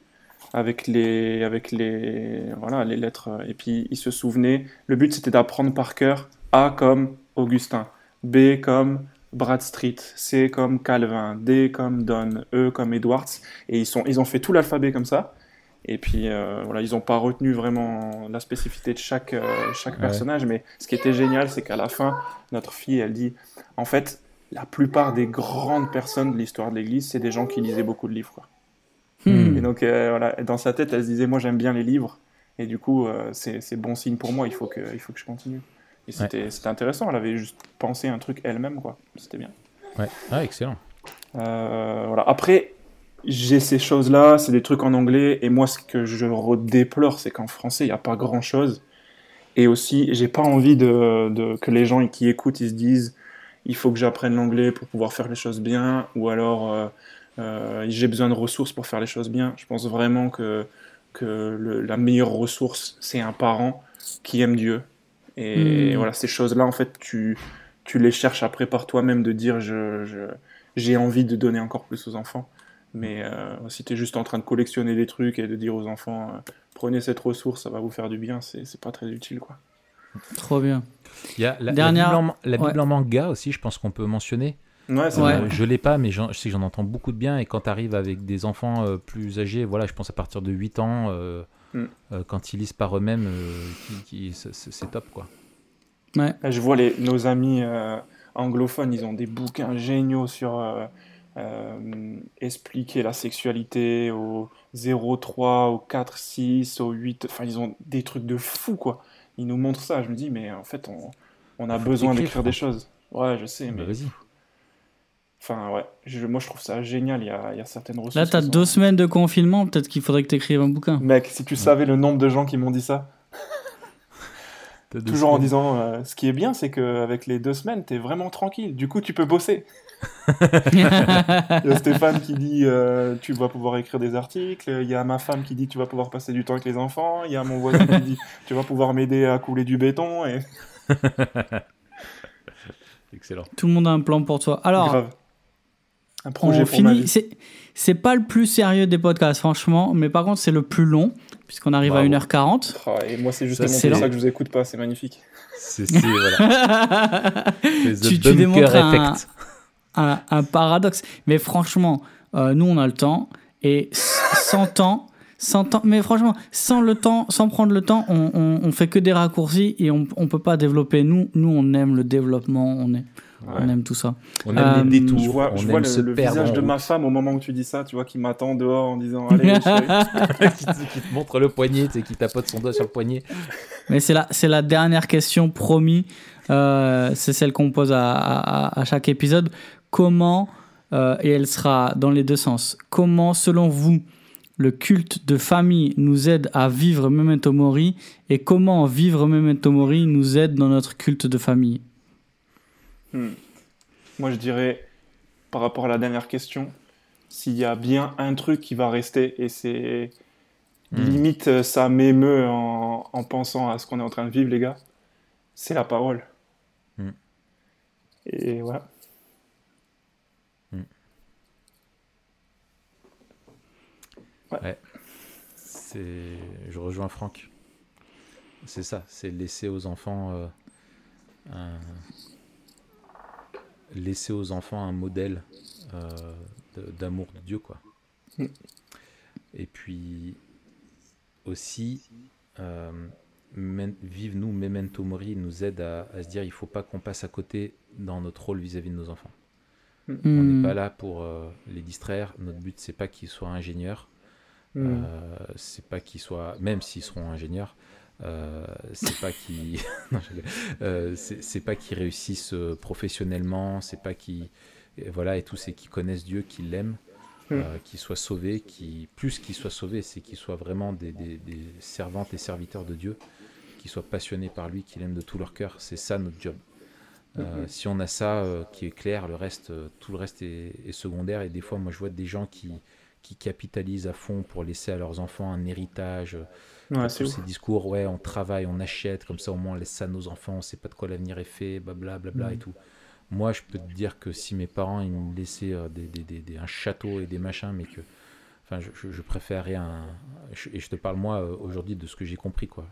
avec les, avec les, voilà, les lettres. Et puis, il se souvenait. Le but, c'était d'apprendre par cœur A comme Augustin, B comme Bradstreet, C comme Calvin, D comme Don, E comme Edwards. Et ils, sont, ils ont fait tout l'alphabet comme ça. Et puis, euh, voilà, ils n'ont pas retenu vraiment la spécificité de chaque, euh, chaque Ouais. personnage. Mais ce qui était génial, c'est qu'à la fin, notre fille, elle dit, en fait, la plupart des grandes personnes de l'histoire de l'Église, c'est des gens qui lisaient beaucoup de livres. quoi. Hmm. Et donc, euh, voilà, dans sa tête, elle se disait, moi, j'aime bien les livres. Et du coup, euh, c'est bon signe pour moi, il faut que, il faut que je continue. Et c'était intéressant, elle avait juste pensé un truc elle-même, quoi. C'était bien. Ouais. Ah, excellent. Euh, voilà. Après, j'ai ces choses-là, c'est des trucs en anglais, et moi, ce que je redéplore, c'est qu'en français, il n'y a pas grand-chose. Et aussi, j'ai pas envie de, de- que les gens qui écoutent, ils se disent, il faut que j'apprenne l'anglais pour pouvoir faire les choses bien, ou alors euh, j'ai besoin de ressources pour faire les choses bien. Je pense vraiment que, que le- la meilleure ressource, c'est un parent qui aime Dieu. Et Mm. voilà, ces choses-là, en fait, tu, tu les cherches après par toi-même de dire, je, je, j'ai envie de donner encore plus aux enfants. Mais euh, si tu es juste en train de collectionner des trucs et de dire aux enfants, euh, prenez cette ressource, ça va vous faire du bien, c'est c'est pas très utile. quoi. Trop bien. Il y a la, Dernière- la Bible, en, la Bible ouais. en manga aussi, je pense qu'on peut mentionner. Ouais, c'est Ouais. vrai. Je l'ai pas, mais je sais que j'en entends beaucoup de bien. Et quand tu arrives avec des enfants euh, plus âgés, voilà, je pense à partir de 8 ans, euh, Mm. euh, quand ils lisent par eux-mêmes, euh, qui- qui- c'est- top, quoi. Ouais. Là, Je vois les, nos amis euh, anglophones, ils ont des bouquins géniaux sur euh, euh, expliquer la sexualité au 0,3, au 4,6, au 8. Enfin, ils ont des trucs de fou, quoi. Ils nous montrent ça. Je me dis, mais en fait, on, on a Faut besoin d'écrire des choses. Ouais, je sais, Bah, mais. Vas-y. Enfin, ouais. Je- moi, je trouve ça génial. Il y a, il y a certaines ressources. Là, t'as sont- deux semaines de confinement, peut-être qu'il faudrait que t'écrives un bouquin. Mec, si tu savais le nombre de gens qui m'ont dit ça. Toujours en disant, euh, ce qui est bien, c'est qu'avec les deux semaines, t'es vraiment tranquille. Du coup, tu peux bosser. Il y a Stéphane qui dit euh, tu vas pouvoir écrire des articles. Il y a ma femme qui dit tu vas pouvoir passer du temps avec les enfants. Il y a mon voisin qui dit tu vas pouvoir m'aider à couler du béton. Et... Excellent. Tout le monde a un plan pour toi. Alors, Grave. Un projet on pour finit. C'est, c'est pas le plus sérieux des podcasts, franchement, mais par contre, c'est le plus long, puisqu'on arrive Bravo. à 1h40. Oh, et moi, c'est justement c'est pour ça que je vous écoute pas. C'est magnifique. C'est c'est- voilà. Tu, tu démontres un, un- un paradoxe. Mais franchement, euh, nous, on a le temps. Et sans temps, sans temps, mais franchement, sans le temps, sans prendre le temps, on, on, on fait que des raccourcis et on, on peut pas développer. Nous, nous, on aime le développement, on, est, on aime tout ça. On aime Euh, les détours, Je vois, on je vois le, le visage de ma femme au moment où tu dis ça, tu vois, qui m'attend dehors en disant Allez, qui, te, qui te montre le poignet, tu sais, qui tapote son doigt sur le poignet. Mais c'est la, dernière question, promis. Euh, c'est celle qu'on pose à, à- à chaque épisode. Comment, euh, et elle sera dans les deux sens, comment, selon vous, le culte de famille nous aide à vivre Memento Mori et comment vivre Memento Mori nous aide dans notre culte de famille? Hmm. Moi, je dirais, par rapport à la dernière question, s'il y a bien un truc qui va rester, et c'est Hmm. limite, euh, ça m'émeut en, en pensant à ce qu'on est en train de vivre, les gars, c'est la parole. Hmm. Et voilà. C'est, je rejoins Franck. C'est ça, c'est laisser aux enfants euh, un... laisser aux enfants un modèle euh, d'amour de Dieu, quoi. Mm. Et puis aussi, euh, vive nous memento mori nous aide à, à se dire il faut pas qu'on passe à côté dans notre rôle vis-à-vis de nos enfants. On Hmm. n'est pas là pour euh, les distraire. Notre but c'est pas qu'ils soient ingénieurs. Euh, c'est pas qu'ils soient, même s'ils seront ingénieurs, euh, c'est pas rigole. Euh, c'est pas qu'ils réussissent euh, professionnellement, c'est pas et voilà, et tout, c'est qu'ils connaissent Dieu, qu'ils l'aiment, euh, qu'ils soient sauvés, qui plus qu'ils soient sauvés, c'est qu'ils soient vraiment des, des- des servantes et serviteurs de Dieu, qu'ils soient passionnés par lui, qu'ils l'aiment de tout leur cœur. C'est ça notre job. Si on a ça qui est clair, le reste, tout le reste est, est secondaire. Et des fois, moi, je vois des gens qui, qui capitalisent à fond pour laisser à leurs enfants un héritage. euh, Ouais, tous ces discours, ouais, on travaille, on achète, comme ça au moins on laisse ça à nos enfants, on sait pas de quoi l'avenir est fait, blabla, blabla Mhm. et tout. Moi, je peux te dire que si mes parents ils me laissaient euh, des, des- des- des- un château et des machins, mais que, enfin, je, je, préférerais un, je- et je te parle moi euh, aujourd'hui de ce que j'ai compris, quoi.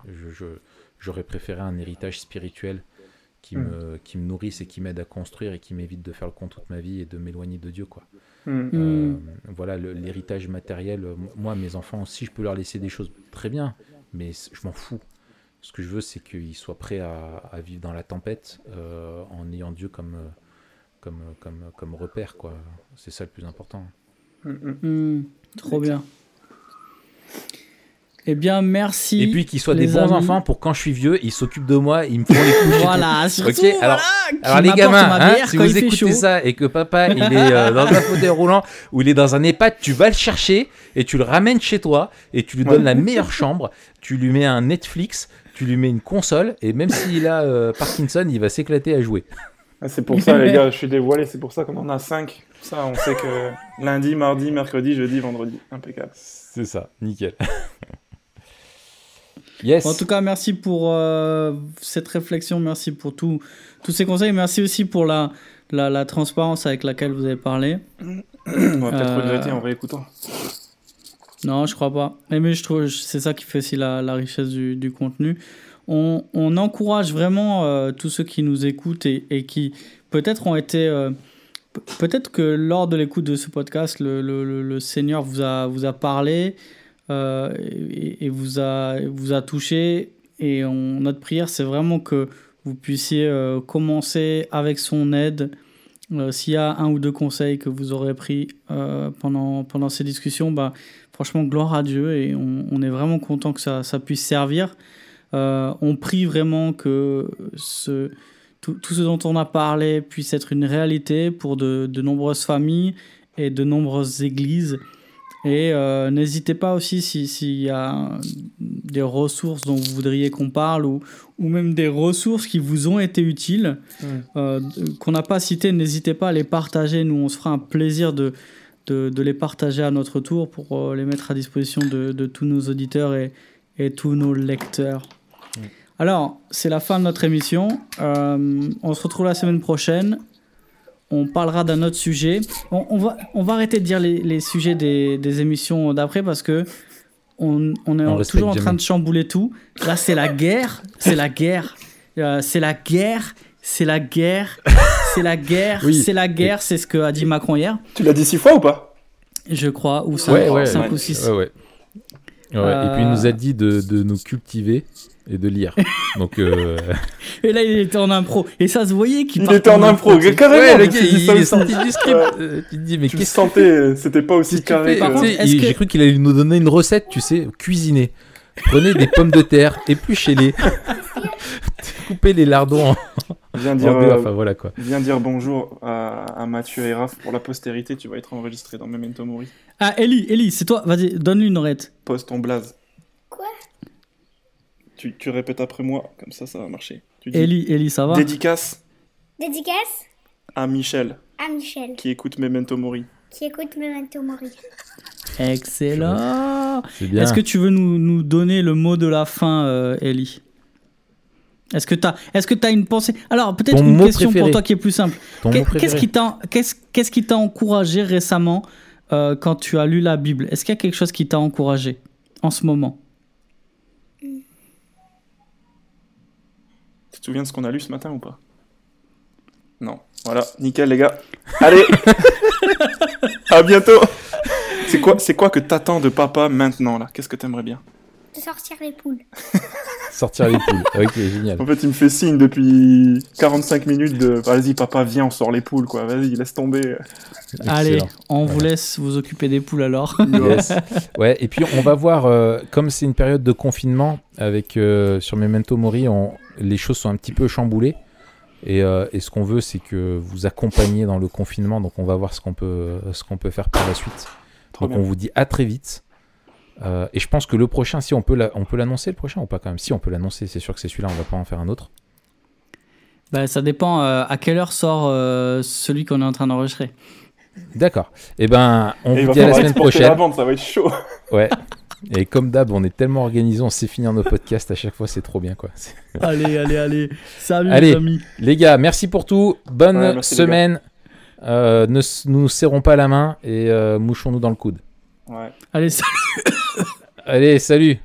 J'aurais préféré un héritage spirituel qui Mhm. me, qui me nourrisse et qui m'aide à construire et qui m'évite de faire le con toute ma vie et de m'éloigner de Dieu, quoi. Hmm. Euh, Mm. voilà, l'héritage matériel. euh, Moi, mes enfants, si je peux leur laisser des choses, très bien, mais je m'en fous. Ce que je veux, c'est qu'ils soient prêts à, à vivre dans la tempête euh, en ayant Dieu comme, comme, comme, comme repère. quoi. C'est ça le plus important. Hmm, trop bien. Eh bien, merci. Et puis qu'ils soient des bons amis. enfants pour quand je suis vieux, ils s'occupent de moi, ils me font les couches. Voilà, surtout, Ok, alors- voilà, Alors les gamins, hein, si quand vous écoutez chaud. ça et que papa il est euh, dans un fauteuil roulant ou il est dans un EHPAD, tu vas le chercher et tu le ramènes chez toi et tu lui donnes Ouais. la meilleure chambre, tu lui mets un Netflix, tu lui mets une console et même s'il a euh, Parkinson, il va s'éclater à jouer. Ah, C'est pour ça, les gars, je suis dévoilé. C'est pour ça qu'on en a 5. Ça, on sait que lundi, mardi, mercredi, jeudi, vendredi. Impeccable. C'est ça, nickel. yes. En tout cas, merci pour euh, cette réflexion, merci pour tout- tous ces conseils, merci aussi pour la, la, la transparence avec laquelle vous avez parlé. On va peut-être Euh, regretter en réécoutant. Non, je crois pas. Mais, mais je trouve c'est ça qui fait aussi la, la richesse du, du contenu. On, on encourage vraiment euh, tous ceux qui nous écoutent et, et qui peut-être ont été. euh, pe- peut-être que lors de l'écoute de ce podcast, le, le- le- le Seigneur vous a, vous a parlé euh, et, vous, a, vous a touché. Et notre prière, c'est vraiment que vous puissiez euh, commencer avec son aide. Euh, S'il y a un ou deux conseils que vous aurez pris pendant, pendant ces discussions, bah, franchement, gloire à Dieu et on, est vraiment content que ça, ça puisse servir. On prie vraiment que ce, tout, ce dont on a parlé puisse être une réalité pour de nombreuses familles et de nombreuses églises. Et euh, n'hésitez pas aussi s'il y a des ressources dont vous voudriez qu'on parle ou, ou même des ressources qui vous ont été utiles, euh, qu'on n'a pas citées, n'hésitez pas à les partager. Nous, on se fera un plaisir de, de, de les partager à notre tour pour euh, les mettre à disposition de, de tous nos auditeurs et, et tous nos lecteurs. Alors, c'est la fin de notre émission. On se retrouve la semaine prochaine. On parlera d'un autre sujet. On, on va, on va arrêter de dire les, les sujets des, des émissions d'après parce que on, on est On toujours en train jamais. de chambouler tout. Là, c'est la guerre. C'est la guerre. Euh, c'est la guerre. C'est la guerre. C'est la guerre. Oui. C'est la guerre. C'est ce que a dit Macron hier, Tu l'as dit six fois ou pas? Je crois, ou cinq, Ouais, ouais, cinq ouais. ou six. Ouais, ouais. Ouais, Et puis il Euh. nous a dit de, de nous cultiver et de lire. Donc, euh, Et là, il était en impro. Et ça se voyait qu'il Il était en impro, sais. carrément. ouais, le gars, il, il est sorti du script. Ouais. Euh, tu te dis, mais Tu le qu'est-ce sentais, c'était pas aussi qu'est-ce que tu carré. que- J'ai cru qu'il allait nous donner une recette, tu sais, cuisiner. Prenez des pommes de terre, épluchez-les, coupez les lardons en, Viens en dire, deux, euh, enfin voilà quoi. viens dire bonjour à, à Mathieu et Raph pour la postérité. Tu vas être enregistré dans Memento Mori. Ah, Ellie, Ellie, c'est toi. Vas-y, donne-lui une oreille. Pose ton blaze. Quoi? Tu, tu répètes après moi, comme ça, ça va marcher. Tu dis Ellie, Ellie, ça va dédicace Dédicace à Michel à Michel qui écoute Memento Mori. qui écoute Memento Mori. Excellent. C'est bien. Est-ce que tu veux nous, nous donner le mot de la fin, euh, Ellie? Est-ce que tu as, est-ce que as une pensée? Alors, peut-être Ton une question préféré. pour toi qui est plus simple. Ton Qu'est- mot Qu'est-ce qui t'a qu'est-ce, qu'est-ce qui t'a encouragé récemment euh, quand tu as lu la Bible? Est-ce qu'il y a quelque chose qui t'a encouragé en ce moment? Tu te souviens de ce qu'on a lu ce matin ou pas? Non. Voilà, nickel les gars. Allez À bientôt C'est quoi, c'est quoi que t'attends de papa maintenant là? Qu'est-ce que t'aimerais bien? De sortir les poules. Sortir les poules. Ok, génial. En fait, il me fait signe depuis 45 minutes de vas-y papa viens on sort les poules quoi. Vas-y laisse tomber. Allez, on vous laisse vous occuper des poules alors. Yes. Ouais, et puis on va voir, euh, comme c'est une période de confinement, avec euh, sur Memento Mori, on, les choses sont un petit peu chamboulées. Et, euh, et ce qu'on veut, c'est que vous accompagniez dans le confinement. Donc on va voir ce qu'on peut, ce qu'on peut faire par la suite. Trop donc bien. on vous dit à très vite. Euh, et je pense que le prochain, si on peut, la- on peut l'annoncer le prochain ou pas quand même Si on peut l'annoncer, c'est sûr que c'est celui-là, on va pas en faire un autre. Bah, ça dépend euh, à quelle heure sort euh, celui qu'on est en train d'enregistrer. D'accord. Et ben, on Et vous dit à la semaine la prochaine. bande, ça va être chaud. Ouais. Et comme d'hab, on est tellement organisé, on sait finir nos podcasts à chaque fois, c'est trop bien quoi. Allez, allez, allez. Salut Allez. les amis. Les gars, merci pour tout. Bonne Ouais, merci, les semaine. Euh, ne nous serrons pas la main et euh, mouchons-nous dans le coude. Ouais. Allez, salut. Allez, salut